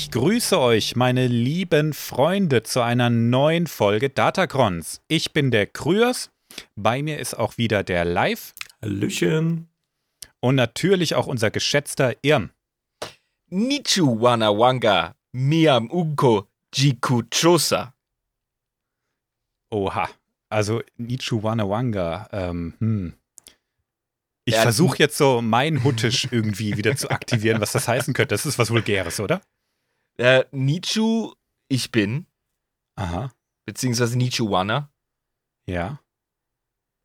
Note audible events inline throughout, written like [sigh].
Ich grüße euch, meine lieben Freunde, zu einer neuen Folge Datacrons. Ich bin der Krüers. Bei mir ist auch wieder der Live. Hallöchen. Und natürlich auch unser geschätzter Irm. Nichu Wanawanga Miam Unko Jikuchosa. Oha. Also Nichu Wanawanga. Ähm, hm. Ich Ja, versuche jetzt so mein Huttisch irgendwie wieder zu aktivieren, was das heißen könnte. Das ist was Vulgäres, oder? Äh, Nichu, ich bin, Aha. beziehungsweise Nichu Wana. Ja.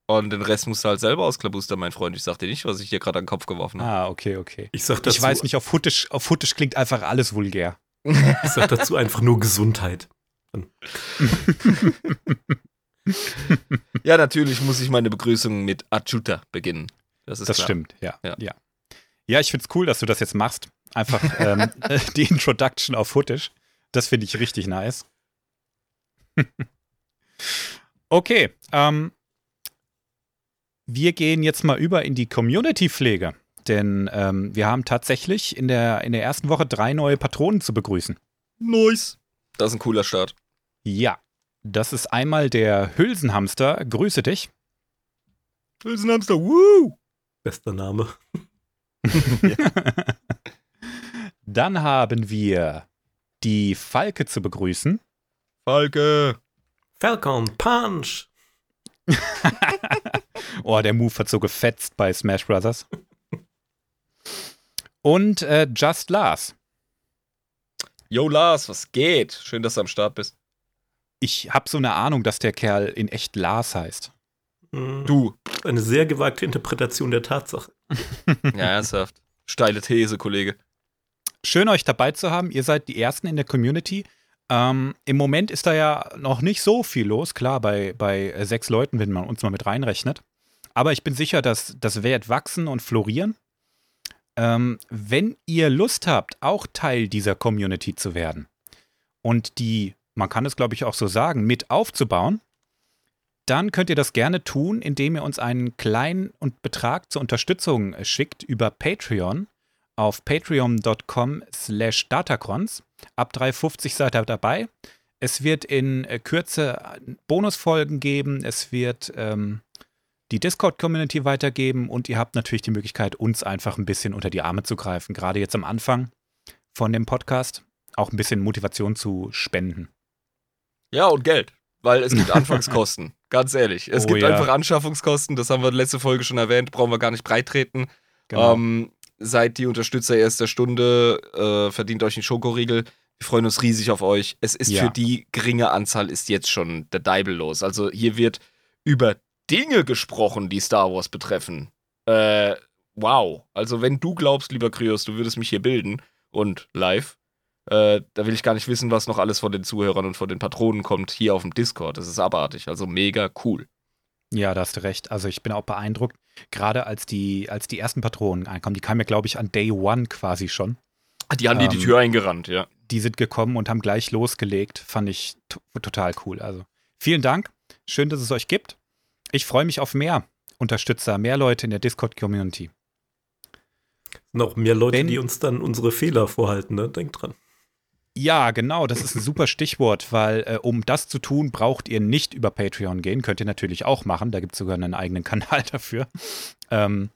Und den Rest musst du halt selber ausklabustern, mein Freund. Ich sag dir nicht, was ich dir gerade an den Kopf geworfen habe. Ah, okay, okay. Ich sag dazu, Ich weiß nicht, auf Huttisch, auf Huttisch klingt einfach alles vulgär. ich sag dazu einfach nur Gesundheit. Ja, natürlich muss ich meine Begrüßung mit Achuta beginnen. Das ist Das klar. stimmt, ja. Ja. Ja, ja. ich finde es cool, dass du das jetzt machst. Einfach ähm, äh, [laughs] [laughs] die Introduction auf Footage. Das finde ich richtig nice. [laughs] okay, ähm, wir gehen jetzt mal über in die Community-Pflege. Denn ähm, wir haben tatsächlich in der, in der ersten Woche drei neue Patronen zu begrüßen. Nice. Das ist ein cooler Start. Ja, das ist einmal der Hülsenhamster. Grüße dich. Hülsenhamster, woo! Bester Name. Dann haben wir die Falke zu begrüßen. Falke. Falcon Punch. [laughs] Oh, der Move hat so gefetzt bei Smash Brothers. Und äh, Just Lars. Yo, Lars, was geht? Schön, dass du am Start bist. Ich habe so eine Ahnung, dass der Kerl in echt Lars heißt. Hm, Du. Eine sehr gewagte Interpretation der Tatsache. [laughs] Ja, ernsthaft. Steile These, Kollege. Schön, euch dabei zu haben. Ihr seid die Ersten in der Community. Ähm, Im Moment ist da ja noch nicht so viel los. Klar, bei, bei äh, sechs Leuten, wenn man uns mal mit reinrechnet. Aber ich bin sicher, dass das wird wachsen und florieren. Ähm, wenn ihr Lust habt, auch Teil dieser Community zu werden und die, man kann es glaube ich auch so sagen, mit aufzubauen, dann könnt ihr das gerne tun, indem ihr uns einen kleinen Betrag zur Unterstützung äh, schickt über Patreon auf patreon.com slash datacrons. Ab 3,50 seid ihr dabei. Es wird in äh, Kürze Bonusfolgen geben. Es wird ähm, die Discord-Community weitergeben und ihr habt natürlich die Möglichkeit, uns einfach ein bisschen unter die Arme zu greifen. Gerade jetzt am Anfang von dem Podcast auch ein bisschen Motivation zu spenden. Ja, und Geld. Weil es gibt [laughs] Anfangskosten. Ganz ehrlich. Es Oh gibt ja. einfach Anschaffungskosten. Das haben wir letzte Folge schon erwähnt. Brauchen wir gar nicht breit treten. Genau. Ähm, seid die Unterstützer erster Stunde. Äh, verdient euch einen Schokoriegel. Wir freuen uns riesig auf euch. Es ist Ja. für die geringe Anzahl ist jetzt schon der Deibel los. Also hier wird über Dinge gesprochen, die Star Wars betreffen. Äh, wow. Also wenn du glaubst, lieber Kryos, du würdest mich hier bilden und live, äh, da will ich gar nicht wissen, was noch alles von den Zuhörern und von den Patronen kommt hier auf dem Discord. Das ist abartig. Also mega cool. Ja, da hast du recht. Also ich bin auch beeindruckt, gerade als die, als die ersten Patronen einkommen. Die kamen ja, glaube ich, an Day One quasi schon. Die haben dir die Ähm, Tür eingerannt, ja. Die sind gekommen und haben gleich losgelegt. Fand ich to total cool. Also vielen Dank. Schön, dass es euch gibt. Ich freue mich auf mehr Unterstützer, mehr Leute in der Discord-Community. Noch mehr Leute, Wenn- die uns dann unsere Fehler vorhalten, ne? Denkt dran. Ja, genau, das ist ein super Stichwort, weil äh, um das zu tun, braucht ihr nicht über Patreon gehen. Könnt ihr natürlich auch machen, da gibt es sogar einen eigenen [laughs] Kanal dafür. Ähm,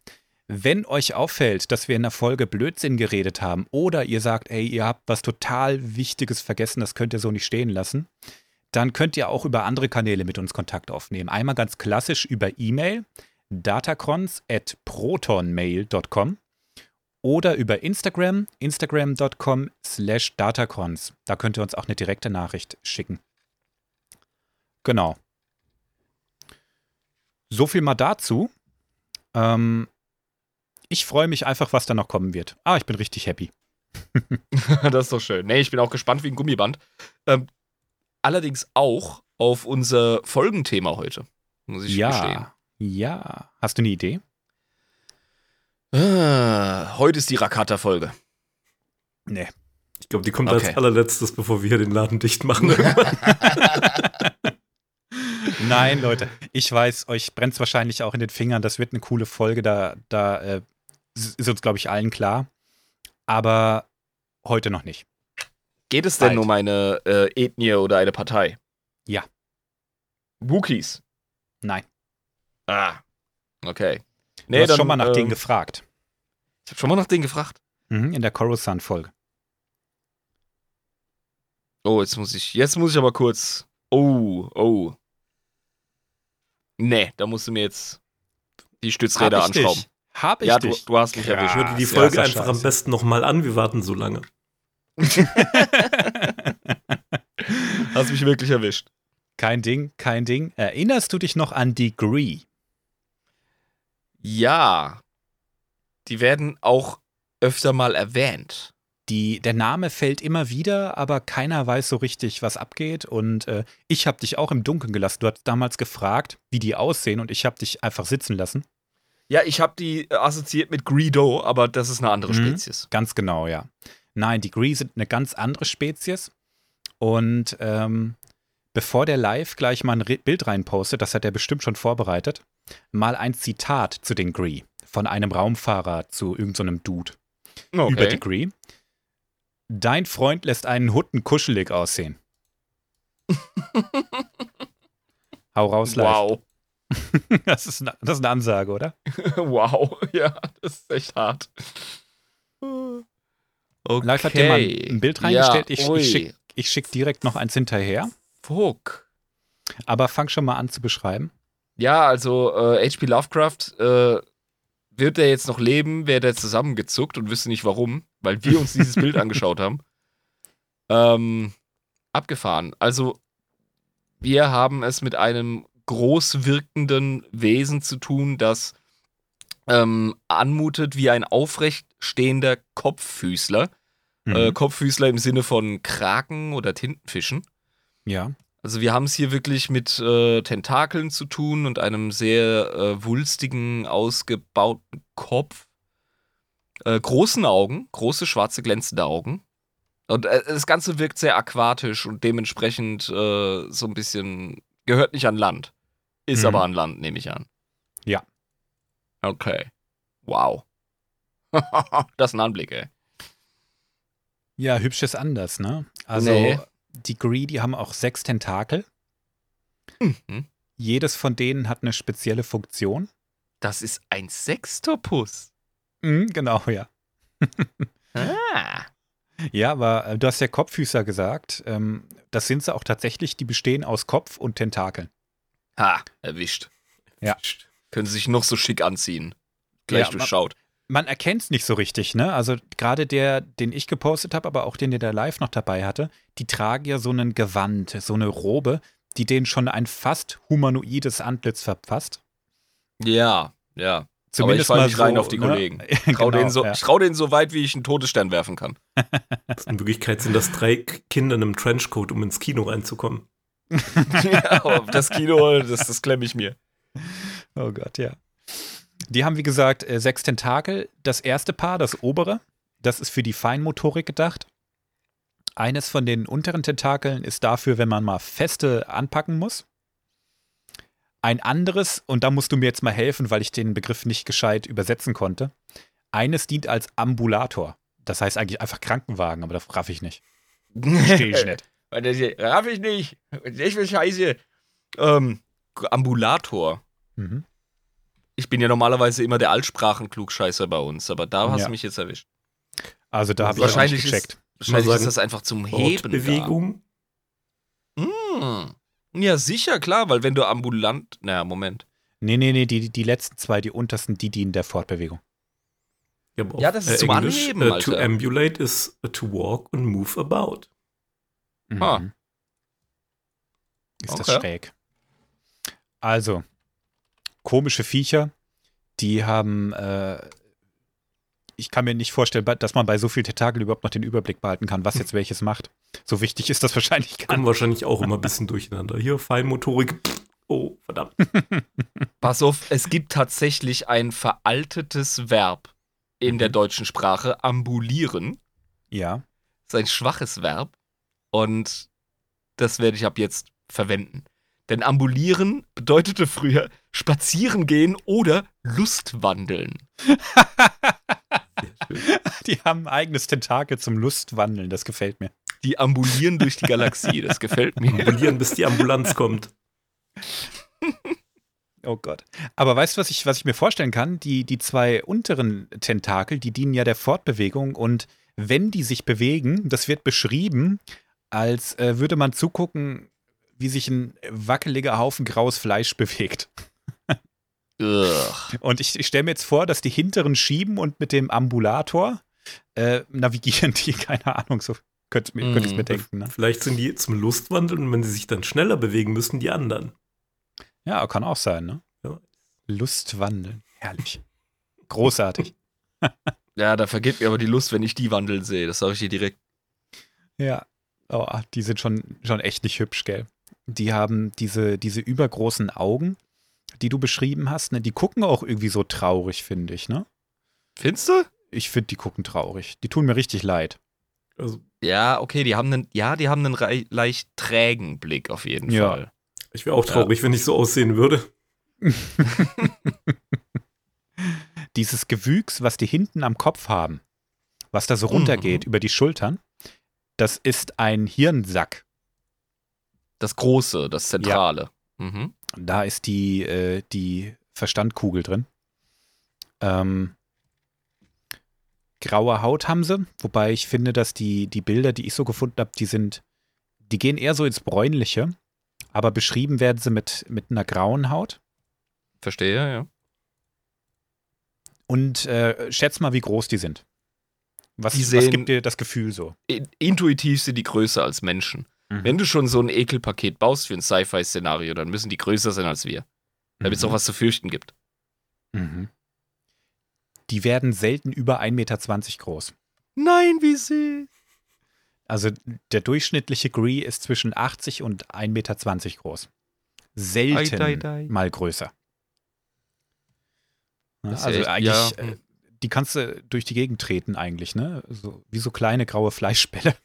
wenn euch auffällt, dass wir in der Folge Blödsinn geredet haben oder ihr sagt, ey, ihr habt was total Wichtiges vergessen, das könnt ihr so nicht stehen lassen, dann könnt ihr auch über andere Kanäle mit uns Kontakt aufnehmen. Einmal ganz klassisch über E-Mail, datacrons at protonmail.com oder über Instagram, instagram.com slash datacons. Da könnt ihr uns auch eine direkte Nachricht schicken. Genau. So viel mal dazu. Ähm, ich freue mich einfach, was da noch kommen wird. Ah, ich bin richtig happy. [laughs] das ist doch schön. Nee, ich bin auch gespannt wie ein Gummiband. Ähm, allerdings auch auf unser Folgenthema heute. Muss ich gestehen. Ja, ja. Hast du eine Idee? Ah, heute ist die Rakata-Folge. Nee. Ich glaube, die kommt Okay. als allerletztes, bevor wir hier den Laden dicht machen. [laughs] [laughs] Nein, Leute, ich weiß, euch brennt es wahrscheinlich auch in den Fingern. Das wird eine coole Folge, da, da äh, ist uns, glaube ich, allen klar. Aber heute noch nicht. Geht es denn um eine äh, Ethnie oder eine Partei? Ja. Wookiees. Nein. Ah. Okay. Du hast schon mal nach ähm, denen gefragt. Ich habe schon mal nach denen gefragt. Mhm, in der Coruscant-Folge. Oh, jetzt muss ich, jetzt muss ich aber kurz. Oh, oh. Nee, da musst du mir jetzt die Stützräder Hab ich anschrauben. dich? Hab ich Ja, du, dich? du hast mich Krass. erwischt. Ich würde die Folge ja einfach am scheiße. besten nochmal an. Wir warten so lange. [laughs] Hast mich wirklich erwischt. Kein Ding, kein Ding. Erinnerst du dich noch an Degree? Ja. Die werden auch öfter mal erwähnt. Die, der Name fällt immer wieder, aber keiner weiß so richtig, was abgeht. Und äh, ich habe dich auch im Dunkeln gelassen. Du hast damals gefragt, wie die aussehen, und ich habe dich einfach sitzen lassen. Ja, ich habe die äh, assoziiert mit Greedo, aber das ist eine andere Mhm. Spezies. Ganz genau, ja. Nein, die Gree sind eine ganz andere Spezies. Und ähm, bevor der live gleich mal ein Re Bild reinpostet, das hat er bestimmt schon vorbereitet, mal ein Zitat zu den Gree von einem Raumfahrer zu irgendeinem Dude über die Gree. Dein Freund lässt einen Hutten kuschelig aussehen. [laughs] Hau raus, live. Wow. [laughs] Das ist, eine, das ist eine Ansage, oder? [laughs] wow. Ja, das ist echt hart. Okay. Live hat dir mal ein Bild reingestellt. Ich, ui. ich schicke ich schick direkt noch eins hinterher. Fuck. Aber fang schon mal an zu beschreiben. Ja, also äh, H.P. Lovecraft, äh, wird er jetzt noch leben, wäre der zusammengezuckt und wüsste nicht warum, weil wir uns dieses Bild [laughs] angeschaut haben. Ähm, abgefahren. Also, wir haben es mit einem groß wirkenden Wesen zu tun, das ähm, anmutet wie ein aufrecht stehender Kopffüßler. Mhm. Äh, Kopffüßler im Sinne von Kraken oder Tintenfischen. ja. Also wir haben es hier wirklich mit äh, Tentakeln zu tun und einem sehr äh, wulstigen, ausgebauten Kopf. Äh, großen Augen, große, schwarze, glänzende Augen. Und äh, das Ganze wirkt sehr aquatisch und dementsprechend äh, so ein bisschen, gehört nicht an Land. Ist Mhm. aber an Land, nehme ich an. Ja. Okay. Wow. [laughs] das ist ein Anblick, ey. Ja, hübsch ist anders, ne? Also, Nee. Die Gree, die haben auch sechs Tentakel. Mhm. Jedes von denen hat eine spezielle Funktion. Das ist ein Sextopus. Mhm, genau, ja. Ah. Ja, aber äh, du hast ja Kopffüßer gesagt. Ähm, das sind sie auch tatsächlich, die bestehen aus Kopf und Tentakeln. Ha, erwischt. Ja. Können sie sich noch so schick anziehen. Gleich Ja, durchschaut. Man erkennt es nicht so richtig, ne? Also gerade der, den ich gepostet habe, aber auch den, der da live noch dabei hatte, die tragen ja so einen Gewand, so eine Robe, die denen schon ein fast humanoides Antlitz verpasst. Ja, ja. Zumindest Aber ich mal nicht rein so, auf die ne? Kollegen. [laughs] Ich trau, Genau, denen so, ja. ich trau denen so weit, wie ich einen Todesstern werfen kann. [laughs] In Wirklichkeit sind das drei Kinder in einem Trenchcoat, um ins Kino reinzukommen. [laughs] ja, aber das Kino, das, das klemme ich mir. Oh Gott, ja. Die haben, wie gesagt, äh, sechs Tentakel. Das erste Paar, das obere, das ist für die Feinmotorik gedacht. Eines von den unteren Tentakeln ist dafür, wenn man mal feste anpacken muss. Ein anderes, und da musst du mir jetzt mal helfen, weil ich den Begriff nicht gescheit übersetzen konnte. Eines dient als Ambulator. Das heißt eigentlich einfach Krankenwagen, aber das raff ich nicht. Verstehe ich nicht. [laughs] Das raff ich nicht. Ich will Scheiße. Ähm, Ambulator. Mhm. Ich bin ja normalerweise immer der Altsprachenklugscheißer bei uns, aber da hast Ja. du mich jetzt erwischt. Also da habe ich Wahrscheinlich nicht gecheckt. Wahrscheinlich sagen, ist das einfach zum Heben. Wortbewegung. Da. Hm. Ja, sicher, klar, weil wenn du ambulant. Naja, Moment. Nee, nee, nee, die, die letzten zwei, die untersten, die dienen der Fortbewegung. Ja, Ja, das ist äh, zum Englisch, Anheben, äh, To ambulate is uh, to walk and move about. Mhm. Ah. Ist das Okay. schräg. Also, komische Viecher, die haben, äh, ich kann mir nicht vorstellen, dass man bei so vielen Tentakeln überhaupt noch den Überblick behalten kann, was jetzt [laughs] welches macht. So wichtig ist das wahrscheinlich gar Kommen nicht. wahrscheinlich auch immer ein bisschen durcheinander. Hier, Feinmotorik. pff, Oh, verdammt. [laughs] Pass auf, es gibt tatsächlich ein veraltetes Verb in der deutschen Sprache, ambulieren. Ja. ist ein schwaches Verb und das werde ich ab jetzt verwenden. Denn ambulieren bedeutete früher spazieren gehen oder Lustwandeln. Sehr schön. Die haben ein eigenes Tentakel zum Lustwandeln, das gefällt mir. Die ambulieren durch die Galaxie. Das gefällt mir. Ambulieren, bis die Ambulanz kommt. Oh Gott. Aber weißt du, was ich, was ich mir vorstellen kann? Die, die zwei unteren Tentakel, die dienen ja der Fortbewegung und wenn die sich bewegen, das wird beschrieben, als äh, würde man zugucken, wie sich ein wackeliger Haufen graues Fleisch bewegt. Und ich, ich stelle mir jetzt vor, dass die hinteren schieben und mit dem Ambulator äh, navigieren die, [laughs] keine Ahnung, so könnte, mir- könnte ich mir Mm. denken. Ne? Vielleicht sind die zum Lustwandeln und wenn sie sich dann schneller bewegen müssen, die anderen. Ja, kann auch sein, ne? Ja. Lustwandeln. Herrlich. Großartig. [laughs] Ja, da vergeht mir aber die Lust, wenn ich die wandeln sehe. Das sage ich dir direkt. Ja. Oh, die sind schon, schon echt nicht hübsch, gell? Die haben diese, diese übergroßen Augen, die du beschrieben hast, ne? Die gucken auch irgendwie so traurig, finde ich, ne? Findest du? Ich finde, die gucken traurig. Die tun mir richtig leid. Also Ja, okay, die haben einen, ja, die haben einen rei- leicht trägen Blick auf jeden Ja. Fall. ich wäre auch traurig, wenn ich so aussehen würde. [laughs] Dieses Gewüchs, was die hinten am Kopf haben, was da so runtergeht über die Schultern, das ist ein Hirnsack. Das Große, das Zentrale. Mhm. Da ist die, äh, die Verstandkugel drin. Ähm, graue Haut haben sie, wobei ich finde, dass die, die Bilder, die ich so gefunden habe, die sind, die gehen eher so ins Bräunliche, aber beschrieben werden sie mit, mit einer grauen Haut. Verstehe, ja. Und äh, schätz mal, wie groß die sind. Was, Die was gibt dir das Gefühl so? In- Intuitiv sind die größer als Menschen. Mhm. Wenn du schon so ein Ekelpaket baust für ein Sci-Fi-Szenario, dann müssen die größer sein als wir. Damit es Mhm. auch was zu fürchten gibt. Mhm. Die werden selten über 1,20 Meter groß. Nein, wie süß. Also der durchschnittliche Gree ist zwischen 80 und 1,20 Meter groß. Selten Ei, dei, dei. mal größer. Ja, Das ist also echt- eigentlich, ja. äh, die kannst du durch die Gegend treten eigentlich, ne? So, wie so kleine graue Fleischbälle.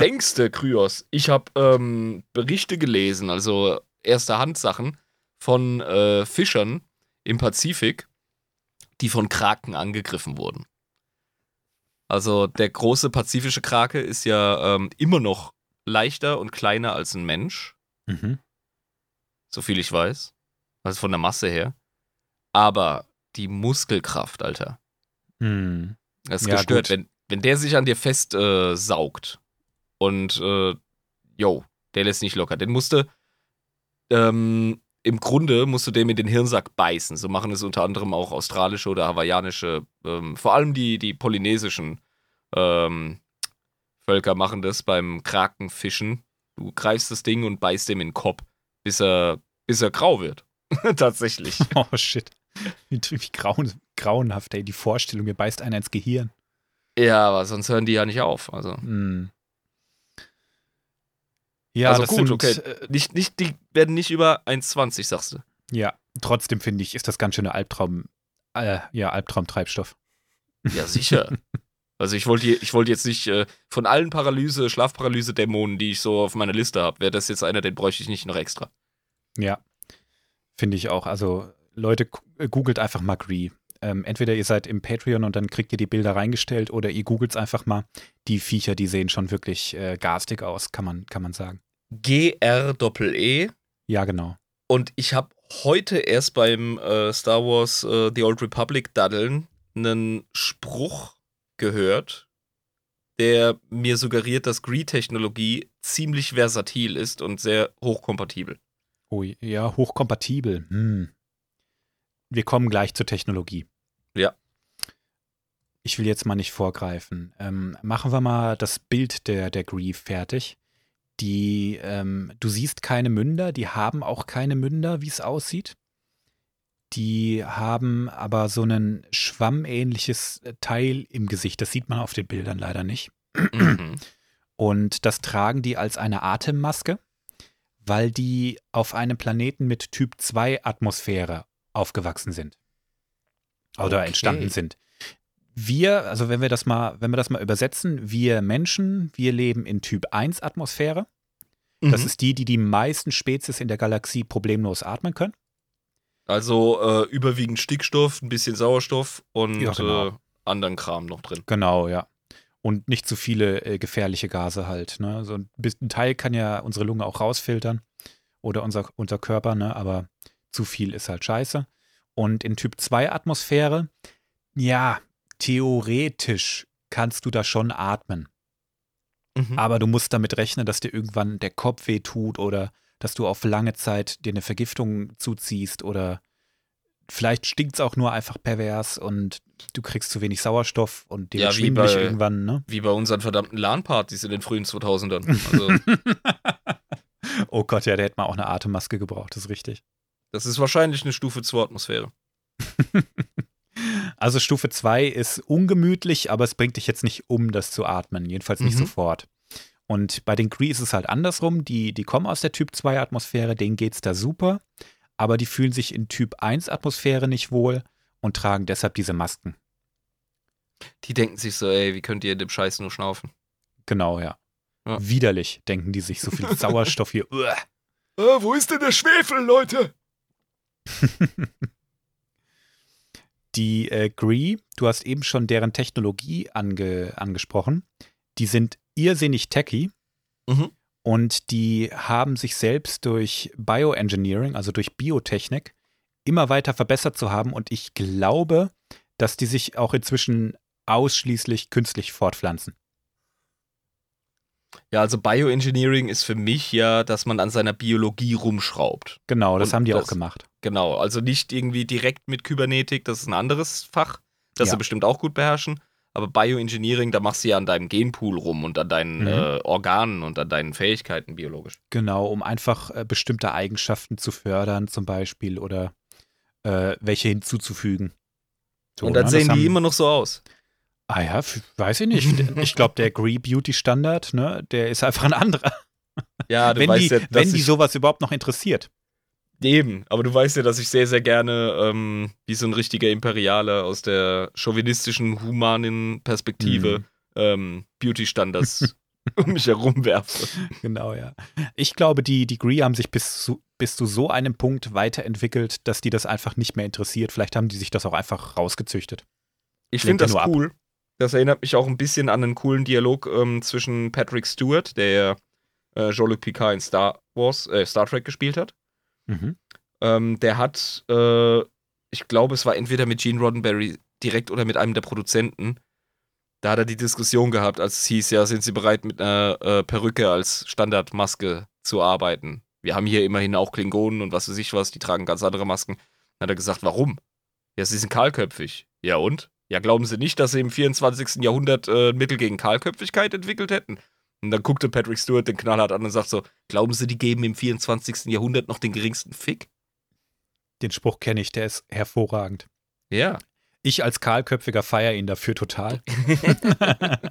Denkst du, Kryos? Ich habe ähm, Berichte gelesen, also erste Hand-Sachen von äh, Fischern im Pazifik, die von Kraken angegriffen wurden. Also der große pazifische Krake ist ja ähm, immer noch leichter und kleiner als ein Mensch, Mhm. so viel ich weiß. Also von der Masse her. Aber die Muskelkraft, Alter. Hm. Das ist Ja, gestört. gut. Wenn, wenn der sich an dir fest äh, saugt und, äh, yo, der lässt nicht locker. Den musste, ähm, im Grunde musst du dem in den Hirnsack beißen. So machen es unter anderem auch australische oder hawaiianische, ähm, vor allem die, die polynesischen ähm, Völker machen das beim Krakenfischen. Du greifst das Ding und beißt dem in den Kopf, bis er, bis er grau wird. [laughs] Tatsächlich. [laughs] Oh shit. Wie, wie grauen, grauenhaft, ey. Die Vorstellung, mir beißt einer ins Gehirn. ja, aber sonst hören die ja nicht auf. Also. Hm. Ja, also das gut, sind, okay. äh, Nicht, nicht, die werden nicht über 1,20, sagst du. Ja, trotzdem finde ich, ist das ganz schöne Albtraum, äh, ja, Albtraumtreibstoff. Ja, sicher. [laughs] also ich wollte ich wollte jetzt nicht äh, von allen Paralyse, Schlafparalyse-Dämonen, die ich so auf meiner Liste habe, wäre das jetzt einer, den bräuchte ich nicht noch extra. Ja, finde ich auch. Also Leute, äh, googelt einfach mal Gree. Ähm, entweder ihr seid im Patreon und dann kriegt ihr die Bilder reingestellt oder ihr googelt es einfach mal. Die Viecher, die sehen schon wirklich äh, garstig aus, kann man, kann man sagen. G-R-Doppel-E. Ja, genau. Und ich habe heute erst beim äh, Star Wars äh, The Old Republic Daddeln einen Spruch gehört, der mir suggeriert, dass Gree-Technologie ziemlich versatil ist und sehr hochkompatibel. Oh, ja, hochkompatibel. Hm. Wir kommen gleich zur Technologie. Ja. Ich will jetzt mal nicht vorgreifen. Ähm, machen wir mal das Bild der, der Grief fertig. Die, ähm, du siehst keine Münder, die haben auch keine Münder, wie es aussieht. Die haben aber so ein schwammähnliches äh, Teil im Gesicht. Das sieht man auf den Bildern leider nicht. Mhm. Und das tragen die als eine Atemmaske, weil die auf einem Planeten mit Typ 2 Atmosphäre aufgewachsen sind. Oder Okay. entstanden sind. Wir, also wenn wir das mal, wenn wir das mal übersetzen, wir Menschen, wir leben in Typ 1 Atmosphäre. Das Mhm. ist die, die die meisten Spezies in der Galaxie problemlos atmen können. Also äh, überwiegend Stickstoff, ein bisschen Sauerstoff und Ja, genau. äh, anderen Kram noch drin. Genau, ja. Und nicht zu viele äh, gefährliche Gase halt. Ne? So ein, bisschen, ein Teil kann ja unsere Lunge auch rausfiltern oder unser, unser Körper, ne? aber zu viel ist halt scheiße. Und in Typ 2 Atmosphäre, ja, theoretisch kannst du da schon atmen. Mhm. Aber du musst damit rechnen, dass dir irgendwann der Kopf weh tut oder dass du auf lange Zeit dir eine Vergiftung zuziehst oder vielleicht stinkt es auch nur einfach pervers und du kriegst zu wenig Sauerstoff und dir Ja, wird schwindelig bei- irgendwann, ne? Wie bei unseren verdammten LAN-Partys in den frühen 2000ern. Also, [laughs] oh Gott, ja, der hätte mal auch eine Atemmaske gebraucht, das ist richtig. das ist wahrscheinlich eine Stufe 2 Atmosphäre. [laughs] Also Stufe 2 ist ungemütlich, aber es bringt dich jetzt nicht um, das zu atmen, jedenfalls nicht Mhm. sofort. Und bei den Cree ist es halt andersrum, die, die kommen aus der Typ 2 Atmosphäre, denen geht's da super, aber die fühlen sich in Typ 1 Atmosphäre nicht wohl und tragen deshalb diese Masken. Die denken sich so, ey, wie könnt ihr in dem Scheiß nur schnaufen? Genau, ja. Ja. Widerlich, denken die sich, so viel [laughs] Sauerstoff hier. Äh, wo ist denn der Schwefel, Leute? [laughs] Die äh, Gree, du hast eben schon deren Technologie ange angesprochen. Die sind irrsinnig techy Mhm. und die haben sich selbst durch Bioengineering, also durch Biotechnik, immer weiter verbessert zu haben. Und ich glaube, dass die sich auch inzwischen ausschließlich künstlich fortpflanzen. Ja, also Bioengineering ist für mich ja, dass man an seiner Biologie rumschraubt. Genau, das Und haben die auch das- gemacht. Genau, also nicht irgendwie direkt mit Kybernetik, das ist ein anderes Fach, das Ja. sie bestimmt auch gut beherrschen. Aber Bioengineering, da machst du ja an deinem Genpool rum und an deinen Mhm. äh, Organen und an deinen Fähigkeiten biologisch. Genau, um einfach äh, bestimmte Eigenschaften zu fördern, zum Beispiel, oder äh, welche hinzuzufügen. So, und dann ne, sehen das die haben- immer noch so aus. Ah ja, weiß ich nicht. [laughs] Ich glaube, der Gree Beauty Standard, ne, der ist einfach ein anderer. Ja, du wenn weißt die, ja, dass wenn die sowas überhaupt noch interessiert. Eben, aber du weißt ja, dass ich sehr, sehr gerne ähm, wie so ein richtiger Imperialer aus der chauvinistischen, humanen Perspektive Mhm. ähm, Beauty-Standards [laughs] um mich herum werfe. Genau, ja. Ich glaube, die, die Gree haben sich bis zu, bis zu so einem Punkt weiterentwickelt, dass die das einfach nicht mehr interessiert. Vielleicht haben die sich das auch einfach rausgezüchtet. Ich finde das nur ab. Das erinnert mich auch ein bisschen an einen coolen Dialog ähm, zwischen Patrick Stewart, der äh, Jean-Luc Picard in Star Wars, äh, Star Trek gespielt hat. Mhm. Ähm, der hat, äh, ich glaube, es war entweder mit Gene Roddenberry direkt oder mit einem der Produzenten. Da hat er die Diskussion gehabt, als es hieß, ja, sind Sie bereit, mit einer äh, Perücke als Standardmaske zu arbeiten? Wir haben hier immerhin auch Klingonen und was weiß ich was, die tragen ganz andere Masken. Dann hat er gesagt, warum? Ja, sie sind kahlköpfig. Ja und? Ja, glauben Sie nicht, dass Sie im 24. Jahrhundert äh, Mittel gegen Kahlköpfigkeit entwickelt hätten? Und dann guckte Patrick Stewart den knallhart an und sagt so, glauben Sie, die geben im 24. Jahrhundert noch den geringsten Fick? Den Spruch kenne ich, der ist hervorragend. Ja. Ich als Kahlköpfiger feiere ihn dafür total. [laughs]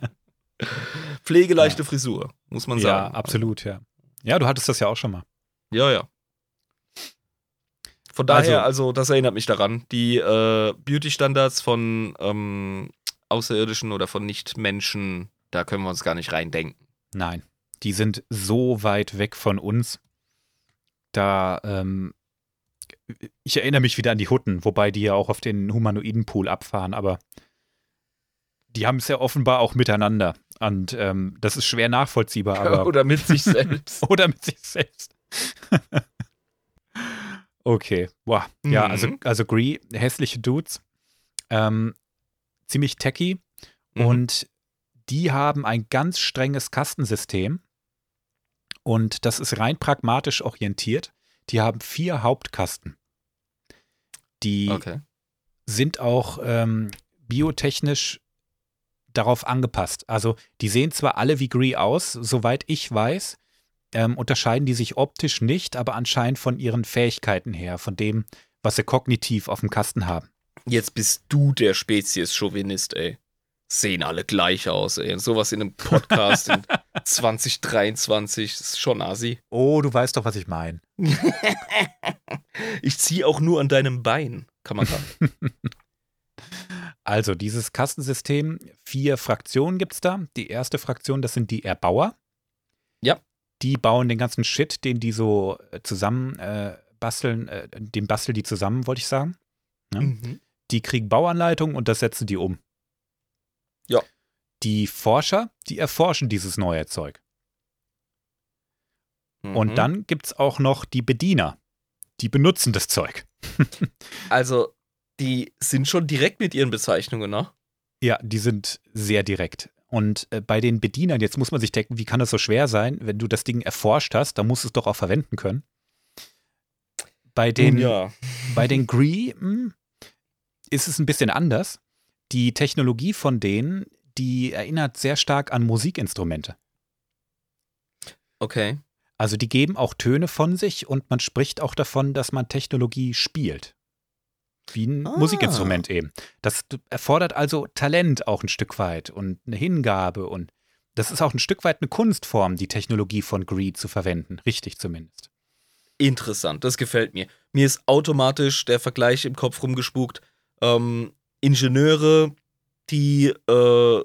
Pflegeleichte Frisur, muss man ja, sagen. absolut, ja. Ja, du hattest das ja auch schon mal. Ja, ja. Von daher, also, das erinnert mich daran. Die äh, Beauty-Standards von ähm, Außerirdischen oder von Nichtmenschen, da können wir uns gar nicht reindenken. Nein, die sind so weit weg von uns. Da, ähm, ich erinnere mich wieder an die Hutten, wobei die ja auch auf den Humanoiden-Pool abfahren, aber die haben es ja offenbar auch miteinander. Und ähm, das ist schwer nachvollziehbar, [laughs] aber. oder mit sich selbst. [laughs] oder mit sich selbst. [laughs] okay, boah. Ja, Mhm. also, also Gree, hässliche Dudes, ähm, ziemlich techy Mhm. und die haben ein ganz strenges Kastensystem und das ist rein pragmatisch orientiert. Die haben vier Hauptkasten. Die Okay. sind auch ähm, biotechnisch darauf angepasst. Also die sehen zwar alle wie Gree aus, soweit ich weiß, ähm, unterscheiden die sich optisch nicht, aber anscheinend von ihren Fähigkeiten her, von dem, was sie kognitiv auf dem Kasten haben. Jetzt bist du der Spezies-Chauvinist, ey. Sehen alle gleich aus, ey. Und sowas in einem Podcast in [laughs] 2023 ist schon assi. Oh, du weißt doch, was ich meine. [laughs] Ich ziehe auch nur an deinem Bein, kann man sagen. [laughs] Also dieses Kastensystem, vier Fraktionen gibt es da. Die erste Fraktion, das sind die Erbauer. Ja. Die bauen den ganzen Shit, den die so äh, zusammen äh, basteln, äh, den basteln die zusammen, wollte ich sagen. Ja. Mhm. Die kriegen Bauanleitungen und das setzen die um. Ja. die Forscher, die erforschen dieses neue Zeug. Mhm. Und dann gibt es auch noch die Bediener, die benutzen das Zeug. [laughs] Also, die sind schon direkt mit ihren Bezeichnungen, ne? Ja, die sind sehr direkt. Und äh, bei den Bedienern, jetzt muss man sich denken, wie kann das so schwer sein? Wenn du das Ding erforscht hast, dann musst du es doch auch verwenden können. Bei den, ja. bei den Gree ist es ein bisschen anders. Die Technologie von denen, die erinnert sehr stark an Musikinstrumente. Okay. Also die geben auch Töne von sich und man spricht auch davon, dass man Technologie spielt. Wie ein Ah. Musikinstrument eben. Das erfordert also Talent auch ein Stück weit und eine Hingabe und das ist auch ein Stück weit eine Kunstform, die Technologie von Greed zu verwenden. Richtig zumindest. Interessant, das gefällt mir. Mir ist automatisch der Vergleich im Kopf rumgespukt. Ähm, Ingenieure, die äh,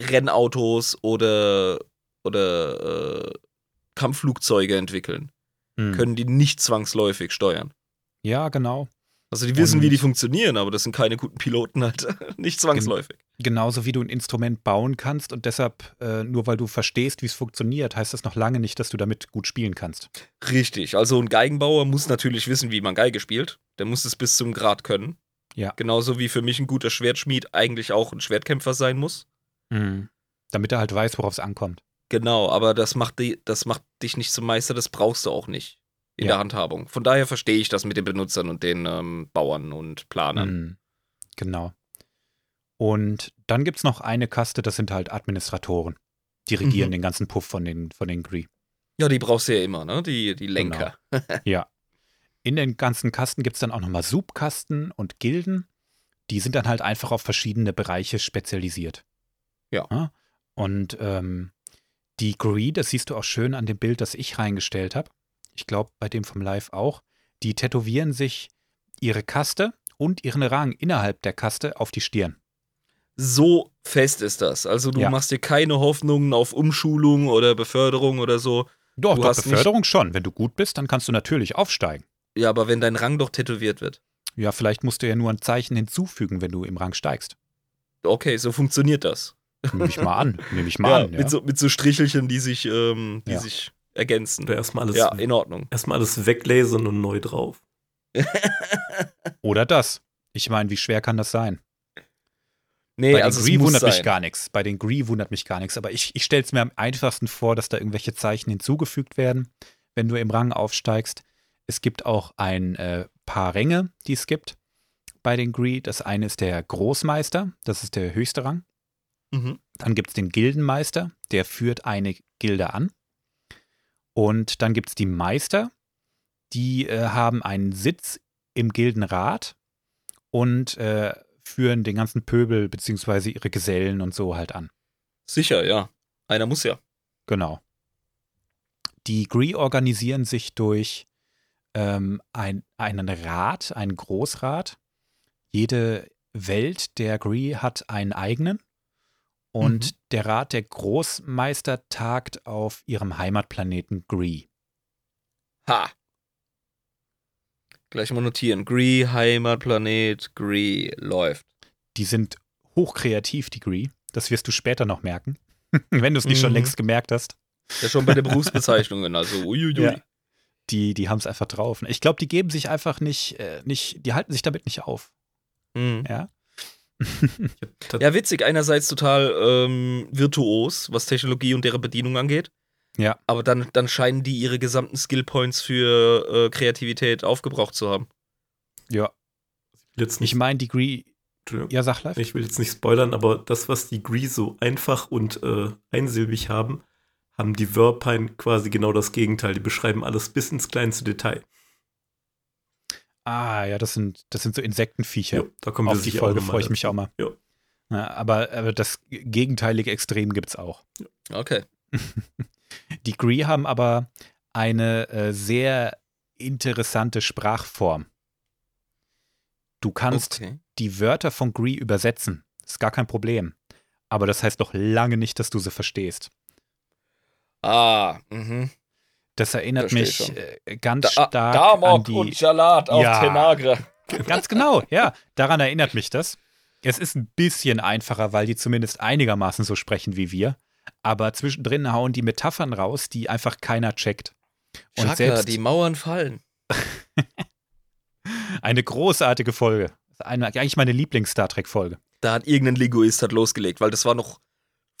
Rennautos oder, oder äh, Kampfflugzeuge entwickeln, Hm. können die nicht zwangsläufig steuern. Ja, genau. Also die wissen, Und- wie die funktionieren, aber das sind keine guten Piloten halt. [laughs] nicht zwangsläufig. Genauso wie du ein Instrument bauen kannst und deshalb, äh, nur weil du verstehst, wie es funktioniert, heißt das noch lange nicht, dass du damit gut spielen kannst. Richtig. Also ein Geigenbauer muss natürlich wissen, wie man Geige spielt. Der muss es bis zum Grad können. Ja. Genauso wie für mich ein guter Schwertschmied eigentlich auch ein Schwertkämpfer sein muss. Hm. Damit er halt weiß, worauf es ankommt. Genau, aber das macht, die, das macht dich nicht zum Meister, das brauchst du auch nicht in Ja. der Handhabung. Von daher verstehe ich das mit den Benutzern und den ähm, Bauern und Planern. Mhm. Genau. Und dann gibt es noch eine Kaste, das sind halt Administratoren. Die regieren Mhm. den ganzen Puff von den, von den Gree. Ja, die brauchst du ja immer, ne? Die, die Lenker. [laughs] Ja. In den ganzen Kasten gibt es dann auch nochmal Subkasten und Gilden. Die sind dann halt einfach auf verschiedene Bereiche spezialisiert. Ja. Und ähm, die Gree, das siehst du auch schön an dem Bild, das ich reingestellt habe. Ich glaube, bei dem vom Live auch. Die tätowieren sich ihre Kaste und ihren Rang innerhalb der Kaste auf die Stirn. So fest ist das. Also du Ja. machst dir keine Hoffnungen auf Umschulung oder Beförderung oder so. Doch, Du doch, Beförderung schon. Wenn du gut bist, dann kannst du natürlich aufsteigen. Ja, aber wenn dein Rang doch tätowiert wird. Ja, vielleicht musst du ja nur ein Zeichen hinzufügen, wenn du im Rang steigst. Okay, so funktioniert das. Nehme ich mal an. Nehme ich [laughs] mal ja, an. Ja. Mit, so, mit so Strichelchen, die sich, ähm, die sich ergänzen. Oder erstmal alles, Ja, in Ordnung. erstmal alles weglasern und neu drauf. [laughs] Oder das. Ich meine, wie schwer kann das sein? Nee, Bei also den Gree wundert mich sein. gar nichts. Bei den Gree wundert mich gar nichts. Aber ich, ich stelle es mir am einfachsten vor, dass da irgendwelche Zeichen hinzugefügt werden, wenn du im Rang aufsteigst. Es gibt auch ein äh, paar Ränge, die es gibt bei den Gree. Das eine ist der Großmeister, das ist der höchste Rang. Mhm. Dann gibt es den Gildenmeister, der führt eine Gilde an. Und dann gibt es die Meister, die äh, haben einen Sitz im Gildenrat und äh, führen den ganzen Pöbel bzw. ihre Gesellen und so halt an. Sicher, ja. Einer muss ja. Genau. Die Gree organisieren sich durch ähm, ein, einen Rat, einen Großrat. Jede Welt der Gree hat einen eigenen. Und der Rat der Großmeister tagt auf ihrem Heimatplaneten Gree. Ha. Gleich mal notieren. Gree, Heimatplanet, Gree, läuft. Die sind hochkreativ, die Gree. Das wirst du später noch merken. [laughs] Wenn du es nicht schon Mhm. längst gemerkt hast. Ja, schon bei den [laughs] Berufsbezeichnungen, also uiuiui. Ja. Die, die haben es einfach drauf. Ich glaube, die geben sich einfach nicht, äh, nicht, die halten sich damit nicht auf. Mhm. Ja. Ich Ja, witzig. Einerseits total ähm, virtuos, was Technologie und deren Bedienung angeht. Ja. Aber dann, dann scheinen die ihre gesamten Skillpoints für äh, Kreativität aufgebraucht zu haben. Ja. jetzt Ich nicht, meine, die Gree. Ja, sag live. Ich will jetzt nicht spoilern, aber das, was die Gree so einfach und äh, einsilbig haben, haben die Verpine quasi genau das Gegenteil. Die beschreiben alles bis ins kleinste Detail. Ah, ja, das sind, das sind so Insektenviecher. Ja, da kommen Auf die Folge freue ich mich auch mal. Ja. Ja, aber, aber das gegenteilige Extrem gibt es auch. Okay. [laughs] Die Gree haben aber eine äh, sehr interessante Sprachform. Du kannst okay. die Wörter von Gree übersetzen. Ist gar kein Problem. Aber das heißt noch lange nicht, dass du sie verstehst. Ah, mhm. Das erinnert mich schon. äh, ganz Da, stark Damok an die. und Jalat auf Ja. Tenagre. Ganz genau, ja. Daran erinnert mich das. Es ist ein bisschen einfacher, weil die zumindest einigermaßen so sprechen wie wir. Aber zwischendrin hauen die Metaphern raus, die einfach keiner checkt. Und Chaka, selbst die Mauern fallen. [laughs] eine großartige Folge. Eine, eigentlich meine Lieblings-Star Trek-Folge. Da hat irgendein Linguist hat losgelegt, weil das war noch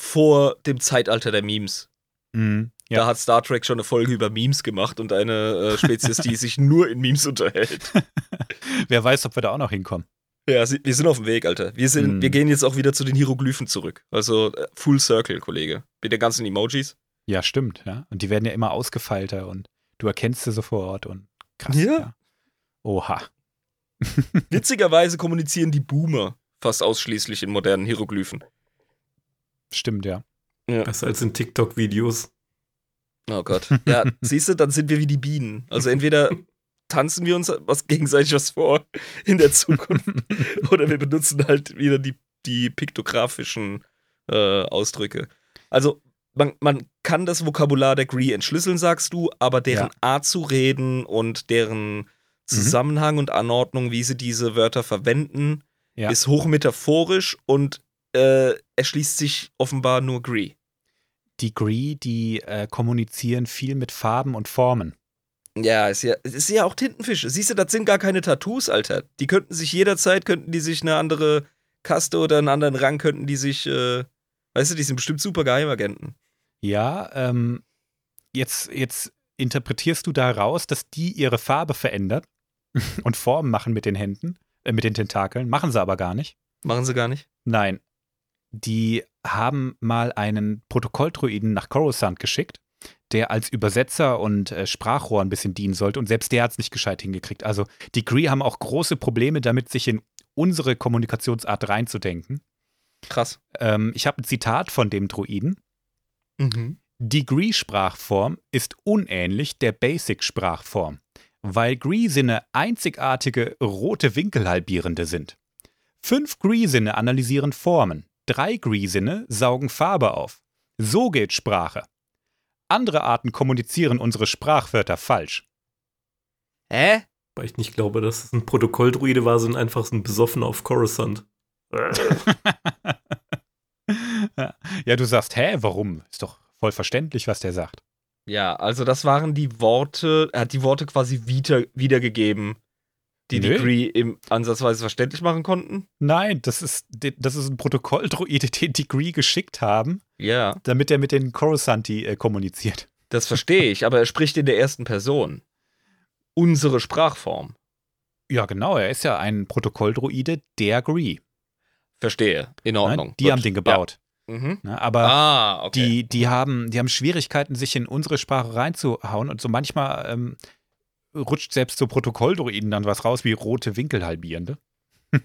vor dem Zeitalter der Memes. Mhm. Ja. Da hat Star Trek schon eine Folge über Memes gemacht und eine äh, Spezies, die [laughs] sich nur in Memes unterhält. [laughs] Wer weiß, ob wir da auch noch hinkommen. Ja, sie- wir sind auf dem Weg, Alter. Wir, sind, Hm. wir gehen jetzt auch wieder zu den Hieroglyphen zurück. Also äh, Full Circle, Kollege. Mit den ganzen Emojis. Ja, stimmt. Ja. Und die werden ja immer ausgefeilter und du erkennst sie sofort und krass. Ja. Oha. [laughs] Witzigerweise kommunizieren die Boomer fast ausschließlich in modernen Hieroglyphen. Stimmt, ja. Besser als in TikTok-Videos. Oh Gott. Ja, [laughs] siehst du, dann sind wir wie die Bienen. Also entweder tanzen wir uns was gegenseitig was vor in der Zukunft [laughs] oder wir benutzen halt wieder die, die piktografischen äh, Ausdrücke. Also man, man kann das Vokabular der Gree entschlüsseln, sagst du, aber deren Ja. Art zu reden und deren Zusammenhang und Anordnung, wie sie diese Wörter verwenden, Ja. ist hochmetaphorisch und äh, erschließt sich offenbar nur Gree. Die Gree, die äh, kommunizieren viel mit Farben und Formen. Ja, ist ja, es ist ja auch Tintenfische. Siehst du, das sind gar keine Tattoos, Alter. Die könnten sich jederzeit, könnten die sich eine andere Kaste oder einen anderen Rang, könnten die sich, äh, weißt du, die sind bestimmt super Geheimagenten. Ja, ähm, jetzt, jetzt interpretierst du daraus, dass die ihre Farbe verändern [laughs] und Formen machen mit den Händen, äh, mit den Tentakeln. Machen sie aber gar nicht. Machen sie gar nicht. Nein. Die haben mal einen Protokolldruiden nach Coruscant geschickt, der als Übersetzer und äh, Sprachrohr ein bisschen dienen sollte. Und selbst der hat es nicht gescheit hingekriegt. Also die Gree haben auch große Probleme damit, sich in unsere Kommunikationsart reinzudenken. Krass. Ähm, ich habe ein Zitat von dem Druiden. Mhm. Die Gree-Sprachform ist unähnlich der Basic-Sprachform, weil Gree-Sinne einzigartige rote Winkelhalbierende sind. Fünf Gree-Sinne analysieren Formen, drei Gree-Sinne saugen Farbe auf. So geht Sprache. Andere Arten kommunizieren unsere Sprachwörter falsch. Hä? Weil ich nicht glaube, dass es ein Protokolldruide war, sondern einfach so ein Besoffener auf Coruscant. [laughs] ja, du sagst, hä, warum? Ist doch voll verständlich, was der sagt. Ja, also das waren die Worte, er hat die Worte quasi wieder, wiedergegeben, die Nö. Gree im ansatzweise verständlich machen konnten. Nein, das ist, das ist ein Protokolldruide, [laughs] den die Gree geschickt haben, Ja, damit er mit den Coruscanti äh, kommuniziert. das verstehe ich, aber er spricht in der ersten Person. Unsere Sprachform. Ja, genau, er ist ja ein Protokolldruide der Gree. Verstehe. In Ne? Ordnung. Die Gut. haben den gebaut. Ja. Mhm. Ne? Aber Ah, okay. die, die, haben, die haben Schwierigkeiten, sich in unsere Sprache reinzuhauen. Und so manchmal ähm, rutscht selbst so Protokolldruiden dann was raus wie rote Winkelhalbierende. [laughs]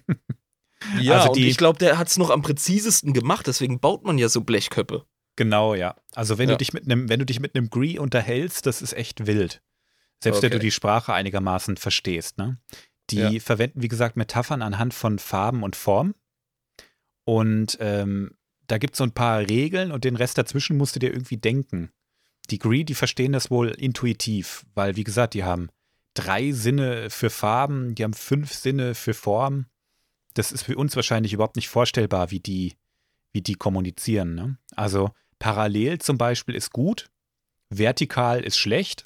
Ja, Also und die- ich glaube, der hat es noch am präzisesten gemacht, deswegen baut man ja so Blechköppe. Genau, ja. Also wenn Ja. du dich mit einem, wenn du dich mit einem Gree unterhältst, das ist echt wild. Selbst wenn Okay. du die Sprache einigermaßen verstehst, ne? Die Ja. verwenden, wie gesagt, Metaphern anhand von Farben und Form. Und ähm, da gibt es so ein paar Regeln und den Rest dazwischen musst du dir irgendwie denken. Die Gree, die verstehen das wohl intuitiv, weil, wie gesagt, die haben drei Sinne für Farben, die haben fünf Sinne für Form. Das ist für uns wahrscheinlich überhaupt nicht vorstellbar, wie die, wie die kommunizieren. Ne? Also parallel zum Beispiel ist gut, vertikal ist schlecht.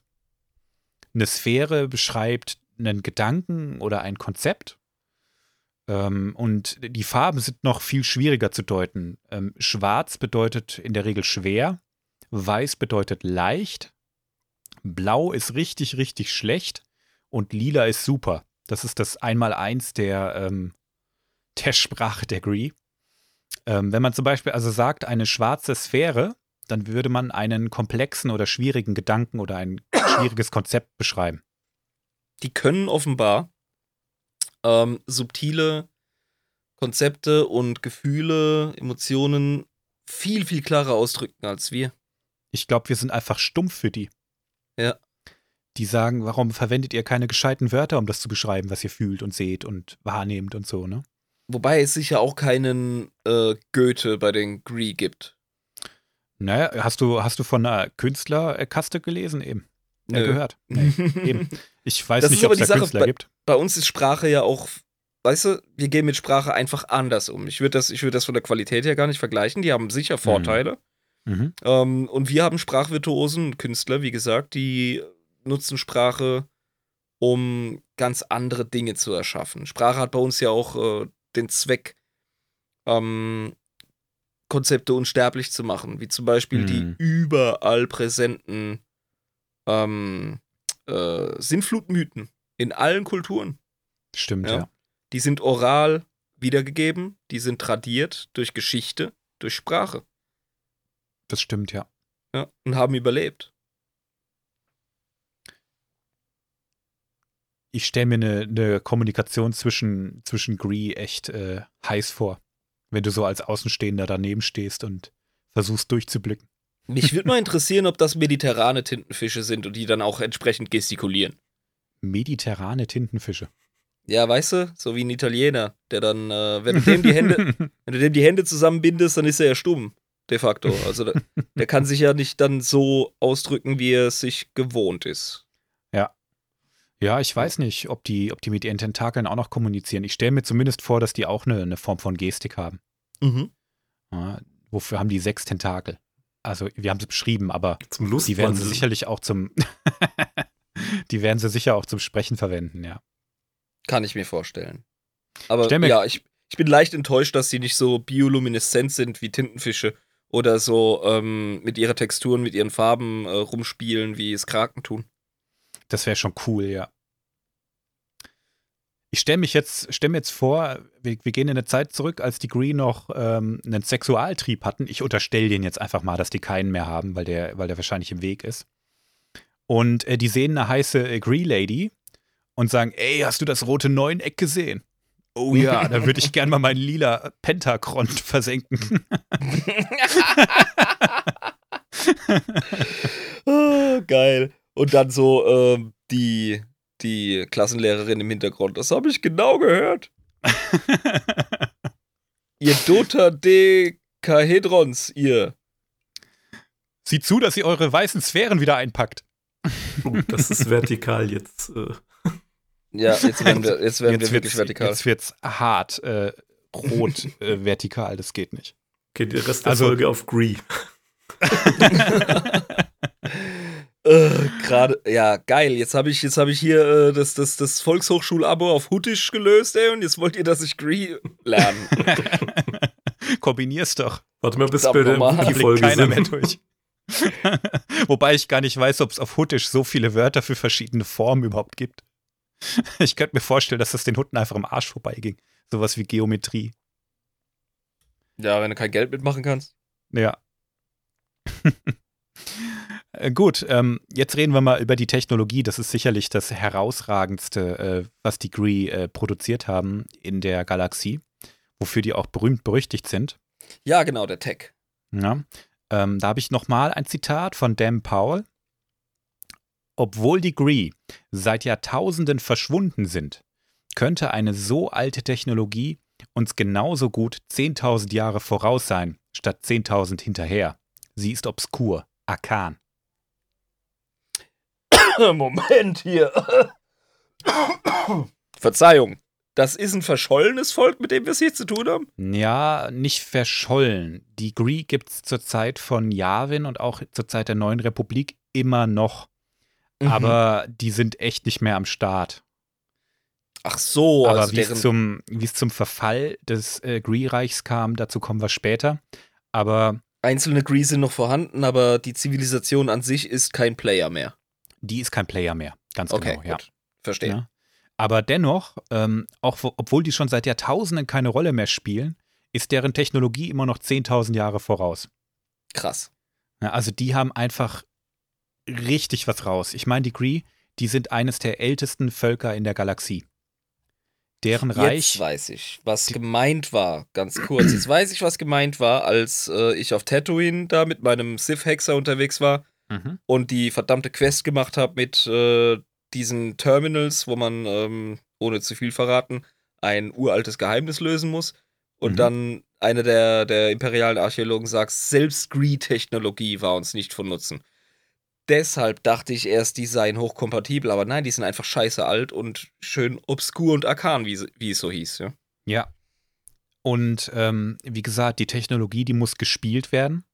Eine Sphäre beschreibt einen Gedanken oder ein Konzept. Ähm, und die Farben sind noch viel schwieriger zu deuten. Ähm, schwarz bedeutet in der Regel schwer, weiß bedeutet leicht, blau ist richtig, richtig schlecht und lila ist super. Das ist das Einmaleins der, ähm, der Sprache der Gree. Ähm, wenn man zum Beispiel also sagt, eine schwarze Sphäre, dann würde man einen komplexen oder schwierigen Gedanken oder ein [coughs] schwieriges Konzept beschreiben. Die können offenbar ähm, subtile Konzepte und Gefühle, Emotionen viel, viel klarer ausdrücken als wir. Ich glaube, wir sind einfach stumpf für die. Ja. Die sagen, warum verwendet ihr keine gescheiten Wörter, um das zu beschreiben, was ihr fühlt und seht und wahrnehmt und so, ne? Wobei es sicher auch keinen äh, Goethe bei den Gree gibt. Naja, hast du, hast du von einer Künstlerkaste gelesen eben? Nö. gehört. Nee, [laughs] eben. Ich weiß Das nicht, ob es da Sache, Künstler bei- gibt. Bei uns ist Sprache ja auch, weißt du, wir gehen mit Sprache einfach anders um. Ich würde das, ich würd das von der Qualität her gar nicht vergleichen. Die haben sicher Vorteile. Mhm. Ähm, und wir haben Sprachvirtuosen, Künstler, wie gesagt, die nutzen Sprache, um ganz andere Dinge zu erschaffen. Sprache hat bei uns ja auch äh, den Zweck, ähm, Konzepte unsterblich zu machen, wie zum Beispiel die Mhm. überall präsenten ähm, äh, Sinnflutmythen in allen Kulturen. Stimmt, Ja. ja. Die sind oral wiedergegeben, die sind tradiert durch Geschichte, durch Sprache Das stimmt, ja. ja, und haben überlebt. Ich stelle mir eine ne Kommunikation zwischen, zwischen Gree echt äh, heiß vor. Wenn du so als Außenstehender daneben stehst und versuchst durchzublicken. Mich würde mal interessieren, ob das mediterrane Tintenfische sind und die dann auch entsprechend gestikulieren. Mediterrane Tintenfische. Ja, weißt du, so wie ein Italiener, der dann, äh, wenn du dem die Hände, [laughs] wenn du dem die Hände zusammenbindest, dann ist er ja stumm, de facto. Also der, der kann sich ja nicht dann so ausdrücken, wie er es sich gewohnt ist. Ja, ich weiß nicht, ob die, ob die mit ihren Tentakeln auch noch kommunizieren. Ich stelle mir zumindest vor, dass die auch eine, eine Form von Gestik haben. Mhm. Ja, wofür haben die sechs Tentakel? Also, wir haben sie beschrieben, aber die werden sie sicherlich auch zum. [laughs] die werden sie sicher auch zum Sprechen verwenden, ja. Kann ich mir vorstellen. Aber mir- ja, ich, ich bin leicht enttäuscht, dass sie nicht so biolumineszent sind wie Tintenfische oder so ähm, mit ihrer Texturen, mit ihren Farben äh, rumspielen, wie es Kraken tun. Das wäre schon cool, ja. Ich stelle mich jetzt, stell mir jetzt vor, wir, wir gehen in eine Zeit zurück, als die Green noch ähm, einen Sexualtrieb hatten. Ich unterstelle denen jetzt einfach mal, dass die keinen mehr haben, weil der, weil der wahrscheinlich im Weg ist. Und äh, die sehen eine heiße äh, Gree Lady und sagen, ey, hast du das rote Neuneck gesehen? Oh ja, da [laughs] würde ich gern mal meinen lila Pentachron versenken. Ah, [laughs] geil. Und dann so ähm, die, die Klassenlehrerin im Hintergrund. Das habe ich genau gehört. [laughs] Ihr Dotadekahedrons, ihr. Sieh zu, dass ihr eure weißen Sphären wieder einpackt. Oh, das ist vertikal jetzt. Äh, Ja, jetzt werden wir, jetzt werden wir wirklich vertikal. Jetzt wird's hart äh, rot äh, vertikal, das geht nicht. okay, der Rest der Also- Folge auf Gree. [laughs] [laughs] Äh, Gerade, ja, geil. Jetzt habe ich, jetzt hab ich hier äh, das, das, das Volkshochschulabo auf Huttisch gelöst, ey, und jetzt wollt ihr, dass ich Gree lernen. [laughs] Kombinier's doch. Warte mal, bis wir blickt Wiki-Folge keiner mehr sind. durch. [laughs] Wobei ich gar nicht weiß, ob es auf Huttisch so viele Wörter für verschiedene Formen überhaupt gibt. [laughs] Ich könnte mir vorstellen, dass das den Hutten einfach im Arsch vorbeiging. Sowas wie Geometrie. ja, wenn du kein Geld mitmachen kannst. Ja. Äh, Gut, ähm, jetzt reden wir mal über die Technologie. Das ist sicherlich das herausragendste, äh, was die Gree äh, produziert haben in der Galaxie, wofür die auch berühmt berüchtigt sind. Ja, genau, der Tech. Ja. Ähm, da habe ich nochmal ein Zitat von Dan Powell. Obwohl die Gree seit Jahrtausenden verschwunden sind, könnte eine so alte Technologie uns genauso gut 10.000 Jahre voraus sein, statt 10.000 hinterher. Sie ist obskur, arkan. [laughs] Moment hier. [coughs] Verzeihung. Das ist ein verschollenes Volk, mit dem wir es hier zu tun haben? Ja, nicht verschollen. Die Gree gibt es zur Zeit von Yavin und auch zur Zeit der Neuen Republik immer noch. Mhm. Aber die sind echt nicht mehr am Start. Ach so, Aber also wie es zum, wie es zum Verfall des äh, Gree-Reichs kam, dazu kommen wir später. Aber einzelne Gree sind noch vorhanden, aber die Zivilisation an sich ist kein Player mehr. Die ist kein Player mehr. Ganz Okay, genau, ja. gut. Verstehe. Ja. Aber dennoch, ähm, auch wo, obwohl die schon seit Jahrtausenden keine Rolle mehr spielen, ist deren Technologie immer noch 10.000 Jahre voraus. Krass. Ja, also die haben einfach richtig was raus. Ich meine, die Gree, die sind eines der ältesten Völker in der Galaxie. Deren Jetzt Reich. weiß ich, was gemeint war. Ganz kurz. Jetzt weiß ich, was gemeint war, als äh, ich auf Tatooine da mit meinem Sith-Hexer unterwegs war Mhm. und die verdammte Quest gemacht habe mit äh, diesen Terminals, wo man, ähm, ohne zu viel verraten, ein uraltes Geheimnis lösen muss. Und Mhm. dann einer der, der imperialen Archäologen sagt, selbst Gree-Technologie war uns nicht von Nutzen. deshalb dachte ich erst, die seien hochkompatibel, aber nein, die sind einfach scheiße alt und schön obskur und arkan, wie, wie es so hieß, ja. Ja. Und ähm, wie gesagt, die Technologie, die muss gespielt werden.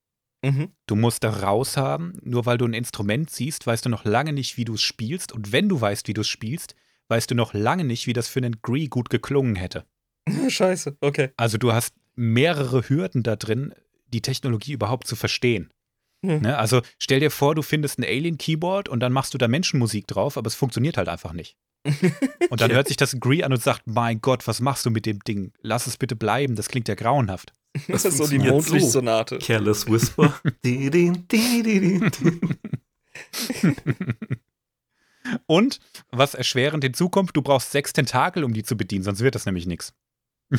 Mhm. Du musst da raus haben. Nur weil du ein Instrument siehst, weißt du noch lange nicht, wie du es spielst. Und wenn du weißt, wie du es spielst, weißt du noch lange nicht, wie das für einen Gree gut geklungen hätte. [laughs] Scheiße, okay. Also du hast mehrere Hürden da drin, die Technologie überhaupt zu verstehen. Hm. Ne? Also stell dir vor, du findest ein Alien-Keyboard und dann machst du da Menschenmusik drauf, aber es funktioniert halt einfach nicht. [laughs] Und dann hört sich das Gree an und sagt, mein Gott, was machst du mit dem Ding? Lass es bitte bleiben, das klingt ja grauenhaft. Das Das ist so die Mondlichtsonate. Careless Whisper. [laughs] Und was erschwerend hinzukommt, du brauchst sechs Tentakel, um die zu bedienen, sonst wird das nämlich nichts. [laughs]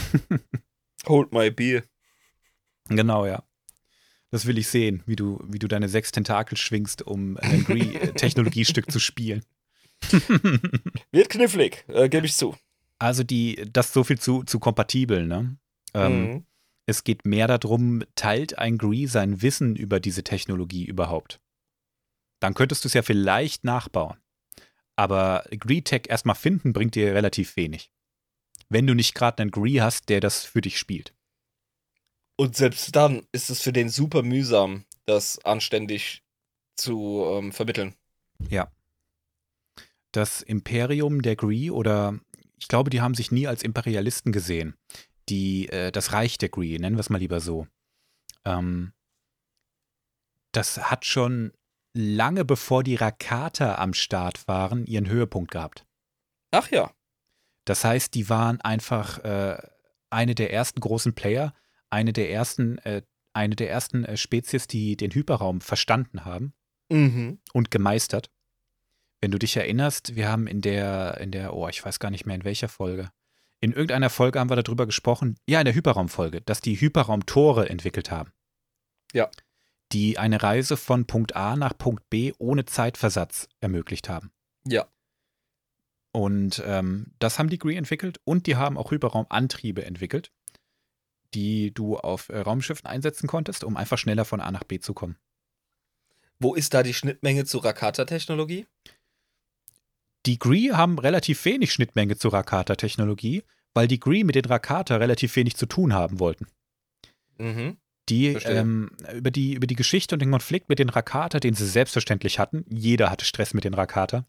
Hold my beer. Genau, ja. Das will ich sehen, wie du, wie du deine sechs Tentakel schwingst, um ein Gree-Technologiestück [laughs] zu spielen. Wird knifflig, äh, gebe ich zu. Also die, das so viel zu, zu kompatibel, ne? Ähm, Mhm. Es geht mehr darum, teilt ein Gree sein Wissen über diese Technologie überhaupt? Dann könntest du es ja vielleicht nachbauen. Aber Gree-Tech erstmal finden bringt dir relativ wenig. Wenn du nicht gerade einen Gree hast, der das für dich spielt. Und selbst dann ist es für den super mühsam, das anständig zu ähm, vermitteln. Das Imperium der Gree oder ich glaube, die haben sich nie als Imperialisten gesehen. Die, äh, das Reich der Gree, nennen wir es mal lieber so. Ähm, das hat schon lange bevor die Rakata am Start waren, ihren Höhepunkt gehabt. Ach ja. Das heißt, die waren einfach äh, eine der ersten großen Player, eine der ersten, äh, eine der ersten äh, Spezies, die den Hyperraum verstanden haben Mhm. und gemeistert. Wenn du dich erinnerst, wir haben in der, in der, oh, ich weiß gar nicht mehr in welcher Folge. In irgendeiner Folge haben wir darüber gesprochen, ja, in der Hyperraumfolge, dass die Hyperraumtore entwickelt haben. Ja. Die eine Reise von Punkt A nach Punkt B ohne Zeitversatz ermöglicht haben. Ja. Und ähm, das haben die Gree entwickelt und die haben auch Hyperraumantriebe entwickelt, die du auf äh, Raumschiffen einsetzen konntest, um einfach schneller von A nach B zu kommen. Wo ist da die Schnittmenge zu Rakata-Technologie? Die Gree haben relativ wenig Schnittmenge zur Rakata-Technologie, weil die Gree mit den Rakata relativ wenig zu tun haben wollten. Mhm. Die, ähm, über die über die Geschichte und den Konflikt mit den Rakata, den sie selbstverständlich hatten, jeder hatte Stress mit den Rakata,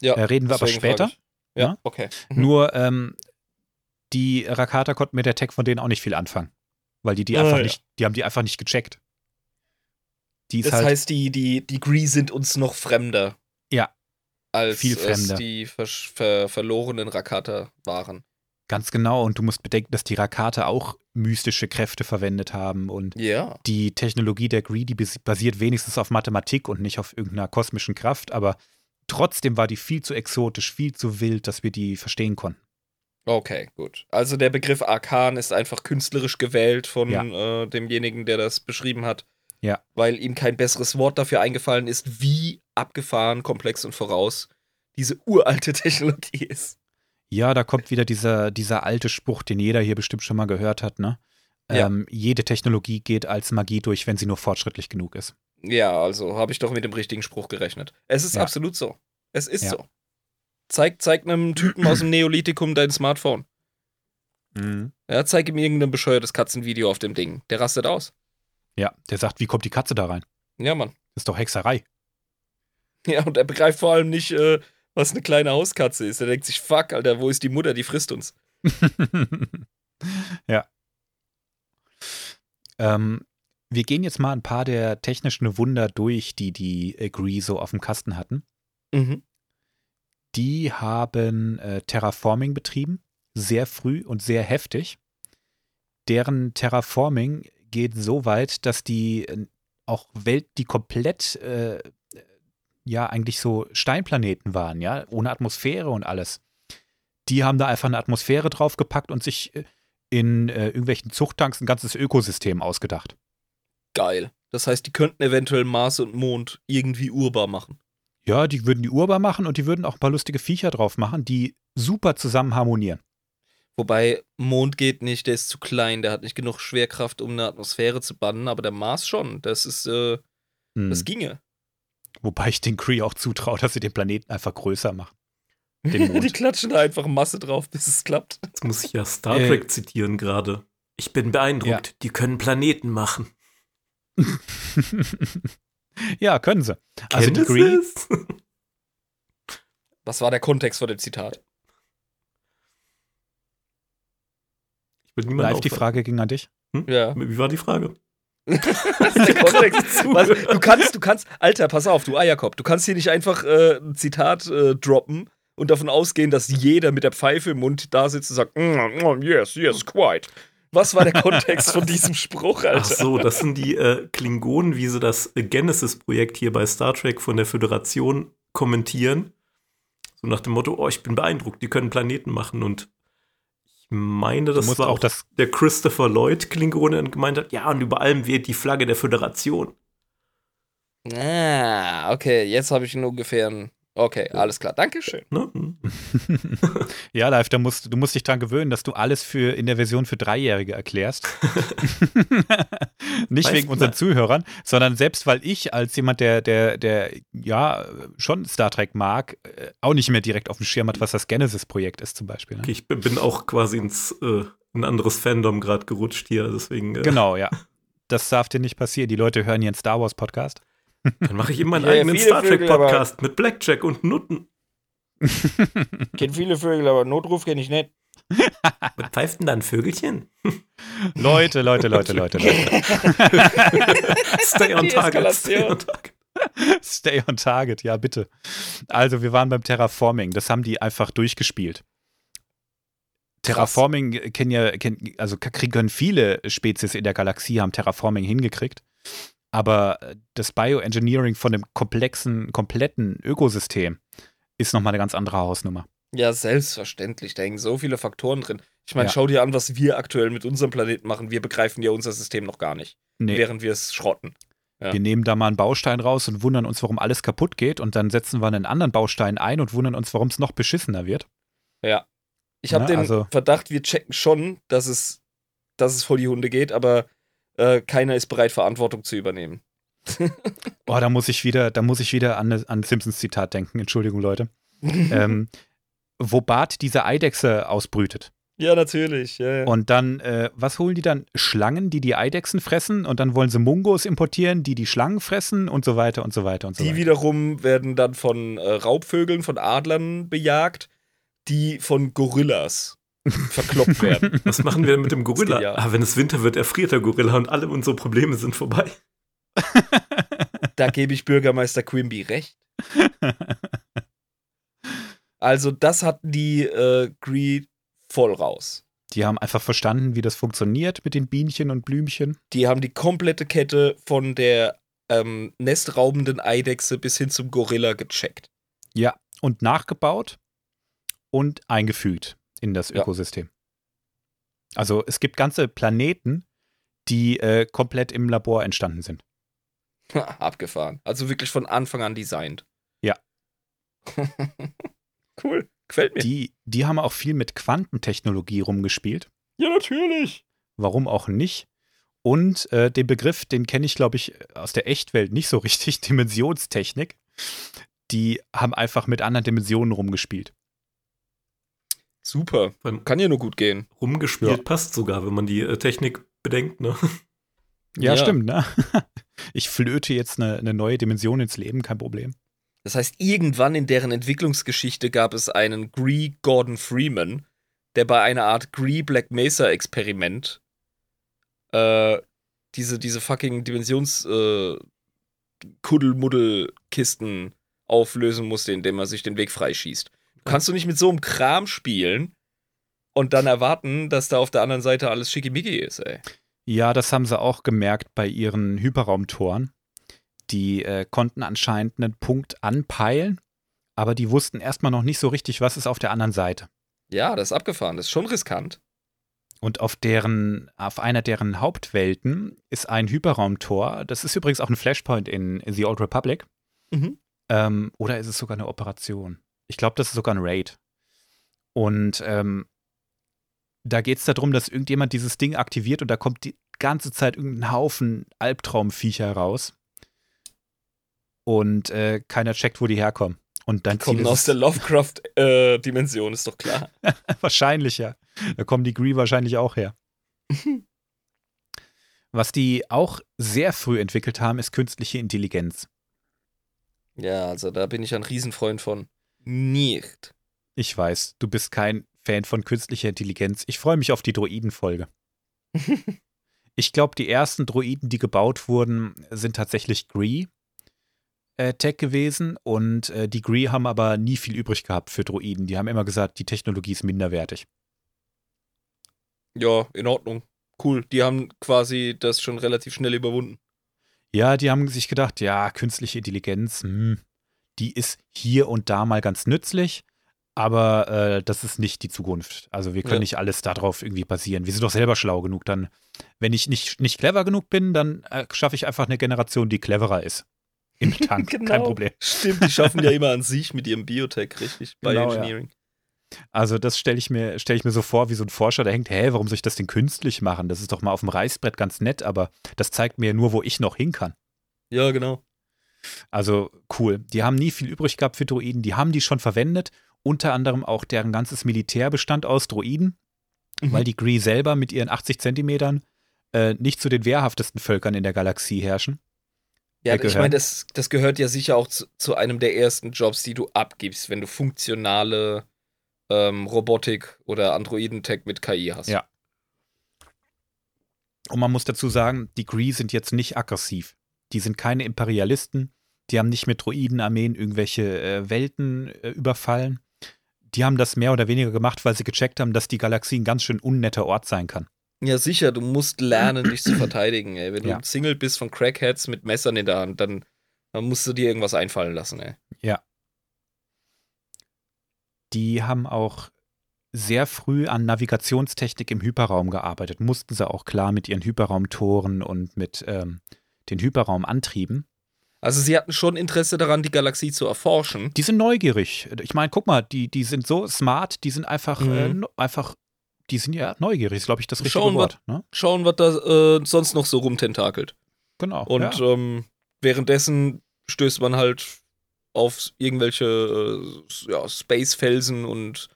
Ja. äh, reden wir aber später. Ja, Ja? okay. Mhm. Nur ähm, die Rakata konnten mit der Tech von denen auch nicht viel anfangen, weil die die Ah, einfach ja. nicht, die haben die einfach nicht gecheckt. Das halt heißt, die, die, die Gree sind uns noch fremder. Ja. Als Viel fremder. es die versch- ver verlorenen Rakata waren. ganz genau und du musst bedenken, dass die Rakata auch mystische Kräfte verwendet haben und Ja. die Technologie der Gree, die bas- basiert wenigstens auf Mathematik und nicht auf irgendeiner kosmischen Kraft, aber trotzdem war die viel zu exotisch, viel zu wild, dass wir die verstehen konnten. Okay, gut. Also der Begriff Arkan ist einfach künstlerisch gewählt von Ja. äh, demjenigen, der das beschrieben hat. Ja. Weil ihm kein besseres Wort dafür eingefallen ist, wie abgefahren, komplex und voraus diese uralte [laughs] Technologie ist. Ja, da kommt wieder dieser, dieser alte Spruch, den jeder hier bestimmt schon mal gehört hat, ne? Ja. Ähm, jede Technologie geht als Magie durch, wenn sie nur fortschrittlich genug ist. Ja, also habe ich doch mit dem richtigen Spruch gerechnet. Es ist Ja. absolut so. Es ist Ja. so. Zeig, zeig einem Typen aus dem [clears throat] Neolithikum dein Smartphone. Ja, zeig ihm irgendein bescheuertes Katzenvideo auf dem Ding. Der rastet aus. Ja, der sagt, wie kommt die Katze da rein? Ja, Mann. Das ist doch Hexerei. Ja, und er begreift vor allem nicht, äh, was eine kleine Hauskatze ist. Er denkt sich, fuck, Alter, wo ist die Mutter? Die frisst uns. [laughs] ja. Ähm, wir gehen jetzt mal ein paar der technischen Wunder durch, die die Agree so auf dem Kasten hatten. Mhm. Die haben äh, Terraforming betrieben, sehr früh und sehr heftig. Deren Terraforming geht so weit, dass die äh, auch Welt, die komplett äh, ja eigentlich so Steinplaneten waren, ja, ohne Atmosphäre und alles. Die haben da einfach eine Atmosphäre draufgepackt und sich äh, in äh, irgendwelchen Zuchttanks ein ganzes Ökosystem ausgedacht. Geil. Das heißt, die könnten eventuell Mars und Mond irgendwie urbar machen. Ja, die würden die urbar machen und die würden auch ein paar lustige Viecher drauf machen, die super zusammen harmonieren. Wobei, Mond geht nicht, der ist zu klein, der hat nicht genug Schwerkraft, um eine Atmosphäre zu bannen, aber der Mars schon. Das ist, äh, Hm. das ginge. Wobei ich den Cree auch zutraue, dass sie den Planeten einfach größer machen. Den [laughs] Mond. Die klatschen da einfach Masse drauf, bis es klappt. Jetzt muss ich ja Star Äh. Trek zitieren gerade. Ich bin beeindruckt. Die können Planeten machen. [laughs] ja, können sie. Also die Cree? [laughs] Was war der Kontext von dem Zitat? Ich will niemanden live die. Frage ging an dich. Ja. Wie war die Frage? [laughs] Was ist der [laughs] Kontext? Was, du kannst, du kannst, Alter, pass auf, du Eierkopf, du kannst hier nicht einfach äh, ein Zitat äh, droppen und davon ausgehen, dass jeder mit der Pfeife im Mund da sitzt und sagt, mm, mm, yes, yes, quite. Was war der Kontext von diesem Spruch, Alter? Ach so, das sind die äh, Klingonen, wie sie das Genesis-Projekt hier bei Star Trek von der Föderation kommentieren. So nach dem Motto, oh, ich bin beeindruckt, die können Planeten machen. Und meine, das war auch auch das, der Christopher Lloyd Klingone und gemeint hat, ja, und über allem weht die Flagge der Föderation. Ah, okay, jetzt habe ich einen ungefähren. Okay, alles klar, Dankeschön. Ne? [laughs] Ja, live, da musst, du musst dich dran gewöhnen, dass du alles für in der Version für Dreijährige erklärst. [laughs] Nicht Weißt wegen unseren Zuhörern, sondern selbst weil ich als jemand, der, der, der ja schon Star Trek mag, äh, auch nicht mehr direkt auf dem Schirm hat, was das Genesis-Projekt ist zum Beispiel. Ne? Okay, ich bin bin auch quasi ins äh, ein anderes Fandom gerade gerutscht hier, deswegen äh, Genau, ja. Das darf dir nicht passieren. Die Leute hören hier einen Star Wars Podcast. Dann mache ich immer einen [laughs] Ja, eigenen Star Trek aber- Podcast mit Blackjack und Nutten. [laughs] Kennt viele Vögel, aber Notruf kenne ich nicht. [laughs] Was pfeift denn da ein Vögelchen? Leute, Leute, Leute, Leute, Leute. Stay on target. Stay on target. Stay on target, ja, bitte. Also, wir waren beim Terraforming. Das haben die einfach durchgespielt. Terraforming kennen ja, kennen, also kriegen können viele Spezies in der Galaxie, haben Terraforming hingekriegt. Aber das Bioengineering von dem komplexen, kompletten Ökosystem ist nochmal eine ganz andere Hausnummer. Ja, selbstverständlich. Da hängen so viele Faktoren drin. Ich meine, Ja. schau dir an, was wir aktuell mit unserem Planeten machen. Wir begreifen ja unser System noch gar nicht, Nee, während wir es schrotten. ja. wir nehmen da mal einen Baustein raus und wundern uns, warum alles kaputt geht. Und dann setzen wir einen anderen Baustein ein und wundern uns, warum es noch beschissener wird. Ja. Ich habe Ja, den also- Verdacht, wir checken schon, dass es, dass es vor die Hunde geht, aber äh, keiner ist bereit, Verantwortung zu übernehmen. [laughs] Oh, da muss ich wieder, da muss ich wieder an, an Simpsons Zitat denken. Entschuldigung, Leute. [laughs] ähm, wo Bart diese Eidechse ausbrütet. Ja, natürlich. Ja, ja. Und dann, äh, was holen die dann? Schlangen, die die Eidechsen fressen und dann wollen sie Mungos importieren, die die Schlangen fressen und so weiter und so weiter und so Die weiter. wiederum werden dann von äh, Raubvögeln, von Adlern bejagt, die von Gorillas verkloppt werden. [laughs] Was machen wir denn mit dem Gorilla? genial. Ah, wenn es Winter wird, erfriert der Gorilla und alle unsere Probleme sind vorbei. [laughs] Da gebe ich Bürgermeister Quimby recht. Also, das hatten die äh, Greed voll raus. Die haben einfach verstanden, wie das funktioniert mit den Bienchen und Blümchen. Die haben die komplette Kette von der ähm, nestraubenden Eidechse bis hin zum Gorilla gecheckt. Ja, und nachgebaut und eingefügt in das Ja. Ökosystem. Also es gibt ganze Planeten, die äh, komplett im Labor entstanden sind. [laughs] Abgefahren. Also wirklich von Anfang an designt. Ja. [laughs] cool. Gefällt mir. Die, die haben auch viel mit Quantentechnologie rumgespielt. ja, natürlich. Warum auch nicht? Und äh, den Begriff, den kenne ich, glaube ich, aus der Echtwelt nicht so richtig, [laughs] Dimensionstechnik. Die haben einfach mit anderen Dimensionen rumgespielt. Super. Kann ja nur gut gehen. rumgespielt Ja. passt sogar, wenn man die äh, Technik bedenkt. Ne? Ja, Ja. stimmt, ne? [laughs] Ich flöte jetzt eine, eine neue Dimension ins Leben, kein Problem. Das heißt, irgendwann in deren Entwicklungsgeschichte gab es einen Gree Gordon Freeman, der bei einer Art Gree Black Mesa Experiment äh, diese, diese fucking Dimensions äh, Kuddelmuddel-Kisten auflösen musste, indem er sich den Weg freischießt. Kannst du nicht mit so einem Kram spielen und dann erwarten, dass da auf der anderen Seite alles schickimicki ist, ey? Ja, das haben sie auch gemerkt bei ihren Hyperraumtoren. Die äh, konnten anscheinend einen Punkt anpeilen, aber die wussten erstmal noch nicht so richtig, was ist auf der anderen Seite. Ja, das ist abgefahren, das ist schon riskant. Und auf deren, auf einer deren Hauptwelten ist ein Hyperraumtor. Das ist übrigens auch ein Flashpoint in The Old Republic. Mhm. Ähm, oder ist es sogar eine Operation? Ich glaube, das ist sogar ein Raid. Und ähm, da geht es darum, dass irgendjemand dieses Ding aktiviert und da kommt die ganze Zeit irgendein Haufen Albtraumviecher raus. und äh, keiner checkt, wo die herkommen. Und dann Die kommen aus der Lovecraft-Dimension, ist doch klar. [laughs] wahrscheinlich ja. Da kommen die Gree wahrscheinlich auch her. [laughs] Was die auch sehr früh entwickelt haben, ist künstliche Intelligenz. Ja, also da bin ich ein Riesenfreund von. Nicht. Ich weiß, du bist kein Fan von künstlicher Intelligenz. Ich freue mich auf die Droiden-Folge. [laughs] ich glaube, die ersten Droiden, die gebaut wurden, sind tatsächlich Gree. Äh, Tech gewesen und äh, die Gree haben aber nie viel übrig gehabt für Droiden. Die haben immer gesagt, die Technologie ist minderwertig. Ja, in Ordnung. Cool. Die haben quasi das schon relativ schnell überwunden. Ja, die haben sich gedacht, ja, künstliche Intelligenz, hm, die ist hier und da mal ganz nützlich, aber äh, das ist nicht die Zukunft. Also wir können Ja. nicht alles darauf irgendwie basieren. Wir sind doch selber schlau genug. Dann, wenn ich nicht, nicht clever genug bin, dann äh, schaffe ich einfach eine Generation, die cleverer ist. Im [laughs] Tank, Genau. kein Problem. Stimmt, die schaffen ja [laughs] immer an sich mit ihrem Biotech, richtig? Genau, ja. Bioengineering. Also das stelle ich, mir, stell ich mir so vor, wie so ein Forscher, der denkt, hä, warum soll ich das denn künstlich machen? Das ist doch mal auf dem Reißbrett ganz nett, aber das zeigt mir nur, wo ich noch hin kann. Ja, genau. Also cool. Die haben nie viel übrig gehabt für Droiden. Die haben die schon verwendet. Unter anderem auch deren ganzes Militär bestand aus Droiden, Mhm. weil die Gree selber mit ihren 80 Zentimetern äh, nicht zu den wehrhaftesten Völkern in der Galaxie herrschen. Ja, ich meine, das, das gehört ja sicher auch zu, zu einem der ersten Jobs, die du abgibst, wenn du funktionale ähm, Robotik oder Androidentech mit KI hast. Ja. Und man muss dazu sagen, die Gree sind jetzt nicht aggressiv. Die sind keine Imperialisten. Die haben nicht mit Droidenarmeen irgendwelche äh, Welten äh, überfallen. Die haben das mehr oder weniger gemacht, weil sie gecheckt haben, dass die Galaxie ein ganz schön unnetter Ort sein kann. Ja, sicher, du musst lernen, dich zu verteidigen, ey. Wenn Ja. du umzingelt bist von Crackheads mit Messern in der Hand, dann, dann musst du dir irgendwas einfallen lassen, ey. Ja. Die haben auch sehr früh an Navigationstechnik im Hyperraum gearbeitet. Mussten sie auch klar mit ihren Hyperraumtoren und mit ähm, den Hyperraumantrieben. Also sie hatten schon Interesse daran, die Galaxie zu erforschen. Die sind neugierig. Ich meine, guck mal, die, die sind so smart, die sind einfach, Mhm. äh, einfach, die sind ja neugierig, ist, glaube ich, das richtige Schauen wir- Wort. Ne? Schauen, was da äh, sonst noch so rumtentakelt. Genau. Und ja. ähm, währenddessen stößt man halt auf irgendwelche äh, ja, Space-Felsen und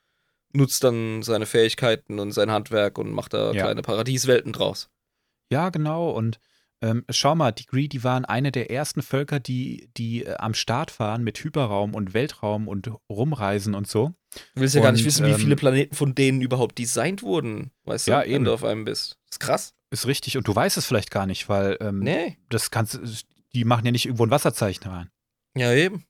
nutzt dann seine Fähigkeiten und sein Handwerk und macht da Ja. kleine Paradieswelten draus. Ja, genau. Und ähm, schau mal, die Gree, die waren eine der ersten Völker, die, die äh, am Start waren mit Hyperraum und Weltraum und Rumreisen und so. Du willst ja gar nicht Und, wissen, wie ähm, viele Planeten von denen überhaupt designt wurden, weißt du, Ja, wenn eben. du auf einem bist. Das ist krass. Ist richtig. Und du weißt es vielleicht gar nicht, weil ähm, Nee. das kannst die machen ja nicht irgendwo ein Wasserzeichen rein. Ja, eben.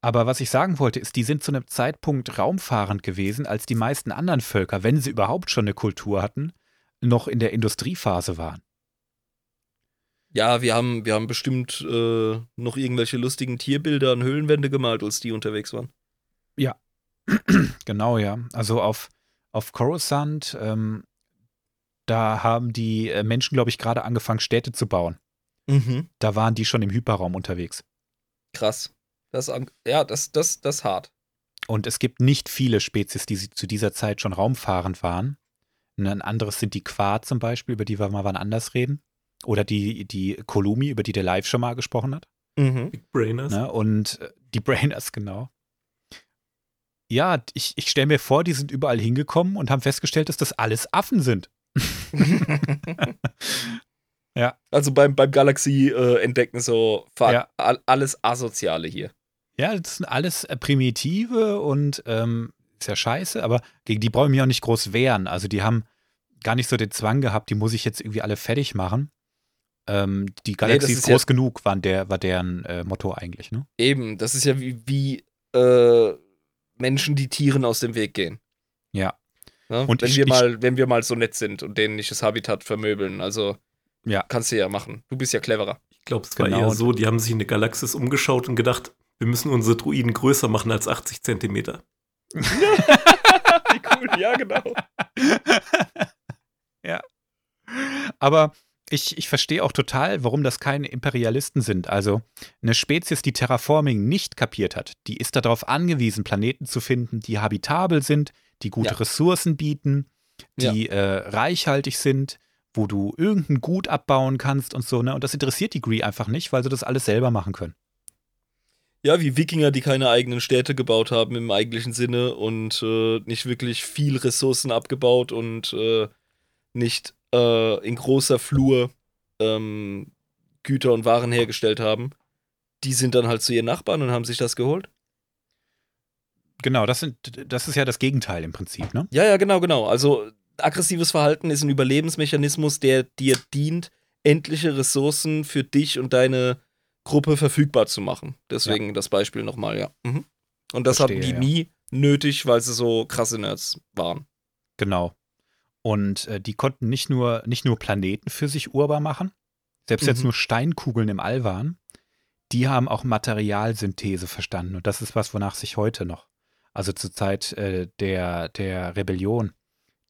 Aber was ich sagen wollte, ist, die sind zu einem Zeitpunkt raumfahrend gewesen, als die meisten anderen Völker, wenn sie überhaupt schon eine Kultur hatten, noch in der Industriephase waren. Ja, wir haben, wir haben bestimmt äh, noch irgendwelche lustigen Tierbilder an Höhlenwände gemalt, als die unterwegs waren. [clears throat] Genau, ja. Also auf, auf Coruscant, ähm, da haben die äh, Menschen, glaube ich, gerade angefangen, Städte zu bauen. Mhm. Da waren die schon im Hyperraum unterwegs. Krass. Das, ja, das, das, das ist hart. Und es gibt nicht viele Spezies, die zu dieser Zeit schon raumfahrend waren. Ein anderes sind die Qua zum Beispiel, über die wir mal wann anders reden. Oder die, die Kolumi, über die der Live schon mal gesprochen hat. Mhm. Big Brainers. Ne? Und äh, die Brainers, genau. Ja, ich, ich stelle mir vor, die sind überall hingekommen und haben festgestellt, dass das alles Affen sind. [laughs] Ja. Also beim, beim Galaxie äh, entdecken so fuck, Ja. all, alles Asoziale hier. Ja, das sind alles äh, Primitive und ähm, ist ja scheiße, aber gegen die brauche ich mich auch nicht groß wehren. Also die haben gar nicht so den Zwang gehabt, die muss ich jetzt irgendwie alle fertig machen. Ähm, die Galaxie das ist groß genug, war, der, war deren äh, Motto eigentlich, ne? Eben, das ist ja wie, wie äh, Menschen, die Tieren aus dem Weg gehen. Ja. Ne? Und wenn, ich- wir ich- mal, wenn wir mal so nett sind und denen nicht das Habitat vermöbeln. Also Ja. kannst du ja machen. Du bist ja cleverer. Ich glaube, es war Genau. eher so, die haben sich in der Galaxis umgeschaut und gedacht, wir müssen unsere Druiden größer machen als 80 Zentimeter. [laughs] Wie cool, ja, genau. ja. Aber ich, ich verstehe auch total, warum das keine Imperialisten sind. Also eine Spezies, die Terraforming nicht kapiert hat, die ist darauf angewiesen, Planeten zu finden, die habitabel sind, die gute Ja. Ressourcen bieten, die äh, reichhaltig sind, wo du irgendein Gut abbauen kannst und so. Ne? Und das interessiert die Gree einfach nicht, weil sie das alles selber machen können. ja, wie Wikinger, die keine eigenen Städte gebaut haben im eigentlichen Sinne und äh, nicht wirklich viel Ressourcen abgebaut und äh, nicht äh, in großer Flur ähm, Güter und Waren hergestellt haben. Die sind dann halt zu ihren Nachbarn und haben sich das geholt. Genau, das, sind, das ist ja das Gegenteil im Prinzip, ne? Ja, ja, genau, genau. Also aggressives Verhalten ist ein Überlebensmechanismus, der dir dient, endliche Ressourcen für dich und deine Gruppe verfügbar zu machen. Deswegen ja. das Beispiel nochmal, ja. Mhm. Und das Verstehe, hatten die ja. nie nötig, weil sie so krasse Nerds waren. Genau. Und äh, die konnten nicht nur, nicht nur Planeten für sich urbar machen, selbst mhm. jetzt nur Steinkugeln im All waren, die haben auch Materialsynthese verstanden. Und das ist was, wonach sich heute noch, also zur Zeit äh, der, der Rebellion,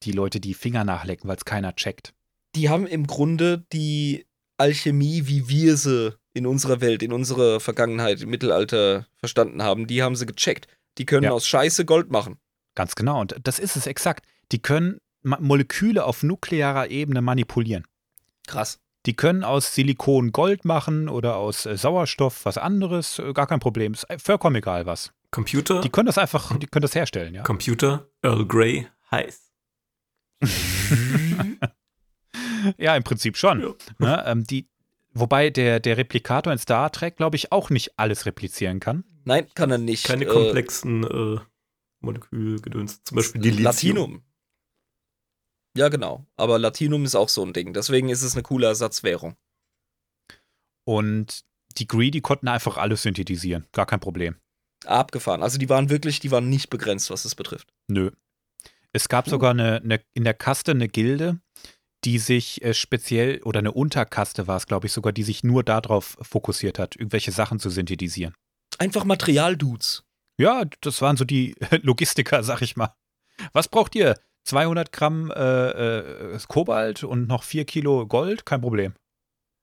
die Leute die Finger nachlecken, weil es keiner checkt. Die haben im Grunde die Alchemie, wie wir sie in unserer Welt, in unserer Vergangenheit, im Mittelalter verstanden haben, die haben sie gecheckt. Die können ja. aus Scheiße Gold machen. Ganz genau. Und das ist es exakt. Die können Moleküle auf nuklearer Ebene manipulieren. Krass. Die können aus Silikon Gold machen oder aus äh, Sauerstoff was anderes. Äh, gar kein Problem. Ist vollkommen egal was. Computer? Die können das einfach, die können das herstellen, ja. Computer, Earl Grey, heiß. [laughs] ja, im Prinzip schon. Ja. Ne, ähm, die, wobei der, der Replikator in Star Trek, glaube ich, auch nicht alles replizieren kann. Nein, kann er nicht. Keine äh, komplexen äh, Molekülgedöns. Zum Beispiel die Latinum. Ja, genau. Aber Latinum ist auch so ein Ding. Deswegen ist es eine coole Ersatzwährung. Und die Greedy konnten einfach alles synthetisieren. Gar kein Problem. Abgefahren. Also die waren wirklich, die waren nicht begrenzt, was das betrifft. Nö. Es gab sogar eine, eine, in der Kaste eine Gilde, die sich äh, speziell, oder eine Unterkaste war es, glaube ich, sogar, die sich nur darauf fokussiert hat, irgendwelche Sachen zu synthetisieren. Einfach Materialdudes. Ja, das waren so die [laughs] Logistiker, sag ich mal. Was braucht ihr? 200 Gramm äh, äh, Kobalt und noch 4 Kilo Gold? Kein Problem.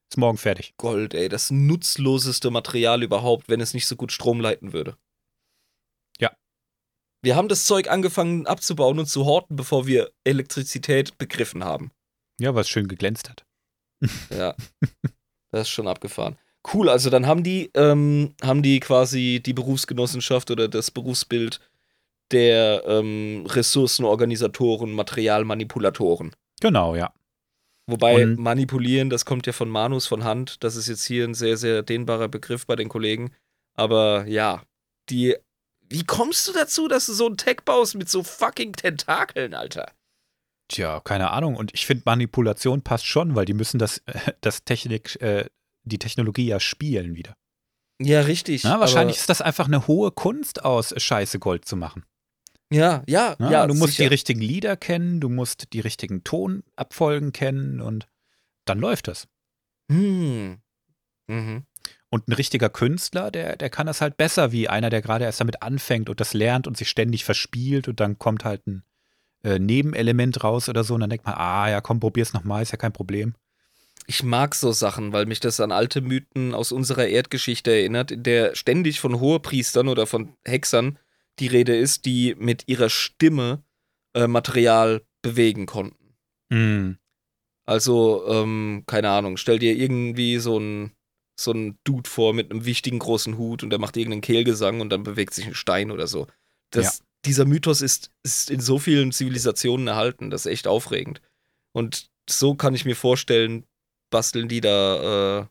Ist morgen fertig. Gold, ey, das nutzloseste Material überhaupt, wenn es nicht so gut Strom leiten würde. Wir haben das Zeug angefangen abzubauen und zu horten, bevor wir Elektrizität begriffen haben. Ja, was schön geglänzt hat. [laughs] ja. Das ist schon abgefahren. Cool, also dann haben die, ähm, haben die quasi die Berufsgenossenschaft oder das Berufsbild der ähm, Ressourcenorganisatoren, Materialmanipulatoren. Genau, ja. Wobei und manipulieren, das kommt ja von Manus von Hand. Das ist jetzt hier ein sehr, sehr dehnbarer Begriff bei den Kollegen. Aber ja, die wie kommst du dazu, dass du so einen Tech baust mit so fucking Tentakeln, Alter? Tja, keine Ahnung. Und ich finde, Manipulation passt schon, weil die müssen das, [laughs] das Technik, äh, die Technologie ja spielen wieder. Ja, richtig. Na, wahrscheinlich ist das einfach eine hohe Kunst aus, Scheiße Gold zu machen. Ja, ja, Na, ja. Du musst sicher. die richtigen Lieder kennen, du musst die richtigen Tonabfolgen kennen und dann läuft das. Hm. Mhm. Und ein richtiger Künstler, der, der kann das halt besser wie einer, der gerade erst damit anfängt und das lernt und sich ständig verspielt und dann kommt halt ein äh, Nebenelement raus oder so und dann denkt man, ah ja, komm, probier's nochmal, ist ja kein Problem. Ich mag so Sachen, weil mich das an alte Mythen aus unserer Erdgeschichte erinnert, in der ständig von Hohepriestern oder von Hexern die Rede ist, die mit ihrer Stimme äh, Material bewegen konnten. Mm. Also, ähm, keine Ahnung, stell dir irgendwie so ein so ein Dude vor mit einem wichtigen großen Hut und der macht irgendeinen Kehlgesang und dann bewegt sich ein Stein oder so. Das, ja. Dieser Mythos ist, ist in so vielen Zivilisationen erhalten. Das ist echt aufregend. Und so kann ich mir vorstellen, basteln die da, äh,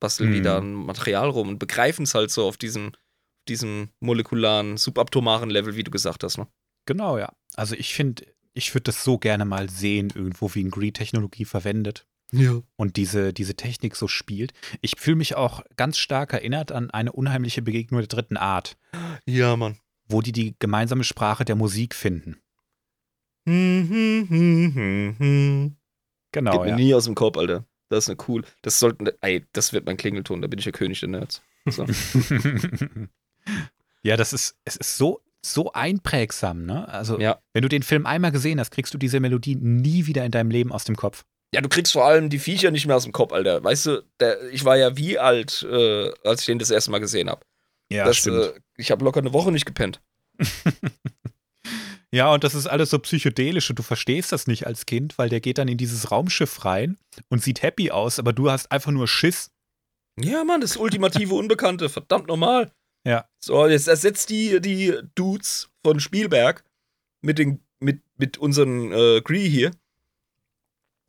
basteln mhm. die da ein Material rum und begreifen es halt so auf diesem, diesem molekularen, subatomaren Level, wie du gesagt hast, ne? Genau, ja. Also ich finde, ich würde das so gerne mal sehen, irgendwo wie ein Gree-Technologie verwendet ja. und diese, diese Technik so spielt. Ich fühle mich auch ganz stark erinnert an eine unheimliche Begegnung der dritten Art. Ja, Mann. Wo die die gemeinsame Sprache der Musik finden. Hm, hm, hm, genau. Geht mir ja. nie aus dem Kopf, Alter. Das ist eine cool. Das sollten. Ey, das wird mein Klingelton, da bin ich der König der Nerds. So. [laughs] ja, das ist, es ist so, so einprägsam, ne? Also, ja. wenn du den Film einmal gesehen hast, kriegst du diese Melodie nie wieder in deinem Leben aus dem Kopf. Ja, du kriegst vor allem die Viecher nicht mehr aus dem Kopf, Alter. Weißt du, der, ich war ja wie alt, äh, als ich den das erste Mal gesehen habe. Ja, das, stimmt. Äh, ich habe locker eine Woche nicht gepennt. [laughs] ja, und das ist alles so psychedelisch und du verstehst das nicht als Kind, weil der geht dann in dieses Raumschiff rein und sieht happy aus, aber du hast einfach nur Schiss. Ja, Mann, das ultimative Unbekannte, verdammt normal. Ja. So, jetzt ersetzt die, die Dudes von Spielberg mit, den, mit, mit unseren äh, Gree hier.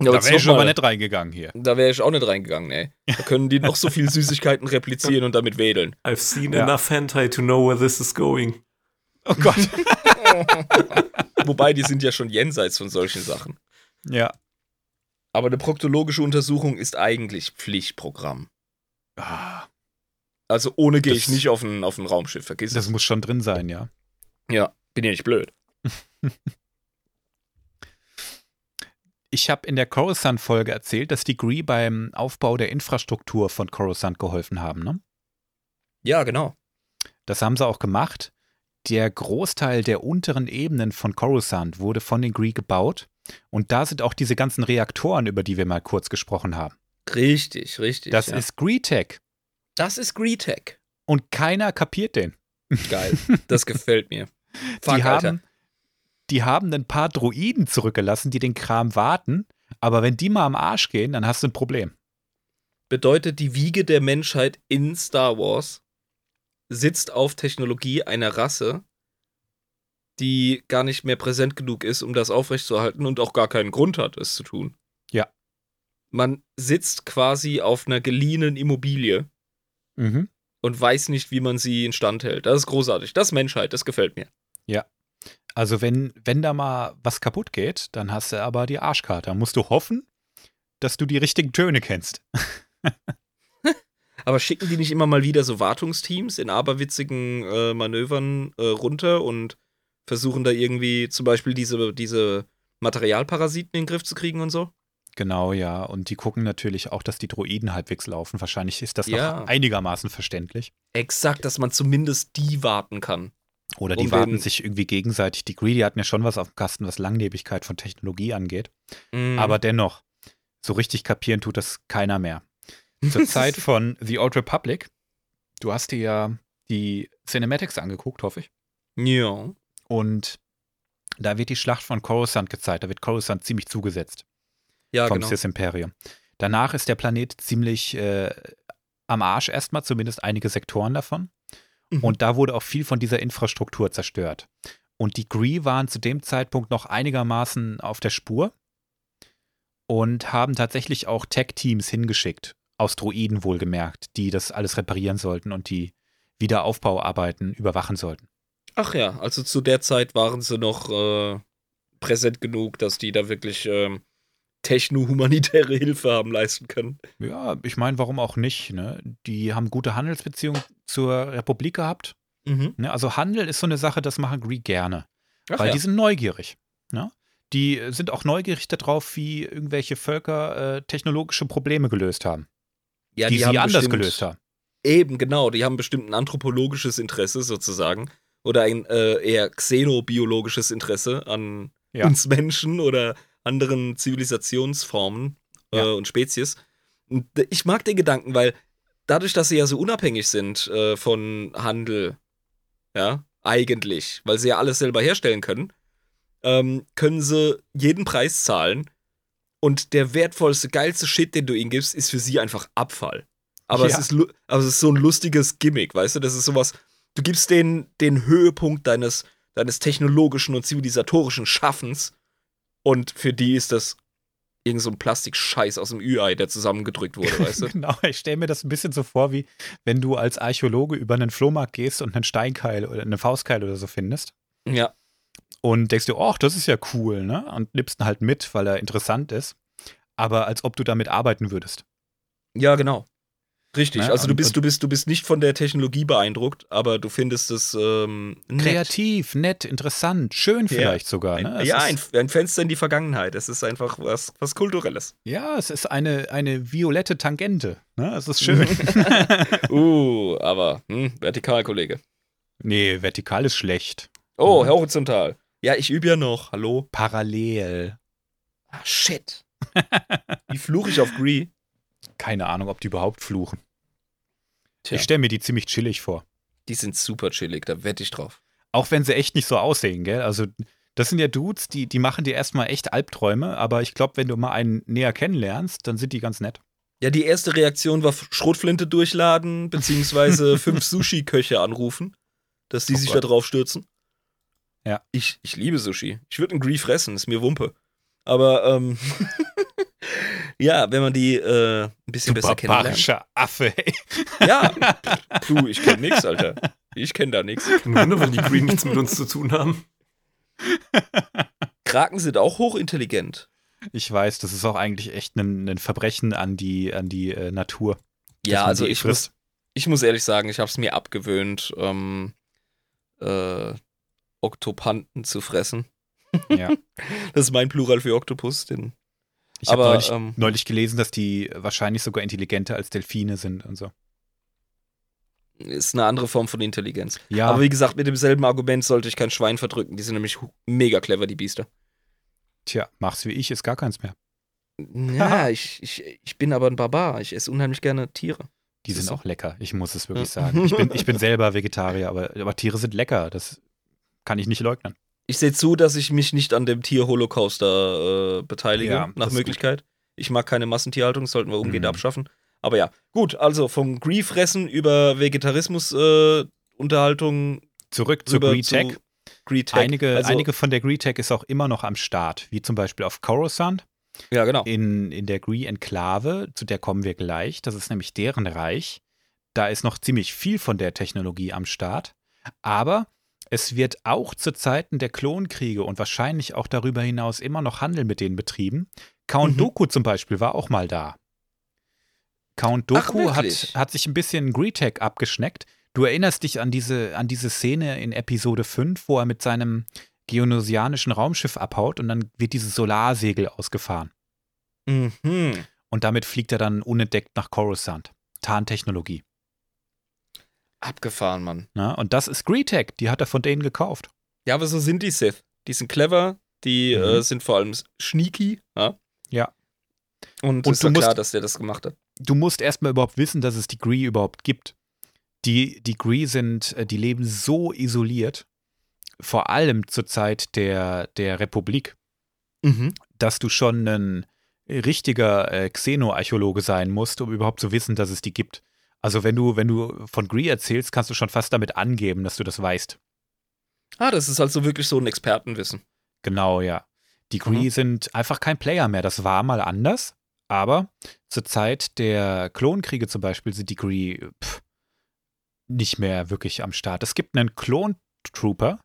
Da wäre ich aber mal- nicht reingegangen hier. Da wäre ich auch nicht reingegangen, ey. Da können die noch so viel [laughs] Süßigkeiten replizieren und damit wedeln. I've seen Ja. enough hentai to know where this is going. Oh Gott. [laughs] Wobei, die sind ja schon jenseits von solchen Sachen. ja. Aber eine proktologische Untersuchung ist eigentlich Pflichtprogramm. Ah, Also ohne gehe ich nicht auf ein, auf ein Raumschiff, vergiss Das es. muss schon drin sein, ja. Ja, bin ja nicht blöd. [laughs] Ich habe in der Coruscant-Folge erzählt, dass die Gree beim Aufbau der Infrastruktur von Coruscant geholfen haben. Ne? Ja, genau. Das haben sie auch gemacht. Der Großteil der unteren Ebenen von Coruscant wurde von den Gree gebaut. Und da sind auch diese ganzen Reaktoren, über die wir mal kurz gesprochen haben. Richtig, richtig. Das ja. ist Gree-Tech. Das ist Greetech. Und keiner kapiert den. Geil. [laughs] Das gefällt mir. Fuck, die, Alter. haben, die haben ein paar Droiden zurückgelassen, die den Kram warten. Aber wenn die mal am Arsch gehen, dann hast du ein Problem. Bedeutet, die Wiege der Menschheit in Star Wars sitzt auf Technologie einer Rasse, die gar nicht mehr präsent genug ist, um das aufrechtzuerhalten und auch gar keinen Grund hat, es zu tun. Ja. Man sitzt quasi auf einer geliehenen Immobilie Mhm. und weiß nicht, wie man sie instand hält. Das ist großartig. Das ist Menschheit, das gefällt mir. Also wenn, wenn da mal was kaputt geht, dann hast du aber die Arschkarte. Da musst du hoffen, dass du die richtigen Töne kennst. [laughs] Aber schicken die nicht immer mal wieder so Wartungsteams in aberwitzigen äh, Manövern äh, runter und versuchen da irgendwie zum Beispiel diese, diese Materialparasiten in den Griff zu kriegen und so? Genau, ja. Und die gucken natürlich auch, dass die Droiden halbwegs laufen. Wahrscheinlich ist das Ja. noch einigermaßen verständlich. Exakt, dass man zumindest die warten kann. Oder die Um warten sich irgendwie gegenseitig. Die Greedy hatten ja schon was auf dem Kasten, was Langlebigkeit von Technologie angeht. Mhm. Aber dennoch, so richtig kapieren tut das keiner mehr. Zur [laughs] Zeit von The Old Republic, du hast dir ja die Cinematics angeguckt, hoffe ich. ja. Und da wird die Schlacht von Coruscant gezeigt. Da wird Coruscant ziemlich zugesetzt Ja, vom genau. Sith Imperium. Danach ist der Planet ziemlich äh, am Arsch erstmal, zumindest einige Sektoren davon. Mhm. Und da wurde auch viel von dieser Infrastruktur zerstört. Und die Gree waren zu dem Zeitpunkt noch einigermaßen auf der Spur und haben tatsächlich auch Tech-Teams hingeschickt, aus Droiden wohlgemerkt, die das alles reparieren sollten und die Wiederaufbauarbeiten überwachen sollten. Ach ja, also zu der Zeit waren sie noch äh, präsent genug, dass die da wirklich ähm, techno-humanitäre Hilfe haben leisten können. Ja, ich meine, warum auch nicht? Ne? Die haben gute Handelsbeziehungen zur Republik gehabt. Mhm. Ne? Also Handel ist so eine Sache, das machen Gree gerne. Ach weil ja. die sind neugierig. Ne? Die sind auch neugierig darauf, wie irgendwelche Völker äh, technologische Probleme gelöst haben, ja, die, haben sie anders gelöst haben. Eben, genau. Die haben bestimmt ein anthropologisches Interesse sozusagen. Oder ein äh, eher xenobiologisches Interesse an Ja. uns Menschen oder anderen Zivilisationsformen äh, Ja. und Spezies. Und ich mag den Gedanken, weil dadurch, dass sie ja so unabhängig sind äh, von Handel, ja, eigentlich, weil sie ja alles selber herstellen können, ähm, können sie jeden Preis zahlen. Und der wertvollste, geilste Shit, den du ihnen gibst, ist für sie einfach Abfall. Aber, es Ja. ist, lu- aber es ist so ein lustiges Gimmick, weißt du? Das ist sowas, du gibst denen den Höhepunkt deines, deines technologischen und zivilisatorischen Schaffens und für die ist das irgend so ein Plastikscheiß aus dem Ü-Ei, der zusammengedrückt wurde, [laughs] weißt du? Genau, ich stelle mir das ein bisschen so vor, wie wenn du als Archäologe über einen Flohmarkt gehst und einen Steinkeil oder einen Faustkeil oder so findest ja, und denkst dir, ach, das ist ja cool, ne? Und nimmst ihn halt mit, weil er interessant ist. Aber als ob du damit arbeiten würdest. ja, genau. Richtig, Ne, also du bist, du bist, du bist nicht von der Technologie beeindruckt, aber du findest es ähm, nett. Kreativ, nett, interessant, schön vielleicht sogar. Ein, Ne? Es ja, ein, ein Fenster in die Vergangenheit. Es ist einfach was, was Kulturelles. ja, es ist eine, eine violette Tangente. Ne? Es ist schön. [laughs] uh, aber hm, vertikal, Kollege. nee, vertikal ist schlecht. Oh, Mhm. horizontal. Ja, ich übe ja noch. Hallo. Parallel. Ah, shit. [laughs] Wie fluche ich auf Gree? Keine Ahnung, ob die überhaupt fluchen. Tja, Ich stelle mir die ziemlich chillig vor. die sind super chillig, da wette ich drauf. Auch wenn sie echt nicht so aussehen, gell? Also, das sind ja Dudes, die, die machen dir erstmal echt Albträume, aber ich glaube, wenn du mal einen näher kennenlernst, dann sind die ganz nett. Ja, die erste Reaktion war Schrotflinte durchladen, [laughs] beziehungsweise fünf Sushi-Köche anrufen, dass die Oh sich Gott. da drauf stürzen. Ja. Ich, ich liebe Sushi. Ich würde einen Gree fressen, ist mir Wumpe. Aber, ähm, [laughs] ja, wenn man die äh, ein bisschen besser kennenlernt. barbarischer Affe, ey. Ja, [laughs] du, ich kenn nix, Alter. Ich kenn da nix. Kein Wunder, weil die Green nichts mit uns zu tun haben. [laughs] Kraken sind auch hochintelligent. Ich weiß, das ist auch eigentlich echt ein, ein Verbrechen an die, an die äh, Natur. Ja, also ich frisst. muss, ich muss ehrlich sagen, ich habe es mir abgewöhnt, ähm, äh, Oktopanten zu fressen. Ja. [laughs] Das ist mein Plural für Oktopus. Den, Ich habe neulich, ähm, neulich gelesen, dass die wahrscheinlich sogar intelligenter als Delfine sind und so. ist eine andere Form von Intelligenz. Ja, Aber wie gesagt, mit demselben Argument sollte ich kein Schwein verdrücken. Die sind nämlich mega clever, die Biester. tja, mach's wie ich, ist gar keins mehr. Ja, [laughs] ich, ich, ich bin aber ein Barbar. Ich esse unheimlich gerne Tiere. Die sind du? auch lecker, ich muss es wirklich Ja. sagen. Ich [laughs] bin, ich bin selber Vegetarier, aber, aber Tiere sind lecker, das kann ich nicht leugnen. Ich sehe zu, dass ich mich nicht an dem Tier-Holocaust äh, beteilige, Ja, nach Möglichkeit. Ich mag keine Massentierhaltung, das sollten wir umgehend Mhm. abschaffen. Aber ja, gut, also vom Gree-Fressen über Vegetarismus-Unterhaltung Zurück zu rüber GreeTech. zu Gree-Tech. Einige, also, einige von der GreeTech ist auch immer noch am Start, wie zum Beispiel auf Coruscant Ja, genau. in, in der Gree-Enklave, zu der kommen wir gleich. Das ist nämlich deren Reich. Da ist noch ziemlich viel von der Technologie am Start. Aber es wird auch zu Zeiten der Klonkriege und wahrscheinlich auch darüber hinaus immer noch Handel mit denen betrieben. Count Mhm. Doku zum Beispiel war auch mal da. Count Ach, Doku hat, hat sich ein bisschen GreeTech abgeschneckt. Du erinnerst dich an diese, an diese Szene in Episode 5, wo er mit seinem geonosianischen Raumschiff abhaut und dann wird dieses Solarsegel ausgefahren. Mhm. Und damit fliegt er dann unentdeckt nach Coruscant. Tarntechnologie. Abgefahren, Mann. Ne? Und das ist GreeTech, die hat er von denen gekauft. Ja, aber so sind die Sith. Die sind clever, die Mhm. äh, sind vor allem sneaky. Ja. Ja. Und, Und ist du doch klar, musst- dass der das gemacht hat. Du musst erstmal überhaupt wissen, dass es die Gree überhaupt gibt. Die, die Gree sind, äh, die leben so isoliert, vor allem zur Zeit der, der Republik, Mhm. dass du schon ein richtiger äh, Xenoarchäologe sein musst, um überhaupt zu wissen, dass es die gibt. Also wenn du, wenn du von Gree erzählst, kannst du schon fast damit angeben, dass du das weißt. Ah, das ist also wirklich so ein Expertenwissen. Genau, ja. Die Gree Mhm. sind einfach kein Player mehr. Das war mal anders, aber zur Zeit der Klonkriege zum Beispiel sind die Gree pff, nicht mehr wirklich am Start. Es gibt einen Klon-Trooper,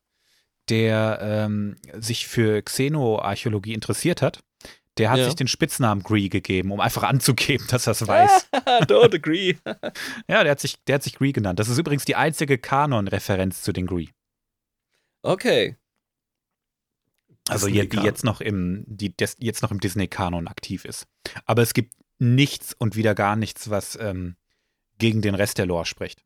der ähm, sich für Xenoarchäologie interessiert hat. Der hat Ja. sich den Spitznamen Gree gegeben, um einfach anzugeben, [laughs] dass er es weiß. [laughs] Don't agree. [laughs] ja, der hat, sich, der hat sich Gree genannt. Das ist übrigens die einzige Kanon-Referenz zu den Gree. Okay. Also je- die jetzt noch im, die des, jetzt noch im Disney-Kanon aktiv ist. Aber es gibt nichts und wieder gar nichts, was ähm, gegen den Rest der Lore spricht.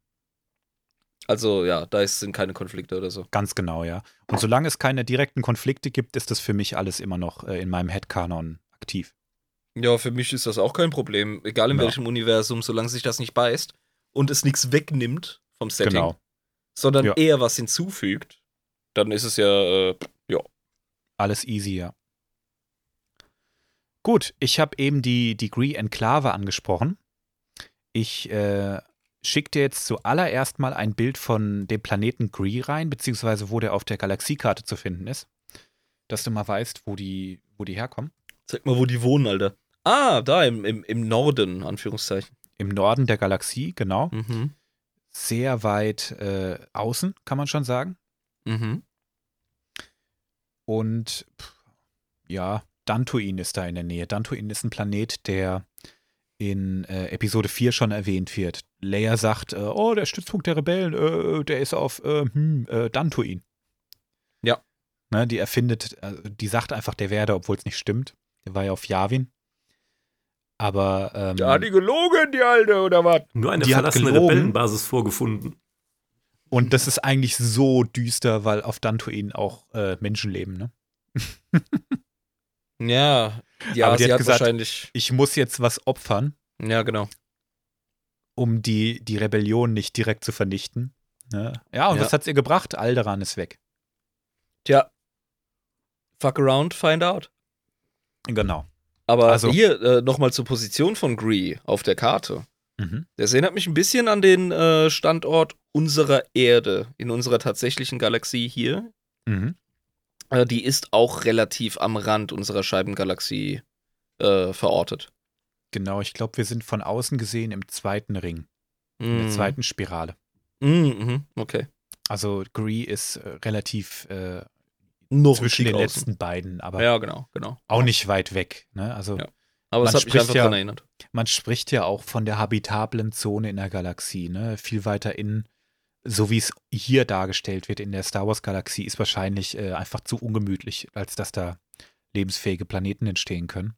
Also ja, da sind keine Konflikte oder so. Ganz genau, ja. Und solange es keine direkten Konflikte gibt, ist das für mich alles immer noch äh, in meinem Headcanon aktiv. Ja, für mich ist das auch kein Problem. Egal in Ja. welchem Universum, solange sich das nicht beißt und es nichts wegnimmt vom Setting, Genau. sondern Ja. eher was hinzufügt, dann ist es ja, äh, ja. Alles easy, ja. Gut, ich habe eben die, die Gree Enklave angesprochen. Ich äh, schicke dir jetzt zuallererst mal ein Bild von dem Planeten Gree rein, beziehungsweise wo der auf der Galaxiekarte zu finden ist. Dass du mal weißt, wo die, wo die herkommen. Zeig mal, wo die wohnen, Alter. Ah, da im, im, im Norden, Anführungszeichen. Im Norden der Galaxie, genau. Mhm. Sehr weit äh, außen, kann man schon sagen. Mhm. Und pff, ja, Dantuin ist da in der Nähe. Dantuin ist ein Planet, der in äh, Episode 4 schon erwähnt wird. Leia sagt, äh, oh, der Stützpunkt der Rebellen, äh, der ist auf äh, hm, äh, Dantuin. Ja. Ne, die erfindet, äh, die sagt einfach, der werde, obwohl es nicht stimmt. Der war ja auf Yavin. Aber ähm, gelogen, die Alte, oder was? Nur eine Die hat verlassene. Rebellenbasis vorgefunden. und das ist eigentlich so düster, weil auf Dantuin auch äh, Menschen leben, ne? Ja, ja, Aber die hat hat, gesagt- wahrscheinlich. Ich muss jetzt was opfern, Ja, genau. um die, die Rebellion nicht direkt zu vernichten. Ne? Ja, und Ja. was hat's ihr gebracht? Alderan ist weg. Tja. Fuck around, find out. Genau. Aber Also- hier äh, nochmal zur Position von Gree auf der Karte. Mhm. Das erinnert mich ein bisschen an den äh, Standort unserer Erde in unserer tatsächlichen Galaxie hier. Mhm. Äh, die ist auch relativ am Rand unserer Scheibengalaxie äh, verortet. Genau, ich glaube, wir sind von außen gesehen im zweiten Ring, in Mhm. der zweiten Spirale. Mhm, mhm, okay. Also Gree ist äh, relativ äh, zwischen den außen. letzten beiden, aber Ja, genau, genau. auch nicht weit weg. Ne? Also Ja. Aber Man es hat mich spricht einfach ja- daran erinnert. man spricht ja auch von der habitablen Zone in der Galaxie, ne? Viel weiter innen. So wie es hier dargestellt wird in der Star Wars Galaxie, ist wahrscheinlich äh, einfach zu ungemütlich, als dass da lebensfähige Planeten entstehen können.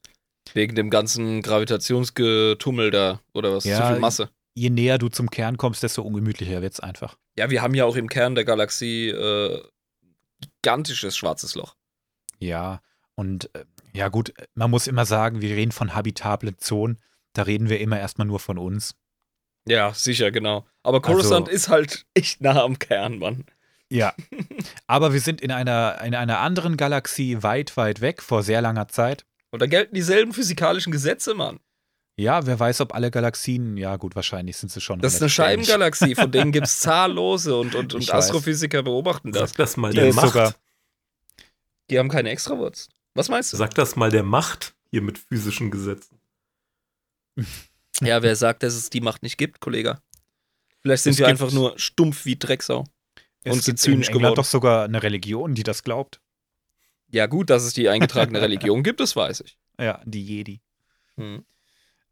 Wegen dem ganzen Gravitationsgetummel da oder was? Ja, Zu viel Masse. Je näher du zum Kern kommst, desto ungemütlicher wird es einfach. Ja, wir haben ja auch im Kern der Galaxie äh, gigantisches schwarzes Loch. Ja, und äh, ja gut, man muss immer sagen, wir reden von habitablen Zonen, da reden wir immer erstmal nur von uns. Ja, sicher, genau. Aber Coruscant Also- ist halt echt nah am Kern, Mann. Ja. [laughs] Aber wir sind in einer, in einer anderen Galaxie weit, weit weg, vor sehr langer Zeit. Und da gelten dieselben physikalischen Gesetze, Mann. Ja, wer weiß, ob alle Galaxien, ja gut, wahrscheinlich sind sie schon. Das ist eine. Scheibengalaxie, von denen gibt es [laughs] zahllose und, und, und Ich weiß. Astrophysiker beobachten das. Sag das mal Die der Macht. sogar- Die haben keine Extrawurst. Was meinst du? Sag das mal der Macht hier mit physischen Gesetzen. [laughs] Ja, [laughs] wer sagt, dass es die Macht nicht gibt, Kollege? Vielleicht sind Es wir gibt- einfach nur stumpf wie Drecksau. Es und sind gibt in England geworden. doch sogar eine Religion, die das glaubt. Ja, gut, dass es die eingetragene [laughs] Religion gibt, das weiß ich. Ja, die Jedi. Hm.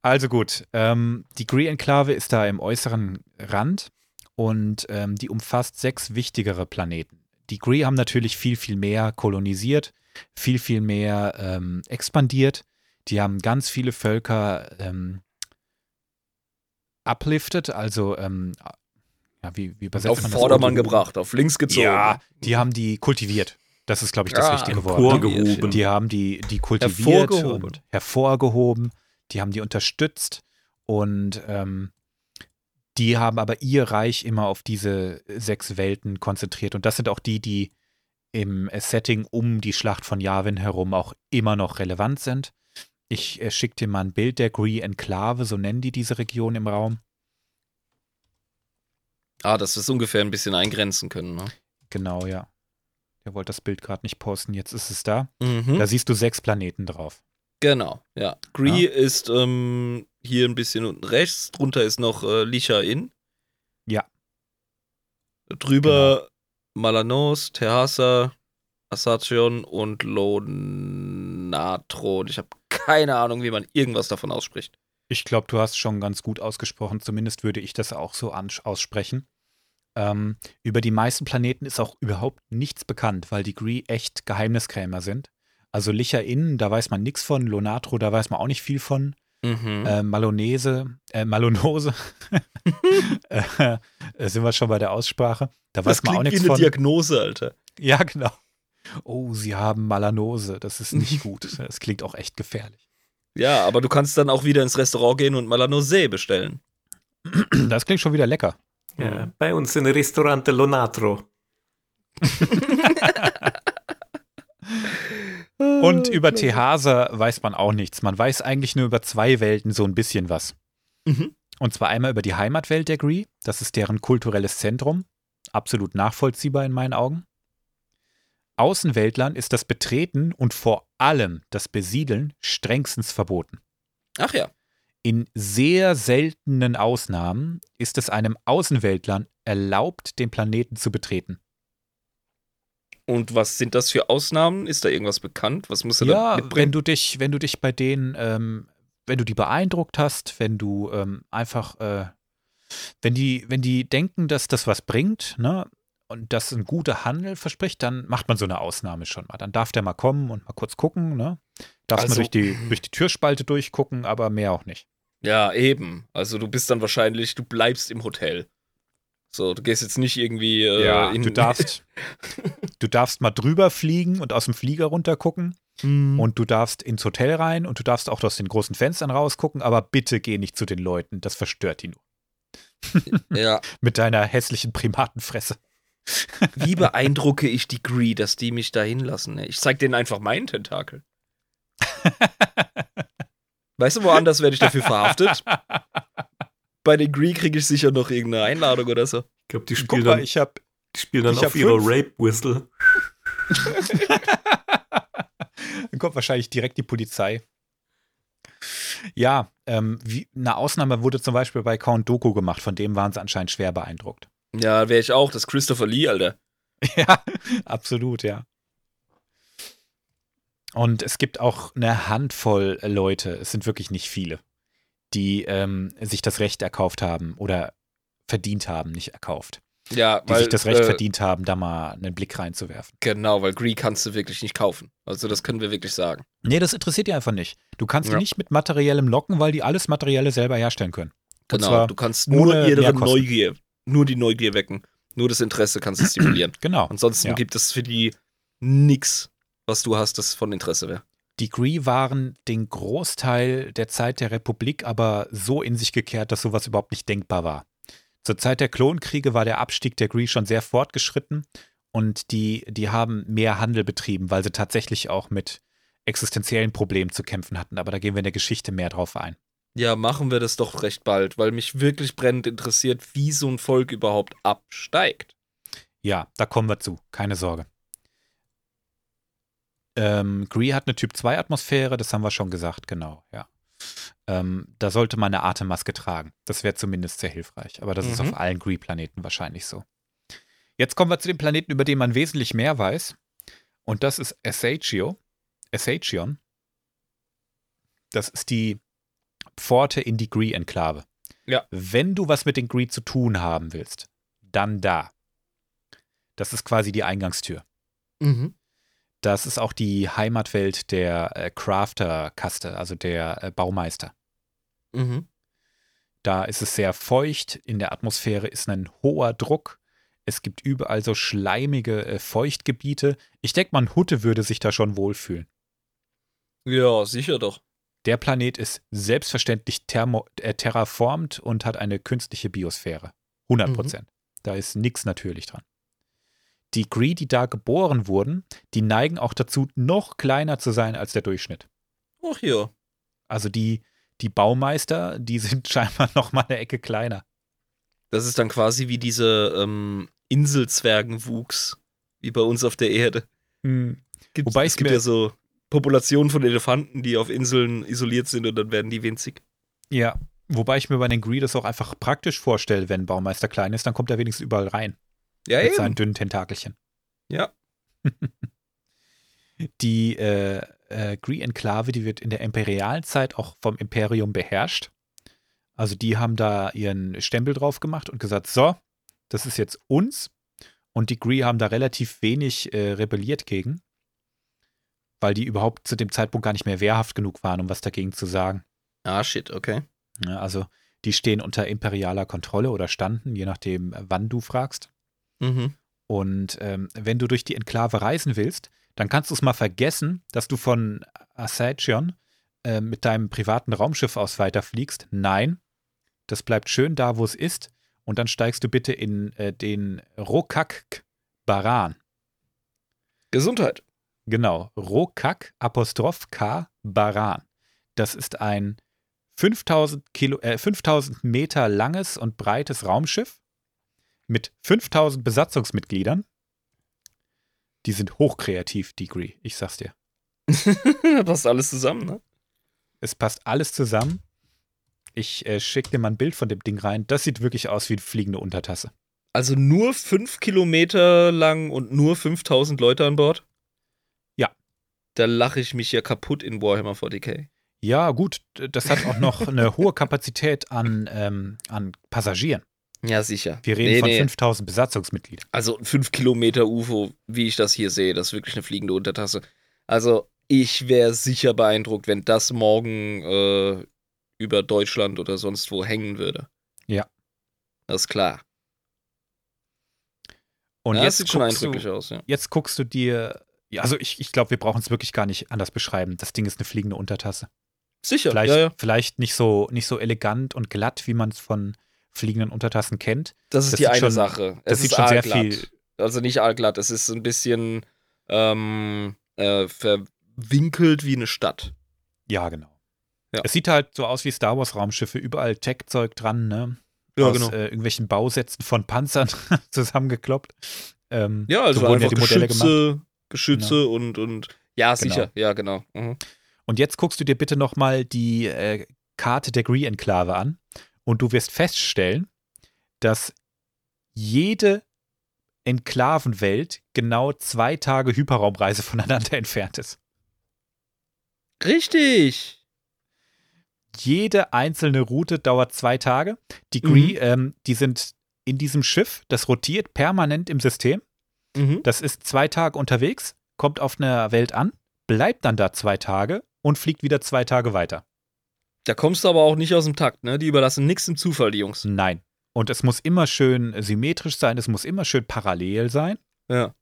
Also gut, ähm, die Gree-Enklave ist da im äußeren Rand und ähm, die umfasst sechs wichtigere Planeten. Die Gree haben natürlich viel, viel mehr kolonisiert, viel, viel mehr ähm, expandiert. Die haben ganz viele Völker ähm, uplifted, also ähm, ja, wie, wie übersetzt Auf man das? Vordermann gebracht, auf links gezogen. Ja, die haben die kultiviert. Das ist, glaube ich, das Ah, richtige Wort. Emporgehoben. Die haben die, die kultiviert Hervorgehoben. und hervorgehoben. Die haben die unterstützt und ähm, die haben aber ihr Reich immer auf diese sechs Welten konzentriert. Und das sind auch die, die im Setting um die Schlacht von Yavin herum auch immer noch relevant sind. Ich äh, schicke dir mal ein Bild der Gree Enklave, so nennen die diese Region im Raum. Ah, dass wir es ungefähr ein bisschen eingrenzen können. Ne? Genau, ja. Der wollte das Bild gerade nicht posten, jetzt ist es da. Mhm. Da siehst du sechs Planeten drauf. Genau, ja. Gree ist ähm, hier ein bisschen unten rechts. Drunter ist noch äh, Licha In. Ja. Drüber Malanos, Tehasa, Asation und Lonatron. Ich habe keine Ahnung, wie man irgendwas davon ausspricht. Ich glaube, du hast schon ganz gut ausgesprochen. Zumindest würde ich das auch so aussprechen. Ähm, über die meisten Planeten ist auch überhaupt nichts bekannt, weil die Gree echt Geheimniskrämer sind. Also Licher Innen, da weiß man nichts von. Lonatro, da weiß man auch nicht viel von. Mhm. Äh, Malonese, äh, Malonose, [laughs] äh, äh, sind wir schon bei der Aussprache. Da weiß man auch nichts von. Diagnose, Alter. Ja, genau. Oh, sie haben Malanose. Das ist nicht [laughs] gut. Das klingt auch echt gefährlich. Ja, aber du kannst dann auch wieder ins Restaurant gehen und Malanosee bestellen. Das klingt schon wieder lecker. Ja, bei uns in Restaurante Lonatro. [laughs] Und über Tehasa weiß man auch nichts. Man weiß eigentlich nur über zwei Welten so ein bisschen was. Mhm. Und zwar einmal über die Heimatwelt der Gree. Das ist deren kulturelles Zentrum. Absolut nachvollziehbar in meinen Augen. Außenweltlern ist das Betreten und vor allem das Besiedeln strengstens verboten. Ach ja. In sehr seltenen Ausnahmen ist es einem Außenweltlern erlaubt, den Planeten zu betreten. Und was sind das für Ausnahmen? Ist da irgendwas bekannt? Was muss er da Ja, wenn mitbringen? du dich, wenn du dich bei denen, ähm, wenn du die beeindruckt hast, wenn du ähm, einfach, äh, wenn die, wenn die denken, dass das was bringt, ne, und das ein guter Handel verspricht, dann macht man so eine Ausnahme schon mal. Dann darf der mal kommen und mal kurz gucken, ne? Darfst Also- mal durch die, durch die Türspalte durchgucken, aber mehr auch nicht. Ja, eben. Also du bist dann wahrscheinlich, du bleibst im Hotel. So, du gehst jetzt nicht irgendwie äh, in du darfst, du darfst mal drüber fliegen und aus dem Flieger runtergucken. Mhm. Und du darfst ins Hotel rein und du darfst auch aus den großen Fenstern rausgucken, aber bitte geh nicht zu den Leuten, das verstört die nur. ja. [laughs] Mit deiner hässlichen Primatenfresse. [laughs] Wie beeindrucke ich die Gree, dass die mich da hinlassen? ey? Ich zeig denen einfach meinen Tentakel. [laughs] Weißt du, woanders werde ich dafür verhaftet? Bei den Gree kriege ich sicher noch irgendeine Einladung oder so. Ich glaube, die spielen mal, dann, ich habe die spielen dann ich auf hab fünf. Rape-Whistle. [laughs] Dann kommt wahrscheinlich direkt die Polizei. Ja, ähm, wie, eine Ausnahme wurde zum Beispiel bei Count Doku gemacht, von dem waren sie anscheinend schwer beeindruckt. Ja, wäre ich auch. Das ist Christopher Lee, Alter. [laughs] Ja, absolut, ja. Und es gibt auch eine Handvoll Leute, es sind wirklich nicht viele, die ähm, sich das Recht erkauft haben oder verdient haben, nicht erkauft. Ja, Die weil, sich das Recht äh, verdient haben, da mal einen Blick reinzuwerfen. Genau, weil Gree kannst du wirklich nicht kaufen. Also das können wir wirklich sagen. Nee, das interessiert die einfach nicht. Du kannst Ja. die nicht mit Materiellem locken, weil die alles Materielle selber herstellen können. Und Genau, du kannst nur ihre Mehrkosten. Neugier, nur die Neugier wecken. Nur das Interesse kannst du stimulieren. [clears throat] Genau. Ansonsten Ja. gibt es für die nix, was du hast, das von Interesse wäre. Die Gree waren den Großteil der Zeit der Republik aber so in sich gekehrt, dass sowas überhaupt nicht denkbar war. Zur Zeit der Klonkriege war der Abstieg der Gree schon sehr fortgeschritten und die, die haben mehr Handel betrieben, weil sie tatsächlich auch mit existenziellen Problemen zu kämpfen hatten. Aber da gehen wir in der Geschichte mehr drauf ein. Ja, machen wir das doch recht bald, weil mich wirklich brennend interessiert, wie so ein Volk überhaupt absteigt. Ja, da kommen wir zu, keine Sorge. Ähm, Gree hat eine Typ-2-Atmosphäre, das haben wir schon gesagt, genau, ja. Ähm, da sollte man eine Atemmaske tragen. Das wäre zumindest sehr hilfreich. Aber das ist Mhm. auf allen Gree-Planeten wahrscheinlich so. Jetzt kommen wir zu dem Planeten, über den man wesentlich mehr weiß. Und das ist Essagio. Essagion. Das ist die Pforte in die Gree-Enklave. Ja. Wenn du was mit den Gree zu tun haben willst, dann da. Das ist quasi die Eingangstür. Mhm. Das ist auch die Heimatwelt der äh, Crafter-Kaste, also der äh, Baumeister. Mhm. Da ist es sehr feucht, in der Atmosphäre ist ein hoher Druck. Es gibt überall so schleimige äh, Feuchtgebiete. Ich denke, man Hutte würde sich da schon wohlfühlen. Ja, sicher doch. Der Planet ist selbstverständlich thermo äh, terraformt und hat eine künstliche Biosphäre. 100 Prozent. Da ist nichts natürlich dran. Die Gree, die da geboren wurden, die neigen auch dazu, noch kleiner zu sein als der Durchschnitt. Ach ja. Also die, die Baumeister, die sind [laughs] scheinbar noch mal eine Ecke kleiner. Das ist dann quasi wie diese ähm, Inselzwergenwuchs, wie bei uns auf der Erde. Gibt, Wobei es gibt mir- ja so Populationen von Elefanten, die auf Inseln isoliert sind und dann werden die winzig. Ja, wobei ich mir bei den Gree das auch einfach praktisch vorstelle, wenn Baumeister klein ist, dann kommt er wenigstens überall rein Ja, mit eben. seinen dünnen Tentakelchen. Ja. [laughs] Die äh, äh, Gree-Enklave, die wird in der imperialen Zeit auch vom Imperium beherrscht. Also die haben da ihren Stempel drauf gemacht und gesagt, so, das ist jetzt uns. Und die Gree haben da relativ wenig äh, rebelliert gegen, weil die überhaupt zu dem Zeitpunkt gar nicht mehr wehrhaft genug waren, um was dagegen zu sagen. Ah, shit, okay. Ja, also die stehen unter imperialer Kontrolle oder standen, je nachdem, wann du fragst. Mhm. Und ähm, wenn du durch die Enklave reisen willst, dann kannst du es mal vergessen, dass du von Asagion äh, mit deinem privaten Raumschiff aus weiterfliegst. Nein, das bleibt schön da, wo es ist. Und dann steigst du bitte in äh, den Rokak Baran. Gesundheit. Genau, Rokak Apostroph K Baran. Das ist ein 5000, Kilo, äh, 5000 Meter langes und breites Raumschiff mit 5000 Besatzungsmitgliedern. Die sind hochkreativ, Degree, ich sag's dir. [laughs] passt alles zusammen, ne? Es passt alles zusammen. Ich äh, schicke dir mal ein Bild von dem Ding rein. Das sieht wirklich aus wie eine fliegende Untertasse. Also nur fünf Kilometer lang und nur 5000 Leute an Bord? Da lache ich mich ja kaputt in Warhammer 40k. Ja, gut, das hat auch noch eine [laughs] hohe Kapazität an, ähm, an Passagieren. Ja, sicher. Wir reden Nee, von nee. 5000 Besatzungsmitgliedern. Also ein 5 Kilometer UFO, wie ich das hier sehe, das ist wirklich eine fliegende Untertasse. Also ich wäre sicher beeindruckt, wenn das morgen äh, über Deutschland oder sonst wo hängen würde. Ja. Das ist klar. Und ja, das jetzt sieht schon guckst du, eindrücklich aus, ja. jetzt guckst du dir, ja, also ich, ich glaube, wir brauchen es wirklich gar nicht anders beschreiben. Das Ding ist eine fliegende Untertasse. Sicher, Vielleicht, ja, ja. vielleicht nicht, so, nicht so elegant und glatt, wie man es von fliegenden Untertassen kennt. Das ist das die sieht eine schon- Sache. das es sieht ist schon sehr viel- Also nicht aalglatt, es ist ein bisschen ähm, äh, verwinkelt wie eine Stadt. Ja, genau. Ja. Es sieht halt so aus wie Star Wars Raumschiffe, überall Tech-Zeug dran, ne? Ja, Aus genau. äh, irgendwelchen Bausätzen von Panzern [laughs] zusammengekloppt. Ähm, Ja, also so wurden einfach ja die Modelle gemacht. Geschütze, Geschütze und, und ja, sicher. Ja, genau. Mhm. Und jetzt guckst du dir bitte nochmal die äh, Karte der Gree-Enklave an und du wirst feststellen, dass jede Enklavenwelt genau zwei Tage Hyperraumreise voneinander [laughs] entfernt ist. Richtig. Jede einzelne Route dauert zwei Tage. Die Mhm. Gree, ähm, die sind in diesem Schiff, das rotiert permanent im System. Mhm. Das ist zwei Tage unterwegs, kommt auf einer Welt an, bleibt dann da zwei Tage und fliegt wieder zwei Tage weiter. Da kommst du aber auch nicht aus dem Takt, ne? Die überlassen nichts dem Zufall, die Jungs. Nein. Und es muss immer schön symmetrisch sein, es muss immer schön parallel sein. Ja.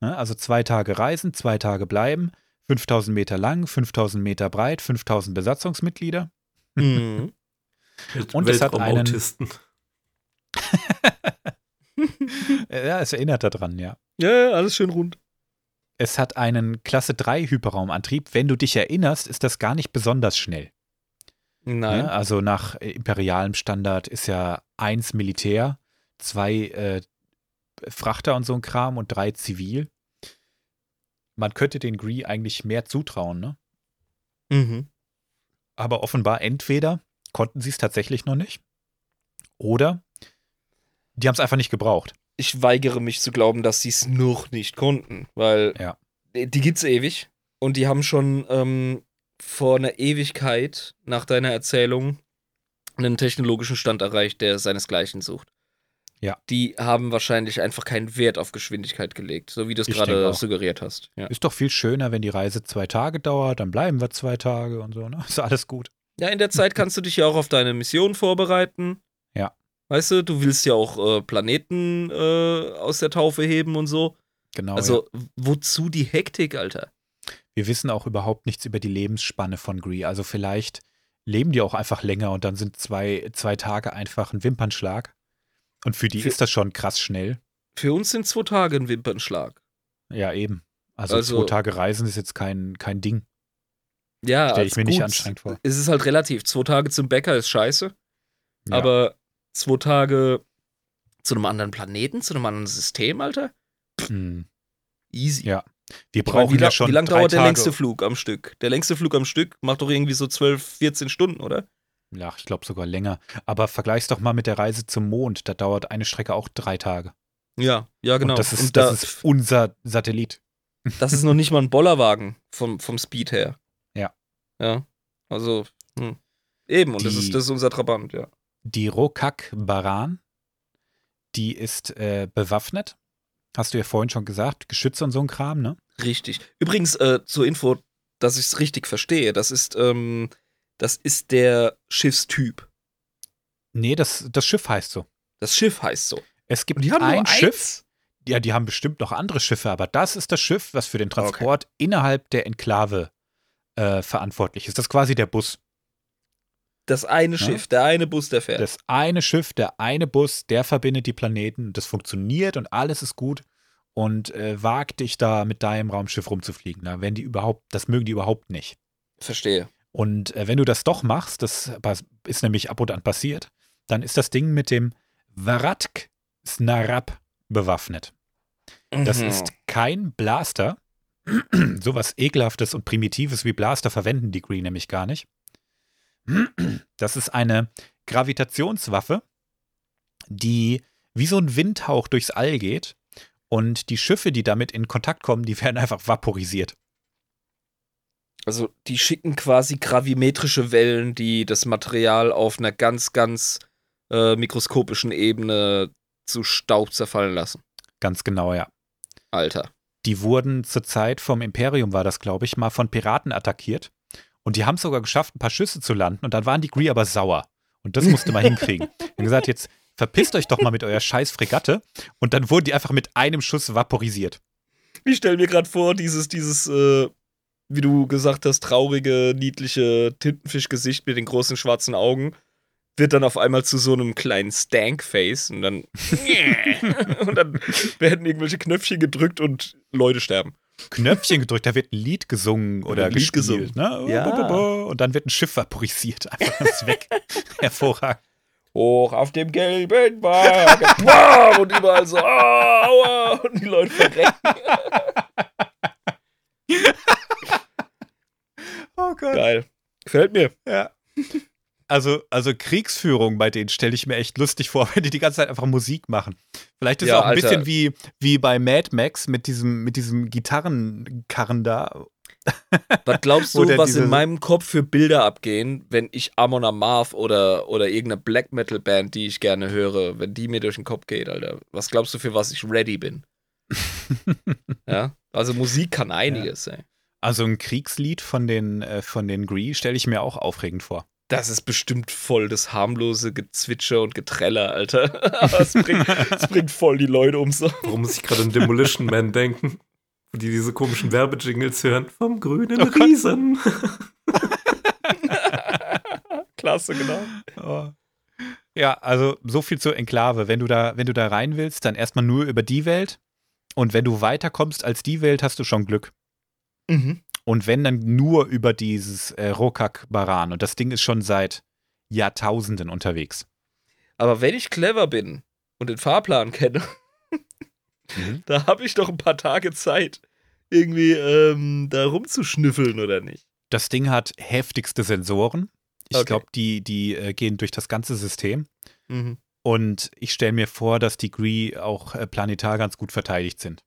Ne, Also zwei Tage reisen, zwei Tage bleiben, 5000 Meter lang, 5000 Meter breit, 5000 Besatzungsmitglieder. Mhm. [laughs] Und es hat einen- [laughs] [laughs] Ja, es erinnert daran, ja. ja, ja, alles schön rund. Es hat einen Klasse 3 Hyperraumantrieb. Wenn du dich erinnerst, ist das gar nicht besonders schnell. Nein. Ne? Also nach äh, imperialem Standard ist ja eins Militär, zwei äh, Frachter und so ein Kram und drei zivil. Man könnte den Gree eigentlich mehr zutrauen, ne? Mhm. Aber offenbar entweder konnten sie es tatsächlich noch nicht oder die haben es einfach nicht gebraucht. Ich weigere mich zu glauben, dass sie es noch nicht konnten, weil Ja. die gibt's ewig und die haben schon ähm, vor einer Ewigkeit nach deiner Erzählung einen technologischen Stand erreicht, der seinesgleichen sucht. Ja. Die haben wahrscheinlich einfach keinen Wert auf Geschwindigkeit gelegt, so wie du es gerade auch. suggeriert hast. Ja. Ist doch viel schöner, wenn die Reise zwei Tage dauert, dann bleiben wir zwei Tage und so, ne? [laughs] Ist alles gut. ja, in der Zeit kannst du dich ja auch auf deine Mission vorbereiten. Ja. Weißt du, du willst ja auch äh, Planeten äh, aus der Taufe heben und so. Genau. ja. Also, wozu die Hektik, Alter? Wir wissen auch überhaupt nichts über die Lebensspanne von Gree. Also vielleicht leben die auch einfach länger und dann sind zwei, zwei Tage einfach ein Wimpernschlag. Und für die Für- ist das schon krass schnell. Für uns sind zwei Tage ein Wimpernschlag. Ja, eben. Also, Also- zwei Tage Reisen ist jetzt kein, kein Ding. Ja, Stell ich mir nicht gut, anstrengend vor. Es ist halt relativ. Zwei Tage zum Bäcker ist scheiße, Ja. aber zwei Tage zu einem anderen Planeten, zu einem anderen System, Alter? Hm. Easy. Ja, Wir Ich meine, brauchen wie, ja schon wie lang drei dauert der Tage. längste Flug am Stück? Der längste Flug am Stück macht doch irgendwie so 12, 14 Stunden, oder? Ja, ich glaube sogar länger. Aber vergleich's doch mal mit der Reise zum Mond. Da dauert eine Strecke auch drei Tage. Ja, ja, genau. Und das ist, Und das da- ist unser Satellit. Das ist noch nicht mal ein Bollerwagen vom, vom Speed her. Ja. Ja. Also, hm. eben, und das Die- ist, das ist unser Trabant, ja. Die Rokak Baran, die ist äh, bewaffnet. Hast du ja vorhin schon gesagt, Geschütze und so ein Kram, ne? Richtig. Übrigens, äh, zur Info, dass ich es richtig verstehe, das ist, ähm, das ist der Schiffstyp. Nee, das, das Schiff heißt so. Das Schiff heißt so. Es gibt Und die haben ein Schiff. Ja, die haben bestimmt noch andere Schiffe, aber das ist das Schiff, was für den Transport innerhalb der Enklave äh, verantwortlich ist. Das ist quasi der Bus. Das eine Schiff, der eine Bus, der fährt. Das eine Schiff, der eine Bus, der verbindet die Planeten. Das funktioniert und alles ist gut. Und äh, wag dich da mit deinem Raumschiff rumzufliegen. Da werden die überhaupt, das mögen die überhaupt nicht. Verstehe. Und äh, wenn du das doch machst, das ist nämlich ab und an passiert, dann ist das Ding mit dem Varatk Snarab bewaffnet. Das Mhm. ist kein Blaster. [clears throat] Sowas ekelhaftes und primitives wie Blaster verwenden die Green nämlich gar nicht. Das ist eine Gravitationswaffe, die wie so ein Windhauch durchs All geht. Und die Schiffe, die damit in Kontakt kommen, die [laughs] werden einfach vaporisiert. Also, die schicken quasi gravimetrische Wellen, die das Material auf einer ganz, ganz äh, mikroskopischen Ebene zu Staub zerfallen lassen. Ganz genau, ja. Alter. Die wurden zur Zeit vom Imperium, war das, glaube ich, mal von Piraten attackiert. Und die haben es sogar geschafft, ein paar Schüsse zu landen. Und dann waren die Gree aber sauer. Und das musste man [laughs] hinkriegen. Die haben gesagt, jetzt verpisst euch doch mal mit eurer scheiß Fregatte. Und dann wurden die einfach mit einem Schuss vaporisiert. Ich stelle mir gerade vor, dieses, dieses, äh, wie du gesagt hast, traurige, niedliche Tintenfischgesicht mit den großen schwarzen Augen wird dann auf einmal zu so einem kleinen Stank-Face und dann [laughs] [laughs] und dann werden irgendwelche Knöpfchen gedrückt und Leute sterben. Knöpfchen gedrückt, da wird ein Lied gesungen oder ein Lied gespielt. Ne? Ja. Und dann wird ein Schiff vaporisiert. Einfach ist weg. [laughs] Hervorragend. Hoch auf dem gelben Wagen. Und überall so, aua, und die Leute verrecken. [laughs] Oh Gott. Geil. Gefällt mir. Ja. Also, also Kriegsführung bei denen stelle ich mir echt lustig vor, [laughs] wenn die die ganze Zeit einfach Musik machen. Vielleicht ist Ja, es auch ein Alter. bisschen wie, wie bei Mad Max mit diesem, mit diesem Gitarrenkarren da. Was [laughs] glaubst du, was in meinem Kopf für Bilder abgehen, wenn ich Amon Amarth oder, oder irgendeine Black Metal Band, die ich gerne höre, wenn die mir durch den Kopf geht, Alter? Was glaubst du, für was ich ready bin? [laughs] ja? Also Musik kann einiges, ey. Also ein Kriegslied von den, äh, von den Gree stelle ich mir auch aufregend vor. Das ist bestimmt voll das harmlose Gezwitscher und Getreller, Alter. [laughs] Aber es bringt, es bringt voll die Leute um so. Warum muss ich gerade an Demolition Man denken? Wo die diese komischen Werbejingles hören. Vom grünen Oh. Riesen. [laughs] Klasse, genau. Oh. Ja, also so viel zur Enklave. Wenn du da, wenn du da rein willst, dann erstmal nur über die Welt. Und wenn du weiterkommst als die Welt, hast du schon Glück. Mhm. Und wenn dann nur über dieses äh, Rokak Baran. Und das Ding ist schon seit Jahrtausenden unterwegs. Aber wenn ich clever bin und den Fahrplan kenne, [laughs] da habe ich doch ein paar Tage Zeit, irgendwie ähm, da rumzuschnüffeln, oder nicht? Das Ding hat heftigste Sensoren. Ich Okay. glaube, die, die äh, gehen durch das ganze System. Mhm. Und ich stelle mir vor, dass die Gree auch äh, planetar ganz gut verteidigt sind.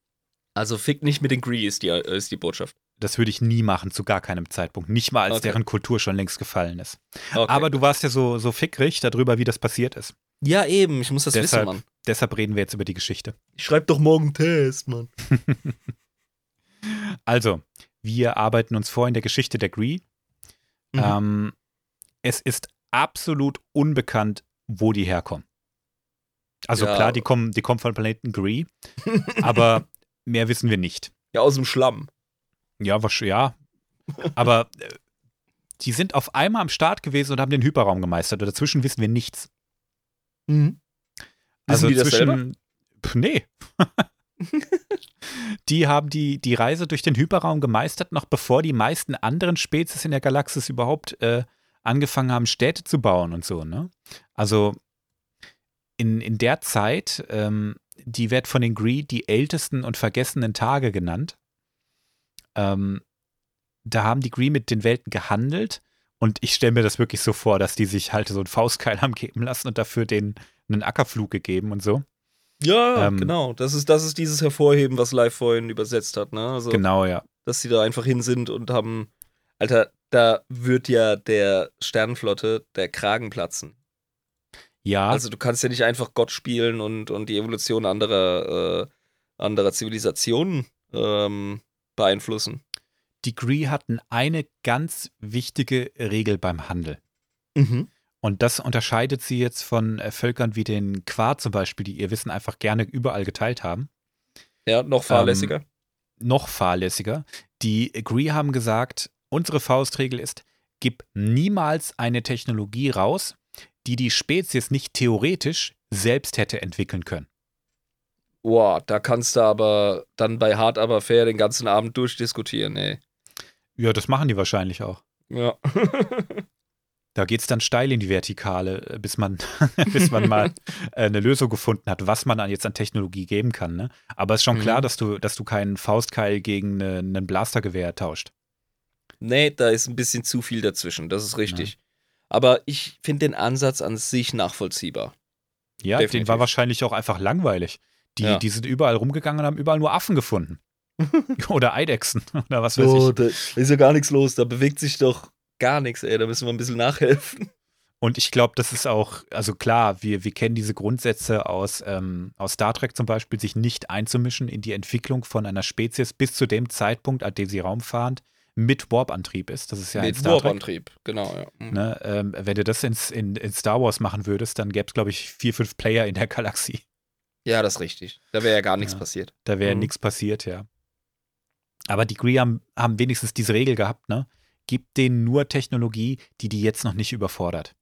Also fick nicht mit den Gree ist die, äh, ist die Botschaft. Das würde ich nie machen, zu gar keinem Zeitpunkt. Nicht mal, als Okay. deren Kultur schon längst gefallen ist. Okay. Aber du warst ja so, so fickrig darüber, wie das passiert ist. ja, eben, ich muss das Deshalb- wissen, Mann. Deshalb reden wir jetzt über die Geschichte. Ich schreib doch morgen einen Test, Mann. [laughs] Also, wir arbeiten uns vor in der Geschichte der Gree. Mhm. Ähm, es ist absolut unbekannt, wo die herkommen. Also Ja. klar, die kommen, die kommen von Planeten Gree, [laughs] aber mehr wissen wir nicht. Ja, aus dem Schlamm. Ja, was, ja. Aber äh, die sind auf einmal am Start gewesen und haben den Hyperraum gemeistert. Und dazwischen wissen wir nichts. Mhm. Also die das selber? zwischen. Pff, nee. [laughs] die haben die, die Reise durch den Hyperraum gemeistert, noch bevor die meisten anderen Spezies in der Galaxis überhaupt äh, angefangen haben, Städte zu bauen und so, ne? Also in, in der Zeit, ähm, die wird von den Gree die ältesten und vergessenen Tage genannt. Ähm, da haben die Gree mit den Welten gehandelt und ich stelle mir das wirklich so vor, dass die sich halt so einen Faustkeil [laughs] haben geben lassen und dafür den einen Ackerflug gegeben und so. Ja, Ähm, genau. Das ist, das ist dieses Hervorheben, was Live vorhin übersetzt hat, ne? Also, Genau, ja. dass sie da einfach hin sind und haben. Alter, da wird ja der Sternenflotte der Kragen platzen. Ja, Also du kannst ja nicht einfach Gott spielen und, und die Evolution anderer, äh, anderer Zivilisationen ähm, beeinflussen. die Gree hatten eine ganz wichtige Regel beim Handel. Mhm. Und das unterscheidet sie jetzt von äh, Völkern wie den Qua zum Beispiel, die ihr Wissen einfach gerne überall geteilt haben. Ja, noch fahrlässiger. Noch fahrlässiger. Die Gree haben gesagt, unsere Faustregel ist, gib niemals eine Technologie raus, die die Spezies nicht theoretisch selbst hätte entwickeln können. Boah, da kannst du aber dann bei Hard aber fair den ganzen Abend durchdiskutieren, ey. Ja, das machen die wahrscheinlich auch. Ja. [laughs] Da geht es dann steil in die Vertikale, äh, bis man, [laughs] bis man mal äh, eine Lösung gefunden hat, was man dann jetzt an Technologie geben kann. Ne? Aber es ist schon Mhm. klar, dass du, dass du keinen Faustkeil gegen eine, einen Blastergewehr tauscht. nee, da ist ein bisschen zu viel dazwischen, das ist richtig. Aber ich finde den Ansatz an sich nachvollziehbar. Ja, den Definitiv. war wahrscheinlich auch einfach langweilig. Die, Ja. die sind überall rumgegangen und haben überall nur Affen gefunden. [laughs] oder Eidechsen [laughs] oder was weiß Oh, ich. da ist ja gar nichts los, da bewegt sich doch gar nichts, ey. Da müssen wir ein bisschen nachhelfen. Und ich glaube, das ist auch, also klar, wir, wir kennen diese Grundsätze aus, ähm, aus Star Trek zum Beispiel, sich nicht einzumischen in die Entwicklung von einer Spezies bis zu dem Zeitpunkt, an dem sie raumfahrend mit Warp-Antrieb ist. Das ist ja Mit Star Trek. Warp-Antrieb, genau, ja. Mhm. Ne, ähm, wenn du das ins, in, in Star Wars machen würdest, dann gäbe es, glaube ich, vier, fünf Player in der Galaxie. Ja, das ist richtig. Da wäre ja gar nichts Ja. passiert. Da wäre Mhm. nichts passiert, ja. Aber die Gree haben, haben wenigstens diese Regel gehabt, ne? Gib denen nur Technologie, die die jetzt noch nicht überfordert.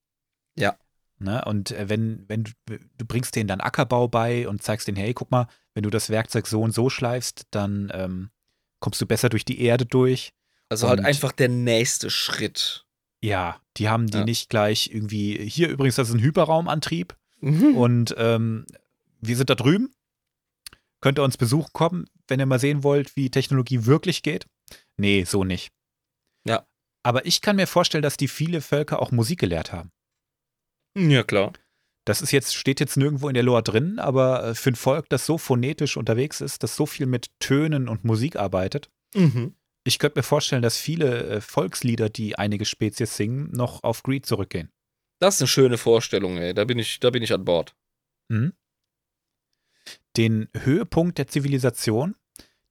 Ja. Ne? Und äh, wenn, wenn du, du bringst denen dann Ackerbau bei und zeigst denen, hey, guck mal, wenn du das Werkzeug so und so schleifst, dann ähm, kommst du besser durch die Erde durch. Also halt einfach der nächste Schritt. Ja, die haben die Ja. nicht gleich irgendwie, hier übrigens, das ist ein Hyperraumantrieb Mhm. und ähm, wir sind da drüben. Könnt ihr uns besuchen kommen, wenn ihr mal sehen wollt, wie Technologie wirklich geht? Nee, so nicht. Ja. Aber ich kann mir vorstellen, dass die viele Völker auch Musik gelehrt haben. Ja, klar. Das ist jetzt, steht jetzt nirgendwo in der Lore drin, aber äh, für ein Volk, das so phonetisch unterwegs ist, das so viel mit Tönen und Musik arbeitet, Mhm. ich könnte mir vorstellen, dass viele äh, Volkslieder, die einige Spezies singen, noch auf Greed zurückgehen. Das ist eine schöne Vorstellung, ey. Da bin ich, da bin ich an Bord. Mhm. Den Höhepunkt der Zivilisation,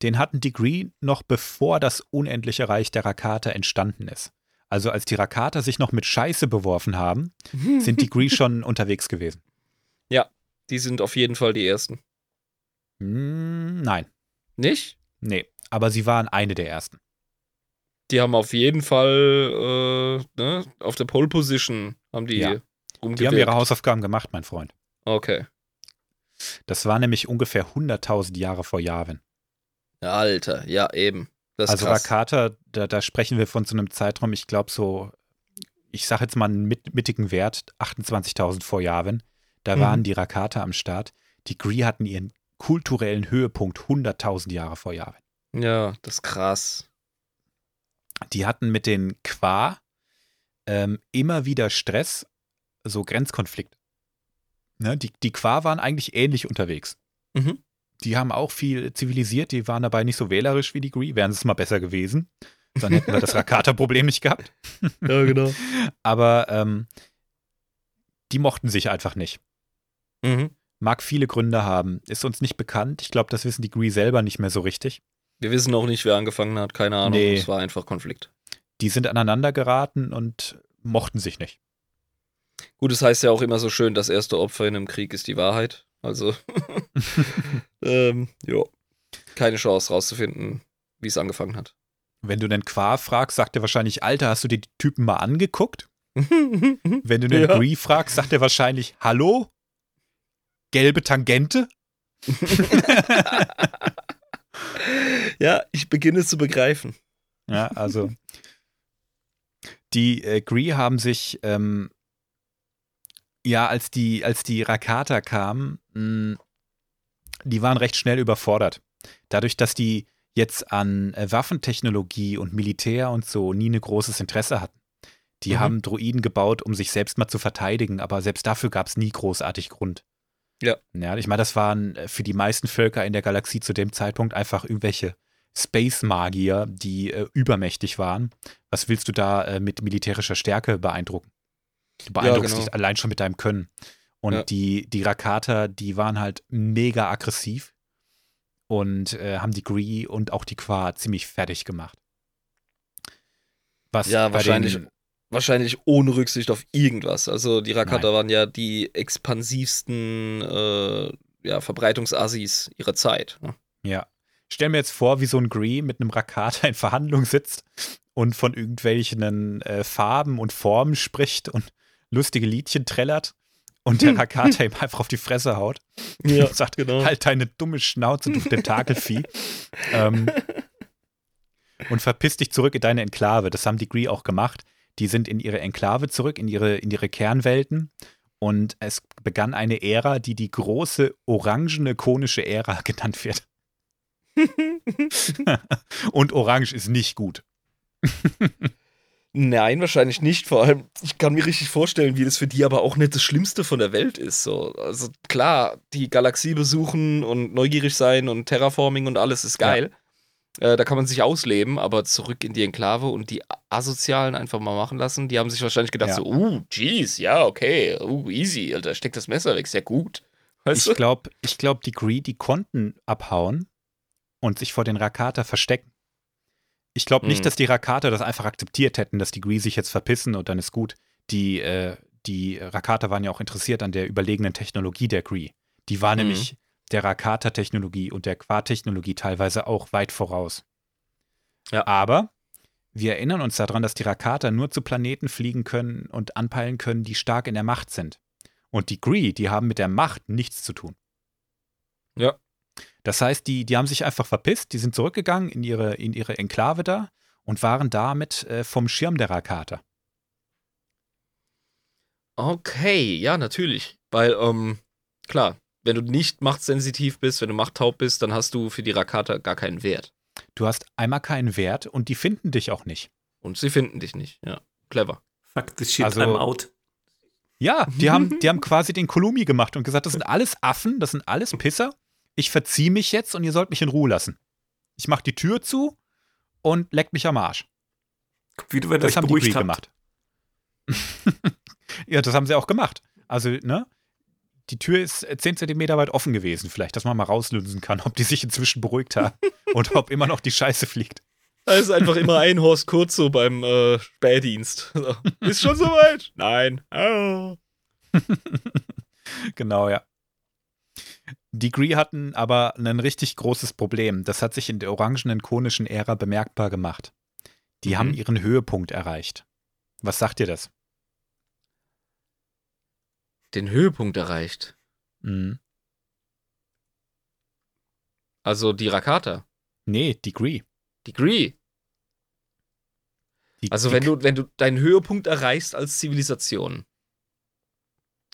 den hatten die Gree noch bevor das unendliche Reich der Rakater entstanden ist. Also als die Rakater sich noch mit Scheiße beworfen haben, sind [laughs] die Gree schon unterwegs gewesen. Die sind auf jeden Fall die ersten. Hm, nein, Nicht? nee, aber sie waren eine der ersten. Die haben auf jeden Fall äh, ne, auf der Pole Position haben die Ja. Die haben ihre Hausaufgaben gemacht, mein Freund. Okay. Das war nämlich ungefähr 100.000 Jahre vor Yavin. Alter, ja, eben. Das Also krass. Rakata, da, da sprechen wir von so einem Zeitraum, ich glaube so, ich sage jetzt mal einen mit, mittigen Wert, 28.000 vor Yavin. Da Mhm. waren die Rakata am Start. Die Gree hatten ihren kulturellen Höhepunkt 100.000 Jahre vor Yavin. Ja, das ist krass. Die hatten mit den Qua ähm, immer wieder Stress, so Grenzkonflikt. Ne, die, die Qua waren eigentlich ähnlich unterwegs. Mhm. Die haben auch viel zivilisiert, die waren dabei nicht so wählerisch wie die Gree, wären es mal besser gewesen. Dann hätten wir das [laughs] Rakata-Problem nicht gehabt. Ja, genau. [laughs] Aber ähm, die mochten sich einfach nicht. Mhm. Mag viele Gründe haben. Ist uns nicht bekannt. Ich glaube, das wissen die Gree selber nicht mehr so richtig. Wir wissen auch nicht, wer angefangen hat. Keine Ahnung. Nee. Es war einfach Konflikt. Die sind aneinander geraten und mochten sich nicht. Gut, es heißt ja auch immer so schön, das erste Opfer in einem Krieg ist die Wahrheit. Also, [laughs] [laughs] ähm, ja. Keine Chance rauszufinden, wie es angefangen hat. Wenn du den Qua fragst, sagt er wahrscheinlich, Alter, hast du dir die Typen mal angeguckt? [laughs] Wenn du den Ja. Gree fragst, sagt er wahrscheinlich, Hallo? Gelbe Tangente? ja, ich beginne es zu begreifen. Ja, also die äh, Gree haben sich ähm, ja, als die, als die Rakata kamen, mh, die waren recht schnell überfordert. Dadurch, dass die jetzt an äh, Waffentechnologie und Militär und so nie ein großes Interesse hatten. Die Mhm. haben Droiden gebaut, um sich selbst mal zu verteidigen, aber selbst dafür gab es nie großartig Grund. Ja. Ja, ich meine, das waren äh, für die meisten Völker in der Galaxie zu dem Zeitpunkt einfach irgendwelche Space-Magier, die äh, übermächtig waren. Was willst du da äh, mit militärischer Stärke beeindrucken? Du beeindruckst genau. dich allein schon mit deinem Können. Und Ja. die, die Rakata, die waren halt mega aggressiv und äh, haben die Gree und auch die Qua ziemlich fertig gemacht. Was Ja, wahrscheinlich- den, Wahrscheinlich ohne Rücksicht auf irgendwas. Also die Rakata Nein. waren ja die expansivsten äh, ja, Verbreitungsassis ihrer Zeit. Ne? Ja. Stell mir jetzt vor, wie so ein Gree mit einem Rakata in Verhandlung sitzt und von irgendwelchen äh, Farben und Formen spricht und lustige Liedchen trällert und der [laughs] Rakata ihm einfach auf die Fresse haut Ja, und [laughs] sagt, genau. halt deine dumme Schnauze, du Tentakelvieh. [laughs] ähm, und verpiss dich zurück in deine Enklave. Das haben die Gree auch gemacht. Die sind in ihre Enklave zurück, in ihre, in ihre Kernwelten. Und es begann eine Ära, die die große orangene konische Ära genannt wird. Und orange ist nicht gut. Nein, wahrscheinlich nicht. Vor allem, ich kann mir richtig vorstellen, wie das für die aber auch nicht das Schlimmste von der Welt ist. So. Also klar, die Galaxie besuchen und neugierig sein und Terraforming und alles ist geil. Äh, da kann man sich ausleben, aber zurück in die Enklave und die Asozialen einfach mal machen lassen. Die haben sich wahrscheinlich gedacht Ja. so, uh, jeez, ja, okay, uh, easy, Alter, steck das Messer weg, sehr gut. Weißt Ich glaube, ich glaub, die Gree, die konnten abhauen und sich vor den Rakata verstecken. Ich glaube nicht, Hm. dass die Rakata das einfach akzeptiert hätten, dass die Gree sich jetzt verpissen und dann ist gut. Die, äh, die Rakata waren ja auch interessiert an der überlegenen Technologie der Gree. Die war Mhm. nämlich der Rakata-Technologie und der Qua-Technologie teilweise auch weit voraus. Ja. Aber wir erinnern uns daran, dass die Rakata nur zu Planeten fliegen können und anpeilen können, die stark in der Macht sind. Und die Gree, die haben mit der Macht nichts zu tun. Ja. Das heißt, die, die haben sich einfach verpisst, die sind zurückgegangen in ihre, in ihre Enklave da und waren damit äh, vom Schirm der Rakata. Okay, ja, natürlich. Weil, ähm, klar, wenn du nicht machtsensitiv bist, wenn du machttaub bist, dann hast du für die Rakata gar keinen Wert. Du hast einmal keinen Wert und die finden dich auch nicht. Und sie finden dich nicht. Ja, clever. Fuck this shit, Also- I'm out. Ja, die haben, [laughs] die haben quasi den Kolumi gemacht und gesagt, das sind alles Affen, das sind alles Pisser. Ich verziehe mich jetzt und ihr sollt mich in Ruhe lassen. Ich mache die Tür zu und leck mich am Arsch. Wie du, wenn Das euch haben die beruhigt habt. gemacht. [laughs] ja, das haben sie auch gemacht. Also, ne? Die Tür ist äh, 10 Zentimeter weit offen gewesen, vielleicht, dass man mal rauslunsen kann, ob die sich inzwischen beruhigt haben [laughs] und ob immer noch die Scheiße fliegt. Da ist einfach immer ein Horst kurz so beim äh, Spähdienst. [laughs] So, ist schon soweit? Nein. Oh. Genau, ja. Die Gree hatten aber ein richtig großes Problem. Das hat sich in der orangenen konischen Ära bemerkbar gemacht. Die Mhm. haben ihren Höhepunkt erreicht. Was sagt dir das? Den Höhepunkt erreicht. Mhm. Also die Rakata. Nee, die Gree. Die Also wenn du, wenn du deinen Höhepunkt erreichst als Zivilisation,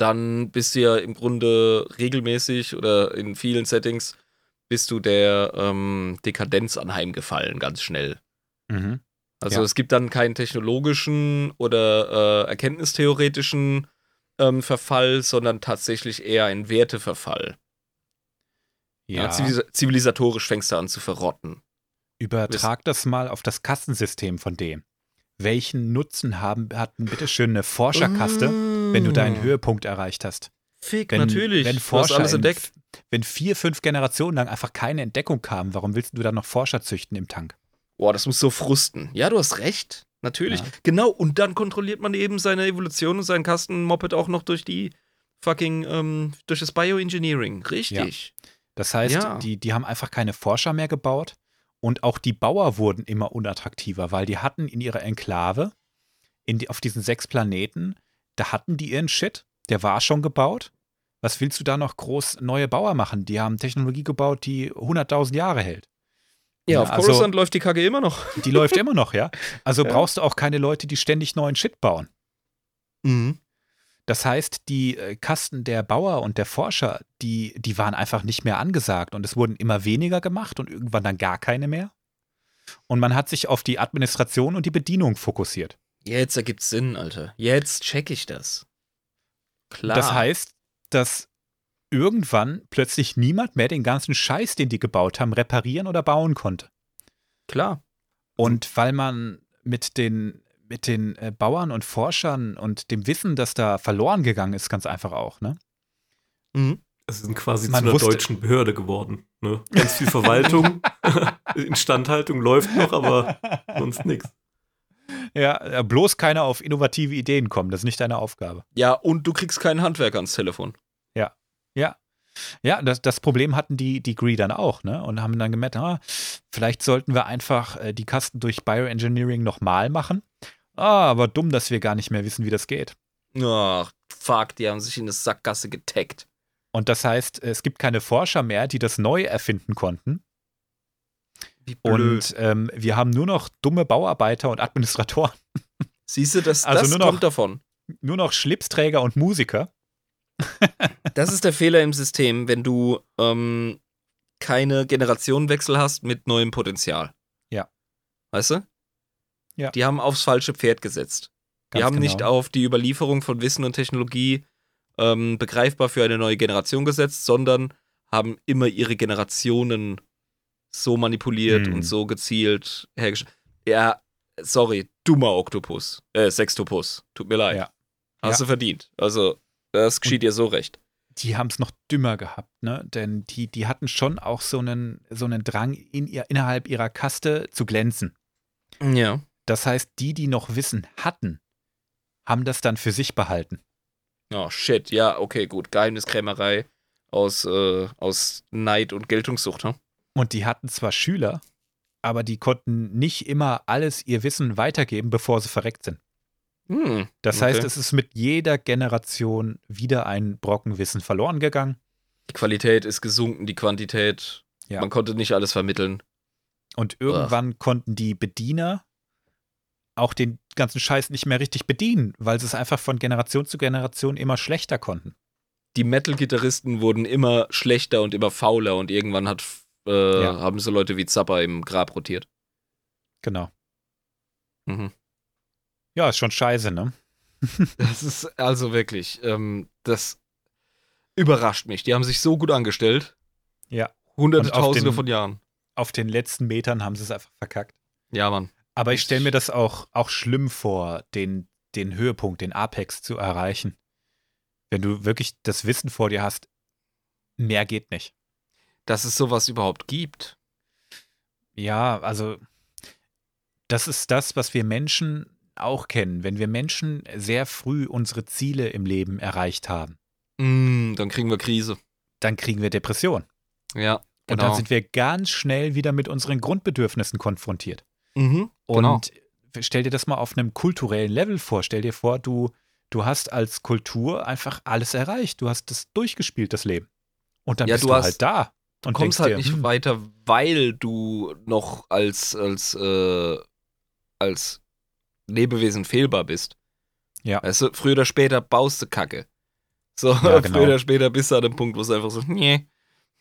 dann bist du ja im Grunde regelmäßig oder in vielen Settings bist du der ähm, Dekadenz anheimgefallen, ganz schnell. Mhm. Also Ja. es gibt dann keinen technologischen oder äh, erkenntnistheoretischen ähm, Verfall, sondern tatsächlich eher einen Werteverfall. Ja. Ja, zivilis zivilisatorisch fängst du an zu verrotten. übertrag das mal auf das Kastensystem von dem. Welchen Nutzen haben, hat denn bitteschön eine Forscherkaste, wenn du deinen Höhepunkt erreicht hast? Fick, Wenn, natürlich. wenn Forscher alles in- entdeckt. Wenn vier, fünf Generationen lang einfach keine Entdeckung kam, warum willst du dann noch Forscher züchten im Tank? Boah, das muss so frusten. Ja, du hast recht. Natürlich. Ja. Genau. Und dann kontrolliert man eben seine Evolution und seinen Kasten-Moped auch noch durch die fucking, ähm, durch das Bioengineering. Richtig. Das heißt, Ja. die, die haben einfach keine Forscher mehr gebaut und auch die Bauer wurden immer unattraktiver, weil die hatten in ihrer Enklave in die, auf diesen sechs Planeten, da hatten die ihren Shit, der war schon gebaut. Was willst du da noch groß neue Bauer machen? Die haben Technologie gebaut, die 100.000 Jahre hält. Ja, auf also- Coruscant läuft die Kacke immer noch. [laughs] Die läuft immer noch, ja? Also Ja. brauchst du auch keine Leute, die ständig neuen Shit bauen. Mhm. Das heißt, die äh, Kasten der Bauer und der Forscher, die, die waren einfach nicht mehr angesagt und es wurden immer weniger gemacht und irgendwann dann gar keine mehr. Und man hat sich auf die Administration und die Bedienung fokussiert. Jetzt ergibt's Sinn, Alter. Jetzt check ich das. Klar. Das heißt, dass irgendwann plötzlich niemand mehr den ganzen Scheiß, den die gebaut haben, reparieren oder bauen konnte. klar. Und weil man mit den, mit den äh, Bauern und Forschern und dem Wissen, das da verloren gegangen ist, ganz einfach auch, ne? Mhm. Es sind quasi Man zu einer wusste- deutschen Behörde geworden. Ne? Ganz viel Verwaltung, [laughs] [laughs] Instandhaltung läuft noch, aber sonst nichts. Ja, äh, bloß keiner auf innovative Ideen kommen, das ist nicht deine Aufgabe. Ja, und du kriegst keinen Handwerker ans Telefon. Ja. Ja, das, das Problem hatten die, die Gree dann auch, ne? Und haben dann gemerkt, ah, vielleicht sollten wir einfach äh, die Kasten durch Bioengineering nochmal machen. Ah, aber dumm, dass wir gar nicht mehr wissen, wie das geht. Ach, fuck, die haben sich in eine Sackgasse getaggt. Und das heißt, es gibt keine Forscher mehr, die das neu erfinden konnten. Und ähm, wir haben nur noch dumme Bauarbeiter und Administratoren. [laughs] Siehst du, das, Also das nur noch- kommt davon. Nur noch Schlipsträger und Musiker. [laughs] Das ist der Fehler im System, wenn du ähm, keine Generationenwechsel hast mit neuem Potenzial. Ja. Weißt du? Ja. Die haben aufs falsche Pferd gesetzt. Die Ganz haben genau. nicht auf die Überlieferung von Wissen und Technologie ähm, begreifbar für eine neue Generation gesetzt, sondern haben immer ihre Generationen so manipuliert Hm. und so gezielt hergestellt. Ja, sorry, dummer Oktopus. Äh, Sextopus. Tut mir leid. Ja. Hast Ja. du verdient. Also, das geschieht dir so recht. die haben es noch dümmer gehabt, ne? Denn die, die hatten schon auch so einen, so einen Drang, in ihr, innerhalb ihrer Kaste zu glänzen. Ja. Das heißt, die, die noch Wissen hatten, haben das dann für sich behalten. Oh, shit. Ja, okay, gut. Geheimniskrämerei aus, äh, aus Neid und Geltungssucht, hm? Und die hatten zwar Schüler, aber die konnten nicht immer alles ihr Wissen weitergeben, bevor sie verreckt sind. Hm. Das Okay. heißt, es ist mit jeder Generation wieder ein Brocken Wissen verloren gegangen. Die Qualität ist gesunken, die Quantität. Ja. Man konnte nicht alles vermitteln. Und irgendwann konnten die Bediener auch den ganzen Scheiß nicht mehr richtig bedienen, weil sie es einfach von Generation zu Generation immer schlechter konnten. Die Metal-Gitarristen wurden immer schlechter und immer fauler und irgendwann hat, äh, Ja. haben so Leute wie Zappa im Grab rotiert. Genau. Mhm. Ja, ist schon scheiße, ne? [laughs] Das ist also wirklich, ähm, das überrascht mich. Die haben sich so gut angestellt. Ja. Hunderte, Tausende den- von Jahren. Auf den letzten Metern haben sie es einfach verkackt. Ja, Mann. Aber ich stelle mir das auch, auch schlimm vor, den, den Höhepunkt, den Apex zu erreichen. Wenn du wirklich das Wissen vor dir hast, mehr geht nicht. Dass es sowas überhaupt gibt. Ja, also das ist das, was wir Menschen auch kennen. Wenn wir Menschen sehr früh unsere Ziele im Leben erreicht haben, Mm, dann kriegen wir Krise. dann kriegen wir Depression. Ja, Und genau. dann sind wir ganz schnell wieder mit unseren Grundbedürfnissen konfrontiert. mhm, Und genau. stell dir das mal auf einem kulturellen Level vor. Stell dir vor, du, du hast als Kultur einfach alles erreicht. Du hast das durchgespielt, das Leben. Und dann Ja, bist du du hast- halt da. Du kommst halt dir, nicht hm, weiter, weil du noch als, als, äh, als Lebewesen fehlbar bist. Ja. Weißt du, früher oder später baust du Kacke. So, Ja, [laughs] genau. früher oder später bist du an dem Punkt, wo es einfach so, nee,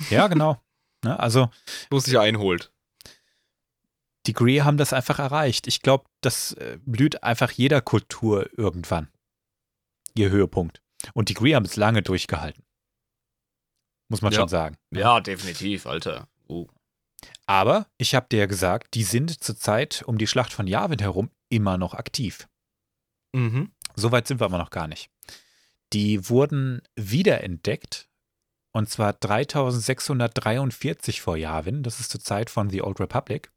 Ja, genau. Ne, also [laughs] wo es dich einholt. die Gree haben das einfach erreicht. Ich glaube, das äh, blüht einfach jeder Kultur irgendwann. Ihr Höhepunkt. Und die Gree haben es lange durchgehalten. Muss man Ja. schon sagen. Ja, definitiv, Alter. Oh. Aber ich habe dir ja gesagt, die sind zurzeit um die Schlacht von Yavin herum immer noch aktiv. Mhm. So weit sind wir aber noch gar nicht. Die wurden wiederentdeckt und zwar 3643 vor Yavin. Das ist zur Zeit von The Old Republic.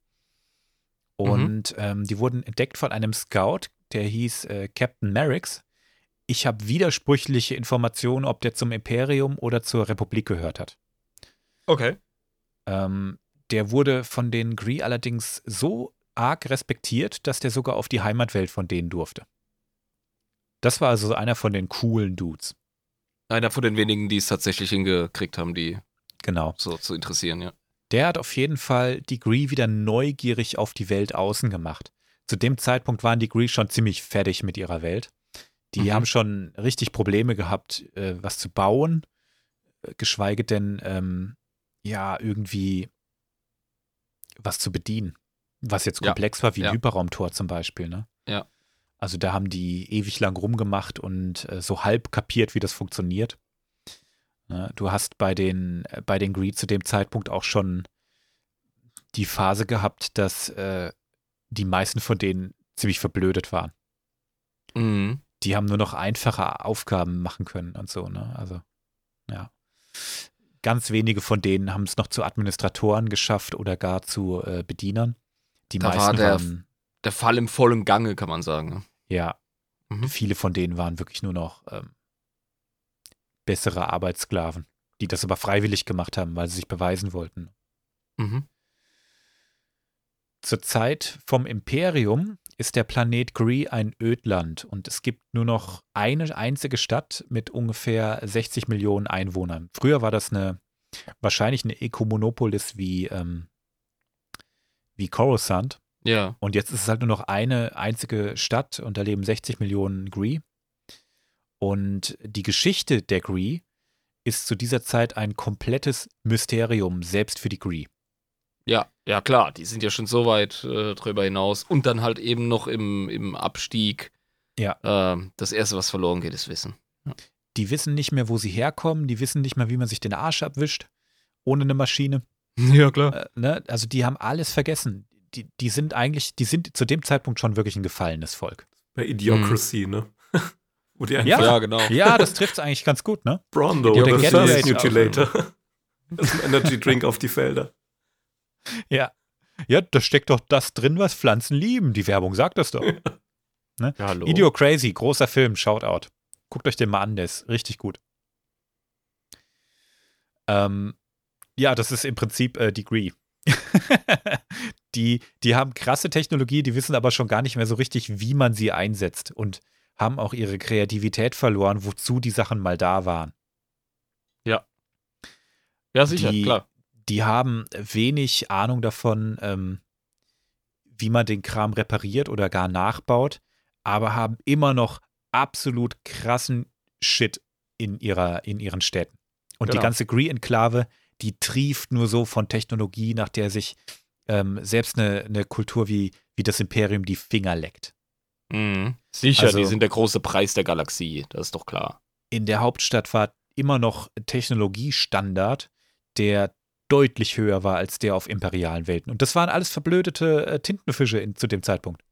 Und ähm, die wurden entdeckt von einem Scout, der hieß äh, Captain Merricks. Ich habe widersprüchliche Informationen, ob der zum Imperium oder zur Republik gehört hat. Okay. Ähm, der wurde von den Gree allerdings so arg respektiert, dass der sogar auf die Heimatwelt von denen durfte. Das war also so einer von den coolen Dudes. Einer von den wenigen, die es tatsächlich hingekriegt haben, die Genau. so zu interessieren, ja. Der hat auf jeden Fall die Gree wieder neugierig auf die Welt außen gemacht. Zu dem Zeitpunkt waren die Gree schon ziemlich fertig mit ihrer Welt. Die Mhm. haben schon richtig Probleme gehabt, äh, was zu bauen, geschweige denn, ähm, ja, irgendwie was zu bedienen. Was jetzt Ja. komplex war, wie ein Ja. Hyperraumtor zum Beispiel, ne? Ja. Also da haben die ewig lang rumgemacht und äh, so halb kapiert, wie das funktioniert. Ne? Du hast bei den, äh, bei den Greed zu dem Zeitpunkt auch schon die Phase gehabt, dass äh, die meisten von denen ziemlich verblödet waren. Mhm. Die haben nur noch einfache Aufgaben machen können und so, ne? Also, ja. Ganz wenige von denen haben es noch zu Administratoren geschafft oder gar zu äh, Bedienern. Die Da war meisten der- waren, Der Fall im vollen Gange, kann man sagen. ne? ja, Mhm. viele von denen waren wirklich nur noch ähm, bessere Arbeitssklaven, die das aber freiwillig gemacht haben, weil sie sich beweisen wollten. Mhm. Zur Zeit vom Imperium ist der Planet Gree ein Ödland und es gibt nur noch eine einzige Stadt mit ungefähr 60 Millionen Einwohnern. Früher war das eine wahrscheinlich eine Ekomonopolis wie, ähm, wie Coruscant Ja. und jetzt ist es halt nur noch eine einzige Stadt und da leben 60 Millionen Gree. Und die Geschichte der Gree ist zu dieser Zeit ein komplettes Mysterium, selbst für die Gree. Ja, ja klar, die sind ja schon so weit äh, drüber hinaus. Und dann halt eben noch im, im Abstieg. Ja. Ähm, das Erste, was verloren geht, ist Wissen. Die wissen nicht mehr, wo sie herkommen, die wissen nicht mehr, wie man sich den Arsch abwischt, ohne eine Maschine. [laughs] Ja, klar. Äh, ne? Also die haben alles vergessen. Die, die sind eigentlich, die sind zu dem Zeitpunkt schon wirklich ein gefallenes Volk. Bei Idiocracy, ne? [laughs] Wo die einfach Ja. Ja, genau. Ja, das trifft es eigentlich ganz gut, ne? Brondo, Ja, der First Mutilator. [laughs] Das ist ein Energy Drink auf die Felder. Ja. Ja, da steckt doch das drin, was Pflanzen lieben. Die Werbung sagt das doch. Ja, hallo. Idio Crazy, großer Film, Shoutout. Guckt euch den mal an, der ist richtig gut. Ähm, ja, das ist im Prinzip äh, Degree. [laughs] die, die haben krasse Technologie, die wissen aber schon gar nicht mehr so richtig, wie man sie einsetzt und haben auch ihre Kreativität verloren, wozu die Sachen mal da waren. Ja. Ja, sicher, die, klar. Die haben wenig Ahnung davon, ähm, wie man den Kram repariert oder gar nachbaut, aber haben immer noch absolut krassen Shit in, ihrer, in ihren Städten. Und Genau. die ganze Gree-Enklave, die trieft nur so von Technologie, nach der sich ähm, selbst eine, eine Kultur wie, wie das Imperium die Finger leckt. Mhm. Sicher, Also- die sind der große Preis der Galaxie, das ist doch klar. In der Hauptstadt war immer noch Technologiestandard, der deutlich höher war als der auf imperialen Welten. Und das waren alles verblödete äh, Tintenfische in, zu dem Zeitpunkt.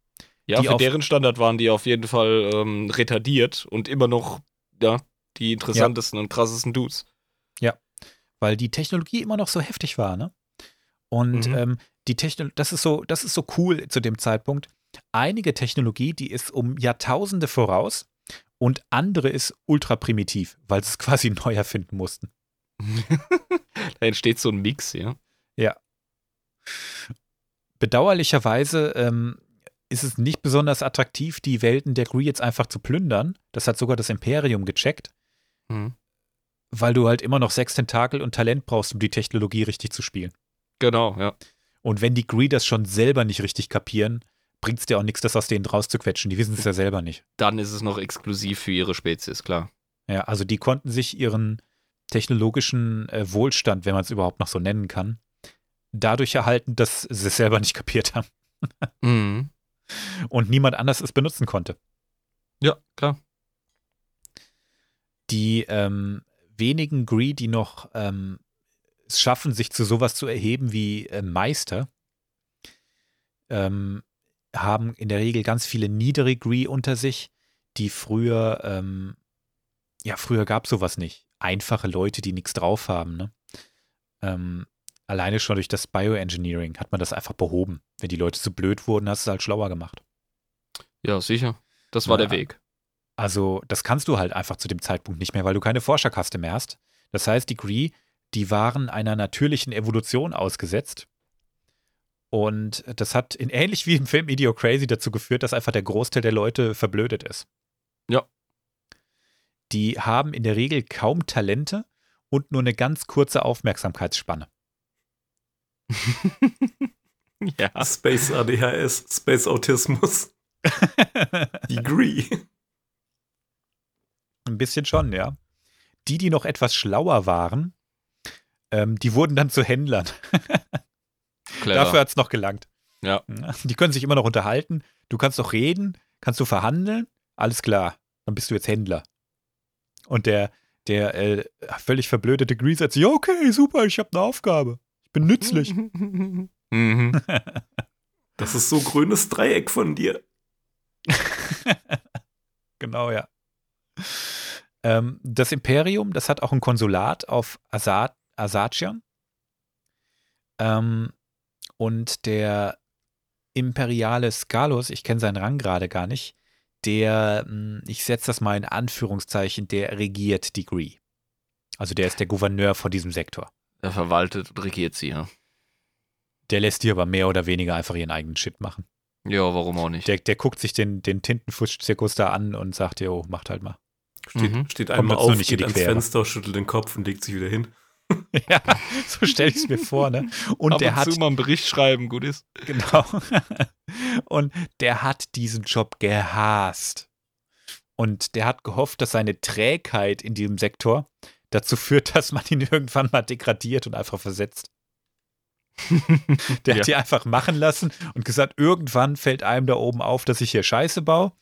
Ja, Die für auf- deren Standard waren die auf jeden Fall ähm, retardiert und immer noch, ja, die interessantesten und krassesten Dudes. weil die Technologie immer noch so heftig war, ne? Und Mhm. ähm, die Technologie, das ist so, das ist so cool zu dem Zeitpunkt. Einige Technologie, die ist um Jahrtausende voraus und andere ist ultra primitiv, weil sie es [laughs] quasi neu erfinden mussten. [laughs] da entsteht so ein Mix, ja. Bedauerlicherweise ähm, ist es nicht besonders attraktiv, die Welten der Gree jetzt einfach zu plündern. Das hat sogar das Imperium gecheckt, Mhm. weil du halt immer noch sechs Tentakel und Talent brauchst, um die Technologie richtig zu spielen. Genau, ja. Und wenn die Gree das schon selber nicht richtig kapieren, bringt es dir auch nichts, das aus denen rauszuquetschen. Die wissen es ja selber nicht. Dann ist es noch exklusiv für ihre Spezies, klar. Ja, also die konnten sich ihren technologischen äh, Wohlstand, wenn man es überhaupt noch so nennen kann, dadurch erhalten, dass sie es selber nicht [laughs] kapiert haben Mhm. und niemand anders es benutzen konnte. Ja, klar. Die ähm, wenigen Gree, die noch ähm, es schaffen, sich zu sowas zu erheben wie äh, Meister, ähm, haben in der Regel ganz viele niedere Gree unter sich, die früher, ähm, ja, früher gab es sowas nicht. Einfache Leute, die nichts drauf haben, ne? Ähm, alleine schon durch das Bioengineering hat man das einfach behoben. Wenn die Leute so blöd wurden, hast du es halt schlauer gemacht. Ja, sicher. Das war Ja. der Weg. Also, das kannst du halt einfach zu dem Zeitpunkt nicht mehr, weil du keine Forscherkaste mehr hast. Das heißt, die Gree, die waren einer natürlichen Evolution ausgesetzt. Und das hat in ähnlich wie im Film Idiocrazy dazu geführt, dass einfach der Großteil der Leute verblödet ist. Ja. Die haben in der Regel kaum Talente und nur eine ganz kurze Aufmerksamkeitsspanne. [laughs] ja. Space ADHS, Space Autismus, [laughs] Degree. Ein bisschen schon, ja. Die, die noch etwas schlauer waren, ähm, die wurden dann zu Händlern. [laughs] Dafür hat es noch gelangt. Ja. Die können sich immer noch unterhalten. Du kannst doch reden, kannst du verhandeln. Alles klar, dann bist du jetzt Händler. Und der, der äh, völlig verblödete Grease sagt, ja, okay, super, ich habe eine Aufgabe. Ich bin nützlich. [laughs] mhm. [laughs] Das ist so grünes Dreieck von dir. [laughs] genau, ja. Ähm, das Imperium, das hat auch ein Konsulat auf Asat Asatian. Ähm, und der imperiale Skalus, ich kenne seinen Rang gerade gar nicht, der, mh, ich setze das mal in Anführungszeichen, der regiert die Gree. Also der ist der Gouverneur von diesem Sektor. Er verwaltet und regiert sie, ja. Der lässt die aber mehr oder weniger einfach ihren eigenen Shit machen. Ja, warum auch nicht? Der, der guckt sich den, den Tintenfusch-Zirkus da an und sagt, jo, macht halt mal. Steht, Mhm. steht einmal auf, nicht geht die ans Quere. Fenster, schüttelt den Kopf und legt sich wieder hin. [laughs] ja, so stelle ich es mir vor, ne? Und Ab der und hat, zu mal einen Bericht schreiben, gut ist. genau. [laughs] und der hat diesen Job gehasst. Und der hat gehofft, dass seine Trägheit in diesem Sektor dazu führt, dass man ihn irgendwann mal degradiert und einfach versetzt. [laughs] Der Ja. hat die einfach machen lassen und gesagt, irgendwann fällt einem da oben auf, dass ich hier Scheiße baue.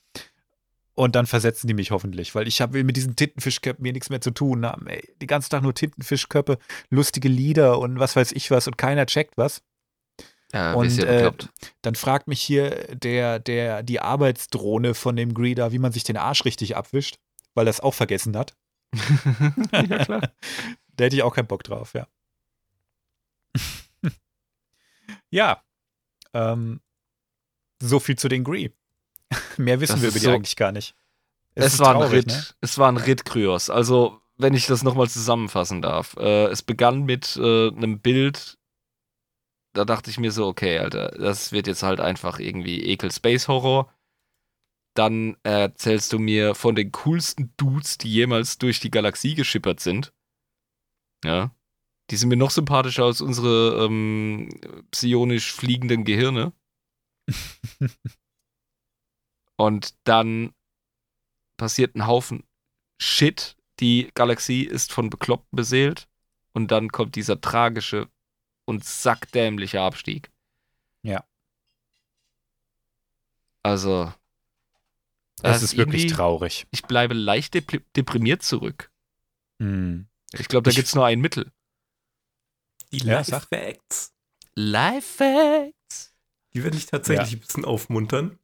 Und dann versetzen die mich hoffentlich, weil ich hab, will mit diesen Tintenfischköppen mir nichts mehr zu tun haben. Ey. Die ganze Tag nur Tintenfischköppe, lustige Lieder und was weiß ich was und keiner checkt was. Ja, Und, äh. Dann fragt mich hier der, der, die Arbeitsdrohne von dem Greeder, wie man sich den Arsch richtig abwischt, weil er es auch vergessen hat. [laughs] ja, klar. [laughs] Da hätte ich auch keinen Bock drauf, ja. [laughs] ja. Ähm, so viel zu den Gree. [laughs] Mehr wissen Das wir über die so- eigentlich gar nicht. Es, ist war ein traurig, Ritt. ne? Es war ein Ritt, Kryos. Also, wenn ich das nochmal zusammenfassen darf. Äh, es begann mit äh, einem Bild. Da dachte ich mir so, okay, Alter, das wird jetzt halt einfach irgendwie Ekel Space Horror. Dann erzählst du mir von den coolsten Dudes, die jemals durch die Galaxie geschippert sind. Ja. Die sind mir noch sympathischer als unsere ähm, psionisch fliegenden Gehirne. [laughs] Und dann passiert ein Haufen Shit. Die Galaxie ist von Bekloppten beseelt. Und dann kommt dieser tragische und sackdämliche Abstieg. Ja. Also. Das ist wirklich traurig. Ich bleibe leicht depri- deprimiert zurück. Hm. Ich glaube, da gibt es nur ein Mittel. Die Ja, Life. Facts. Life Facts. Die werde ich tatsächlich Ja. ein bisschen aufmuntern.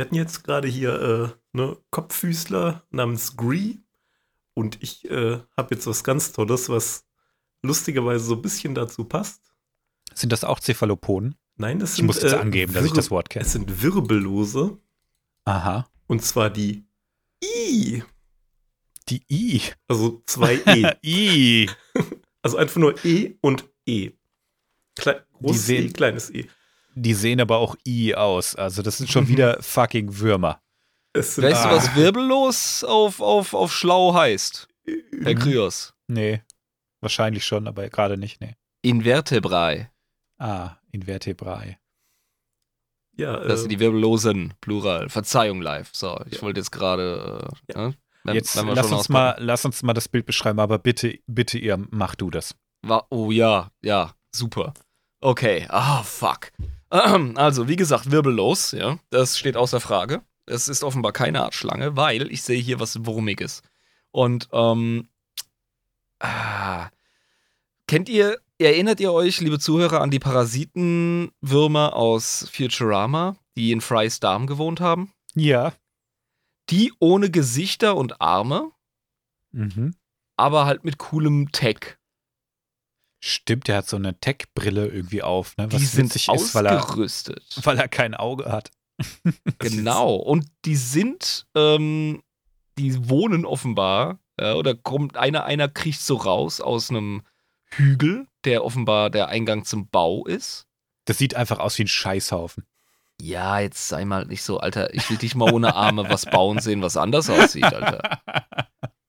Wir hatten jetzt gerade hier äh, ne Kopffüßler namens Gree und ich äh, habe jetzt was ganz Tolles, was lustigerweise so ein bisschen dazu passt. Sind das auch Cephalopoden? Nein, das Ich sind muss jetzt äh, angeben, dass ich das Wort kenne. Es sind Wirbellose Aha. und zwar die I, Die I. also zwei E. [laughs] I. Also einfach nur E und E. Klei großes E, kleines E. Die sehen aber auch I aus. Also das sind schon wieder fucking Würmer. Es sind Weißt du, was wirbellos auf, auf, auf schlau heißt? Herr Kryos. Nee. Wahrscheinlich schon, aber gerade nicht, nee. Invertebrae. Ah, Invertebrae. Ja, Das äh, sind die Wirbellosen, Plural. Verzeihung live. So, ich Ja. wollte jetzt gerade. Äh, Ja. ne? Wenn- Jetzt wenn wir lass uns, mal, lass uns mal das Bild beschreiben, aber bitte, bitte ihr, mach du das. Wa- Oh ja, ja, super. Okay, ah, fuck. [clears throat] Also, wie gesagt, wirbellos, ja. Das steht außer Frage. Es ist offenbar keine Art Schlange, weil ich sehe hier was Wurmiges. Und, ähm, ah, kennt ihr, erinnert ihr euch, liebe Zuhörer, an die Parasitenwürmer aus Futurama, die in Frys Darm gewohnt haben? Ja. Die ohne Gesichter und Arme, Mhm. aber halt mit coolem Tech. Stimmt, der hat so eine Tech-Brille irgendwie auf, ne? Was die sind witzig ist, weil er, ausgerüstet. weil er kein Auge hat. [laughs] Genau. Und die sind, ähm, die wohnen offenbar, ja, oder kommt einer, einer kriecht so raus aus einem Hügel, der offenbar der Eingang zum Bau ist. Das sieht einfach aus wie ein Scheißhaufen. Ja, jetzt sei mal nicht so, Alter. Ich will dich mal ohne Arme was bauen sehen, was anders aussieht, Alter. [laughs]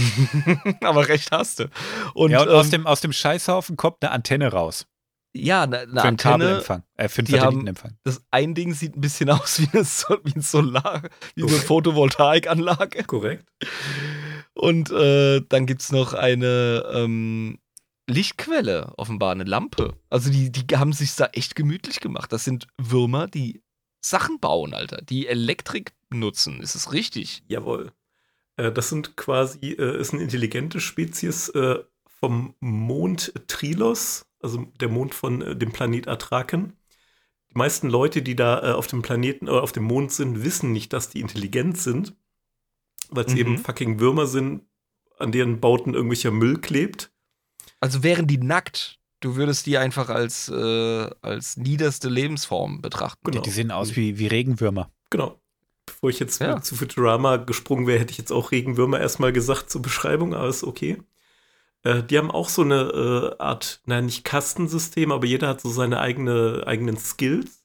[laughs] Aber recht hast du. Und, ja, und aus, ähm, dem, aus dem Scheißhaufen kommt eine Antenne raus. ja, eine, eine für einen Antenne. Kabelempfang. Äh, für einen Satellitenempfang. Das ein Ding sieht ein bisschen [laughs] aus wie, eine, wie ein Solar, wie eine. Photovoltaikanlage. korrekt. Und äh, dann gibt es noch eine ähm, Lichtquelle, offenbar eine Lampe. Also die, die haben sich da echt gemütlich gemacht. Das sind Würmer, die Sachen bauen, Alter. Die Elektrik nutzen. Ist es richtig? Jawohl. Äh, das sind quasi, äh, ist eine intelligente Spezies äh, vom Mond Trilos, also der Mond von äh, dem Planet Atraken. Die meisten Leute, die da äh, auf dem Planeten oder auf dem Mond sind, wissen nicht, dass die intelligent sind, weil es Mhm. eben fucking Würmer sind, an deren Bauten irgendwelcher Müll klebt. Also wären die nackt, du würdest die einfach als, äh, als niederste Lebensform betrachten. Genau. Die, die sehen aus wie, wie Regenwürmer. Genau. Bevor ich jetzt Ja. zu Futurama gesprungen wäre, hätte ich jetzt auch Regenwürmer erstmal gesagt zur Beschreibung, aber ist okay. Äh, die haben auch so eine äh, Art, nein, nicht Kastensystem, aber jeder hat so seine eigene, eigenen Skills.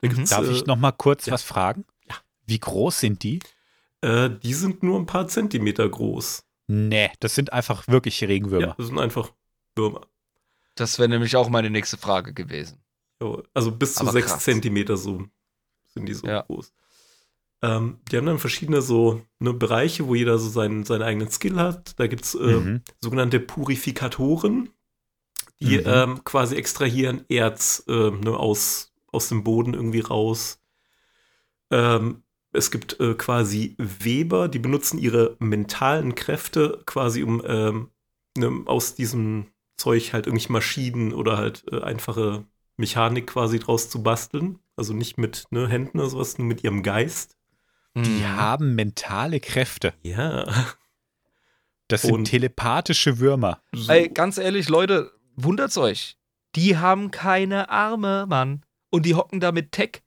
Da Mhm. Darf äh, ich noch mal kurz ja. was fragen? Ja. Wie groß sind die? äh, die sind nur ein paar Zentimeter groß. Nee, das sind einfach wirklich Ja, Regenwürmer. das sind einfach Würmer. Das wäre nämlich auch meine nächste Frage gewesen. Also bis zu Aber sechs krass. Zentimeter so sind die so Ja. groß. Ähm, die haben dann verschiedene so ne, Bereiche, wo jeder so seinen, seinen eigenen Skill hat. Da gibt es äh, Mhm. sogenannte Purifikatoren, die Mhm. ähm, quasi extrahieren Erz äh, ne, aus, aus dem Boden irgendwie raus. Ähm, es gibt äh, quasi Weber, die benutzen ihre mentalen Kräfte quasi, um ähm, ne, aus diesem Zeug halt irgendwelche Maschinen oder halt äh, einfache Mechanik quasi draus zu basteln. Also nicht mit ne, Händen oder sowas, nur mit ihrem Geist. Die Mhm. haben mentale Kräfte. Ja. Das sind Und- telepathische Würmer. So. Ey, ganz ehrlich, Leute, wundert's euch. Die haben keine Arme, Mann. Und die hocken da mit Tech.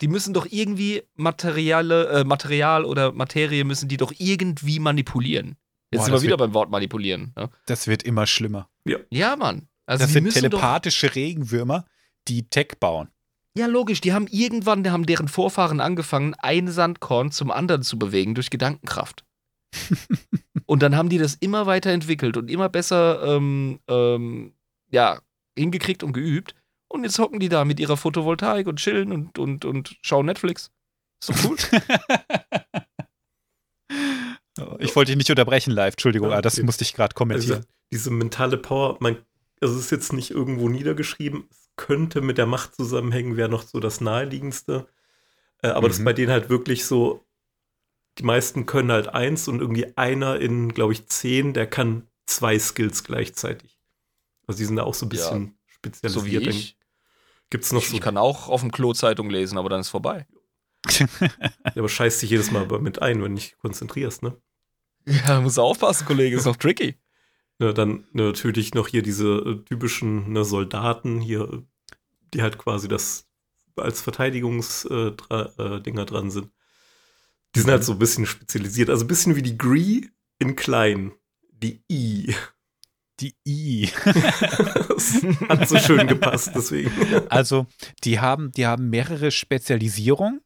Die müssen doch irgendwie Materiale, äh, Material oder Materie müssen die doch irgendwie manipulieren. Jetzt Boah, sind wir wieder wird- beim Wort manipulieren. Ne? Das wird immer schlimmer. Ja, Mann. Also das sind telepathische Regenwürmer, die Tech bauen. Ja, logisch. Die haben irgendwann, die haben deren Vorfahren angefangen, ein Sandkorn zum anderen zu bewegen durch Gedankenkraft. [laughs] und dann haben die das immer weiterentwickelt und immer besser ähm, ähm, ja, hingekriegt und geübt. Und jetzt hocken die da mit ihrer Photovoltaik und chillen und, und, und schauen Netflix. Ist doch cool. [laughs] ich wollte dich nicht unterbrechen live, Entschuldigung, Ja, aber das okay. musste ich gerade Also, kommentieren. diese mentale Power, man, also es ist jetzt nicht irgendwo niedergeschrieben, es könnte mit der Macht zusammenhängen, wäre noch so das naheliegendste. Äh, aber das ist Mhm. bei denen halt wirklich so, die meisten können halt eins und irgendwie einer in, glaube ich, zehn, der kann zwei Skills gleichzeitig. Also die sind da auch so ein Ja. bisschen spezialisiert. so wie ich. Gibt es noch Ich, so, ich kann auch auf dem Klo Zeitung lesen, aber dann ist vorbei. [laughs] ja, aber scheißt dich jedes Mal mit ein, wenn du dich konzentrierst, ne? Ja, muss aufpassen, Kollege, ist noch tricky. Ne, dann natürlich noch hier diese äh, typischen ne, Soldaten hier, die halt quasi das als Verteidigungsdinger äh, äh, dran sind. Die sind halt so ein bisschen spezialisiert. Also ein bisschen wie die Gree in klein. Die I. Die I. das hat so schön gepasst, deswegen. Also, die haben, die haben mehrere Spezialisierungen,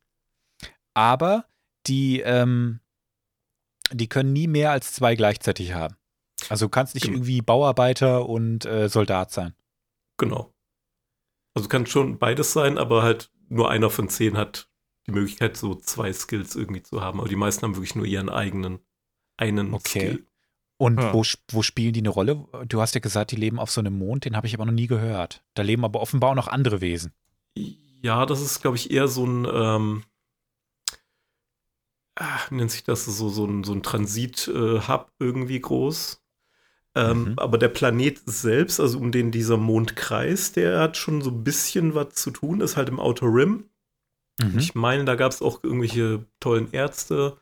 aber die, ähm, die können nie mehr als zwei gleichzeitig haben. Also du kannst nicht Genau. irgendwie Bauarbeiter und äh, Soldat sein. Genau. Also kann schon beides sein, aber halt nur einer von zehn hat die Möglichkeit, so zwei Skills irgendwie zu haben. Aber die meisten haben wirklich nur ihren eigenen einen Okay. Skill. Und Ja. wo, wo spielen die eine Rolle? Du hast ja gesagt, die leben auf so einem Mond, den habe ich aber noch nie gehört. Da leben aber offenbar auch noch andere Wesen. Ja, das ist, glaube ich, eher so ein, ähm, ah, wie nennt sich das, so, so ein, so ein Transit-Hub irgendwie groß. Ähm, Mhm. Aber der Planet selbst, also um den dieser Mond kreist, der hat schon so ein bisschen was zu tun, ist halt im Outer Rim. Mhm. Ich meine, da gab es auch irgendwelche tollen Ärzte,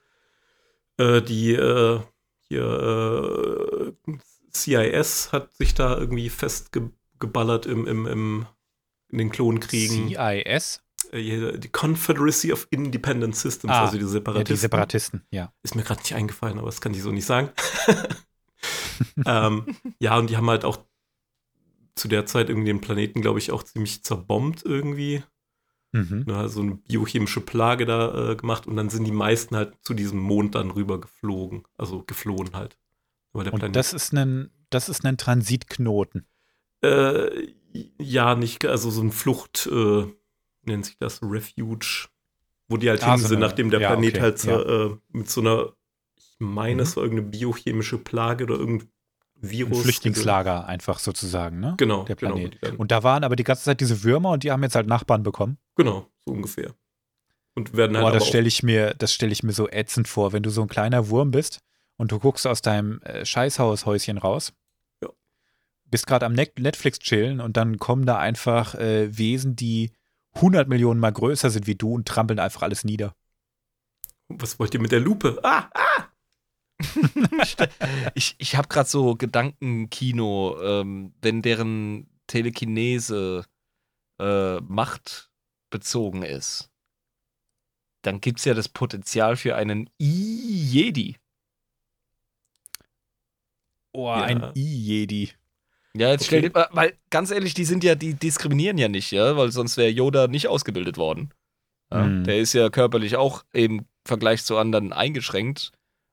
äh, die äh, hier äh, CIS hat sich da irgendwie festgeballert im, im, im, in den Klonkriegen. CIS? Äh, die Confederacy of Independent Systems, Ah, also die Ja, Separatisten. die Separatisten, ja. Ist mir gerade nicht eingefallen, aber das kann ich so nicht sagen. [laughs] [laughs] ähm, ja, und die haben halt auch zu der Zeit irgendwie den Planeten, glaube ich, auch ziemlich zerbombt irgendwie. Mhm. Ne, so eine biochemische Plage da äh, gemacht und dann sind die meisten halt zu diesem Mond dann rüber geflogen. Also geflohen halt. Und das ist ein, das ist ein Transitknoten. Äh, ja, nicht, also so ein Flucht, äh, nennt sich das, Refuge, wo die halt Ah, hin so sind, nachdem der ja, Planet okay, halt ja. äh, mit so einer, ich meine, Mhm. es war irgendeine biochemische Plage oder irgendein Ein Virus. Flüchtlingslager einfach sozusagen, ne? Genau, Der genau. Planet. dann- Und da waren aber die ganze Zeit diese Würmer und die haben jetzt halt Nachbarn bekommen. Genau, so ungefähr. Und werden halt Boah, das stelle ich mir, das stelle ich mir so ätzend vor, wenn du so ein kleiner Wurm bist und du guckst aus deinem äh, Scheißhaushäuschen raus. Ja. Bist gerade am Net Netflix chillen und dann kommen da einfach äh, Wesen, die 100 Millionen mal größer sind wie du und trampeln einfach alles nieder. was wollt ihr mit der Lupe? Ah, ah! [laughs] Ich, ich habe gerade so Gedankenkino, ähm, wenn deren Telekinese äh, machtbezogen ist, dann gibt es ja das Potenzial für einen I-Jedi. Oh, Ja. ein I-Jedi. Ja, jetzt Okay. stell dir, weil ganz ehrlich, die sind ja, die diskriminieren ja nicht, ja, weil sonst wäre Yoda nicht ausgebildet worden. Ja, Mhm. Der ist ja körperlich auch im Vergleich zu anderen eingeschränkt.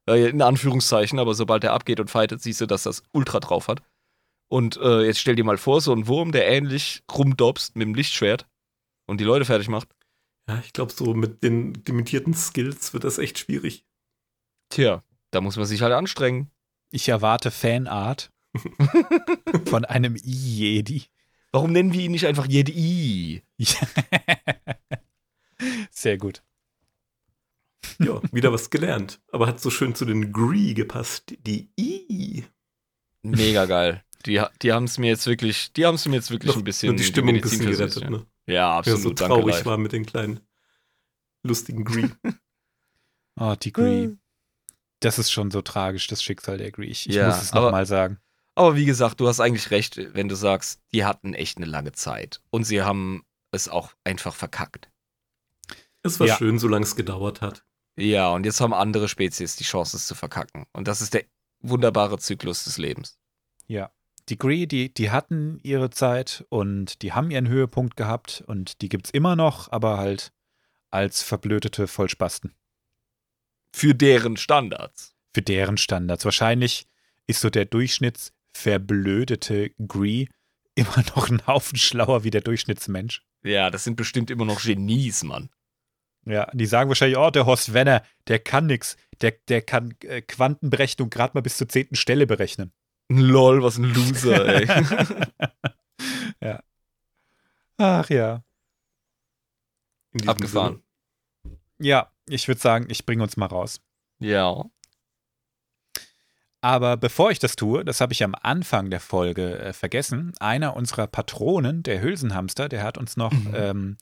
Äh, in Anführungszeichen, aber sobald er abgeht und fightet, siehst du, dass das Ultra drauf hat. Und äh, jetzt stell dir mal vor, so ein Wurm, der ähnlich rumdobst mit dem Lichtschwert und die Leute fertig macht. Ja, ich glaube, so mit den limitierten Skills wird das echt schwierig. Tja, da muss man sich halt anstrengen. Ich erwarte Fanart [laughs] von einem I-Jedi. Warum nennen wir ihn nicht einfach Jedi? [laughs] Sehr gut. Ja, wieder was gelernt. Aber hat so schön zu den Gree gepasst. Die I. Mega geil. Die, die haben es mir jetzt wirklich, die haben es mir jetzt wirklich ein bisschen die Stimmung ein bisschen gerettet, ne? Ja, Ja, absolut. so danke, traurig live. war mit den kleinen lustigen Gree. Oh, [laughs] die Gree. Das ist schon so tragisch, das Schicksal der Gree. Ich, ich Ja, muss es nochmal sagen. Aber wie gesagt, du hast eigentlich recht, wenn du sagst, die hatten echt eine lange Zeit. Und sie haben es auch einfach verkackt. Es war Ja. schön, solange es gedauert hat. Ja, und jetzt haben andere Spezies die Chance, es zu verkacken. Und das ist der wunderbare Zyklus des Lebens. Ja. Die Gree, die, die hatten ihre Zeit und die haben ihren Höhepunkt gehabt und die gibt's immer noch, aber halt als verblödete Vollspasten. Für deren Standards. für deren Standards. Wahrscheinlich ist so der durchschnittsverblödete Gree immer noch ein Haufen schlauer wie der Durchschnittsmensch. Ja, das sind bestimmt immer noch Genies, Mann. Ja, die sagen wahrscheinlich, oh, der Horst Wenner, der kann nix. Der, der kann äh, Quantenberechnung gerade mal bis zur zehnten Stelle berechnen. Lol, was ein Loser, [laughs] ey. ja. Ach ja. Abgefahren. Ja, ich würde sagen, ich bringe uns mal raus. Ja. Aber bevor ich das tue, das habe ich am Anfang der Folge äh, vergessen, einer unserer Patronen, der Hülsenhamster, der hat uns noch Mhm. ähm,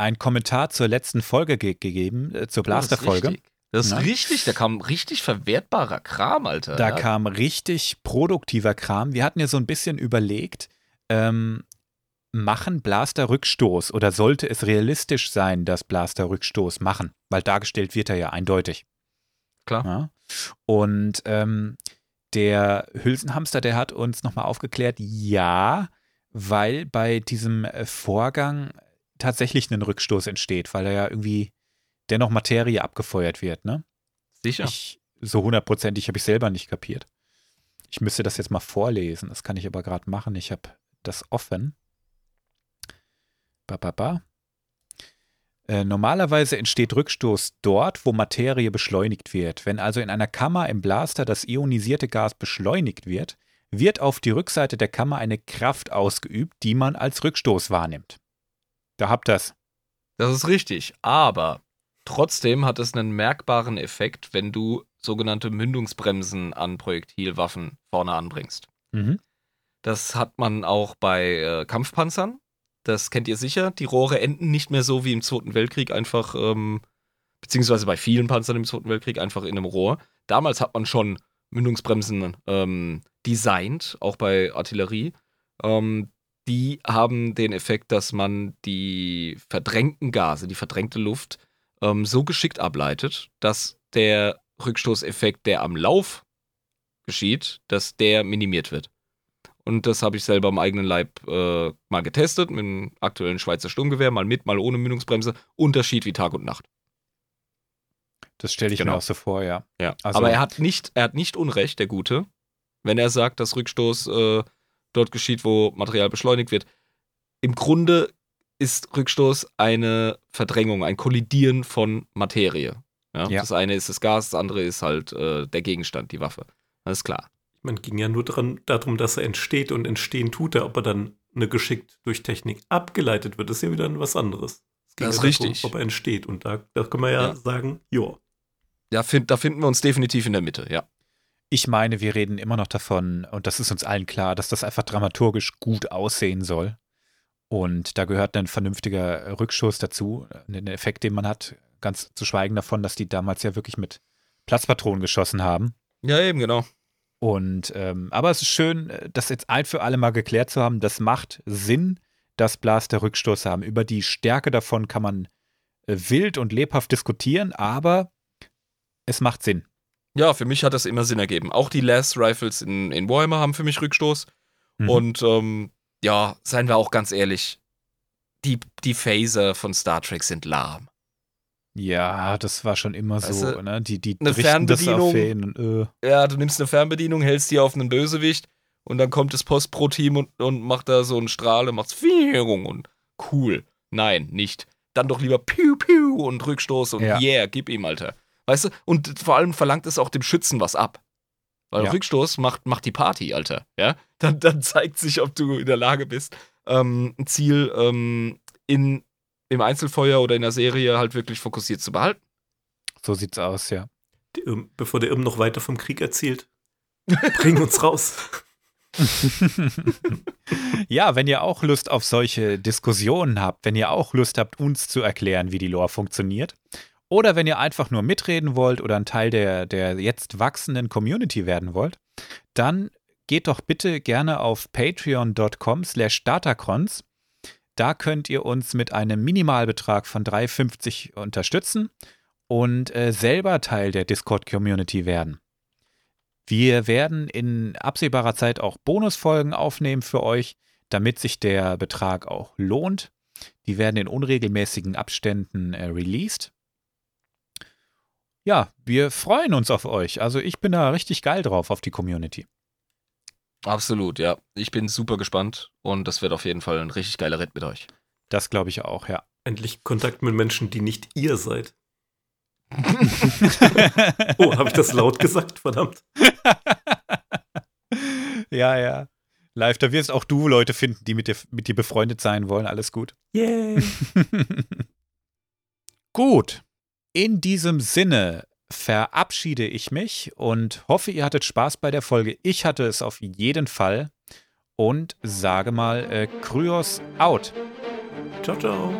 einen Kommentar zur letzten Folge ge gegeben, äh, zur Blaster-Folge. Oh, Das ist Ja. richtig, da kam richtig verwertbarer Kram, Alter. Da ja. kam richtig produktiver Kram. Wir hatten ja so ein bisschen überlegt, ähm, machen Blaster Rückstoß oder sollte es realistisch sein, dass Blaster Rückstoß machen? Weil dargestellt wird er ja eindeutig. Klar. Ja. Und ähm, der Hülsenhamster, der hat uns nochmal aufgeklärt, ja, weil bei diesem äh, Vorgang tatsächlich ein Rückstoß entsteht, weil da ja irgendwie dennoch Materie abgefeuert wird, ne? Sicher. Ich, so hundertprozentig habe ich selber nicht kapiert. Ich müsste das jetzt mal vorlesen. Das kann ich aber gerade machen. Ich habe das offen. Ba, ba, ba. Äh, normalerweise entsteht Rückstoß dort, wo Materie beschleunigt wird. Wenn also in einer Kammer im Blaster das ionisierte Gas beschleunigt wird, wird auf die Rückseite der Kammer eine Kraft ausgeübt, die man als Rückstoß wahrnimmt. Da habt ihr's. Das ist richtig. Aber trotzdem hat es einen merkbaren Effekt, wenn du sogenannte Mündungsbremsen an Projektilwaffen vorne anbringst. Mhm. Das hat man auch bei äh, Kampfpanzern. Das kennt ihr sicher. Die Rohre enden nicht mehr so wie im Zweiten Weltkrieg einfach, ähm, beziehungsweise bei vielen Panzern im Zweiten Weltkrieg einfach in einem Rohr. Damals hat man schon Mündungsbremsen ähm, designt, auch bei Artillerie. Ähm, die haben den Effekt, dass man die verdrängten Gase, die verdrängte Luft, ähm, so geschickt ableitet, dass der Rückstoßeffekt, der am Lauf geschieht, dass der minimiert wird. Und das habe ich selber am eigenen Leib äh, mal getestet, mit dem aktuellen Schweizer Sturmgewehr, mal mit, mal ohne Mündungsbremse. Unterschied wie Tag und Nacht. Das stelle ich Genau. mir auch so vor, ja. Ja. Also- Aber er hat nicht, er hat nicht Unrecht, der Gute, wenn er sagt, dass Rückstoß äh, dort geschieht, wo Material beschleunigt wird. Im Grunde ist Rückstoß eine Verdrängung, ein Kollidieren von Materie. Ja? Ja. Das eine ist das Gas, das andere ist halt äh, der Gegenstand, die Waffe. Alles klar. Man ging ja nur dran, darum, dass er entsteht und entstehen tut er, ob er dann eine geschickt durch Technik abgeleitet wird, ist ja wieder was anderes. Es ging Das ja ist richtig. ob er entsteht. Und da, da können wir ja, Ja. sagen, ja. Ja, find, da finden wir uns definitiv in der Mitte, ja. Ich meine, wir reden immer noch davon, und das ist uns allen klar, dass das einfach dramaturgisch gut aussehen soll. Und da gehört ein vernünftiger Rückstoß dazu, den Effekt, den man hat, ganz zu schweigen davon, dass die damals ja wirklich mit Platzpatronen geschossen haben. Ja, eben, genau. Und ähm, aber es ist schön, das jetzt ein für alle Mal geklärt zu haben. Das macht Sinn, dass Blaster Rückstoß haben. Über die Stärke davon kann man äh, wild und lebhaft diskutieren, aber es macht Sinn. Ja, für mich hat das immer Sinn ergeben. Auch die Last Rifles in, in Warhammer haben für mich Rückstoß. Mhm. Und ähm, ja, seien wir auch ganz ehrlich, die, die Phaser von Star Trek sind lahm. Ja, das war schon immer Weißt so, du, ne? Die, die eine Fernbedienung- wen. Äh. Ja, du nimmst eine Fernbedienung, hältst die auf einen Bösewicht und dann kommt das Post-Pro-Team und, und macht da so einen Strahl und macht's Fierung und cool. Nein, nicht. Dann doch lieber Piu Piu und Rückstoß und Ja. yeah, gib ihm, Alter. Weißt du? Und vor allem verlangt es auch dem Schützen was ab. Weil Ja. Rückstoß macht, macht die Party, Alter. Ja? [laughs] Dann, dann zeigt sich, ob du in der Lage bist, ähm, ein Ziel ähm, in, im Einzelfeuer oder in der Serie halt wirklich fokussiert zu behalten. So sieht's aus, ja. Der Irm, bevor der Irm noch weiter vom Krieg erzählt, [laughs] bring uns raus. [laughs] ja, wenn ihr auch Lust auf solche Diskussionen habt, wenn ihr auch Lust habt, uns zu erklären, wie die Lore funktioniert, oder wenn ihr einfach nur mitreden wollt oder ein Teil der, der jetzt wachsenden Community werden wollt, dann geht doch bitte gerne auf patreon.com slash datacrons. Da könnt ihr uns mit einem Minimalbetrag von 3,50 unterstützen und äh, selber Teil der Discord-Community werden. Wir werden in absehbarer Zeit auch Bonusfolgen aufnehmen für euch, damit sich der Betrag auch lohnt. Die werden in unregelmäßigen Abständen äh, released. Ja, wir freuen uns auf euch. Also ich bin da richtig geil drauf auf die Community. Absolut, ja. Ich bin super gespannt und das wird auf jeden Fall ein richtig geiler Ritt mit euch. Das glaube ich auch, ja. [laughs] Endlich Kontakt mit Menschen, die nicht ihr seid. [laughs] oh, habe ich das laut gesagt? Verdammt. [laughs] ja, ja. Live, da wirst auch du Leute finden, die mit dir, mit dir befreundet sein wollen. Alles gut. Yay. gut. In diesem Sinne verabschiede ich mich und hoffe, ihr hattet Spaß bei der Folge. Ich hatte es auf jeden Fall. Und sage mal, äh, Kryos out. Ciao, ciao.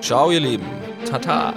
Ciao, ihr Lieben. Tata.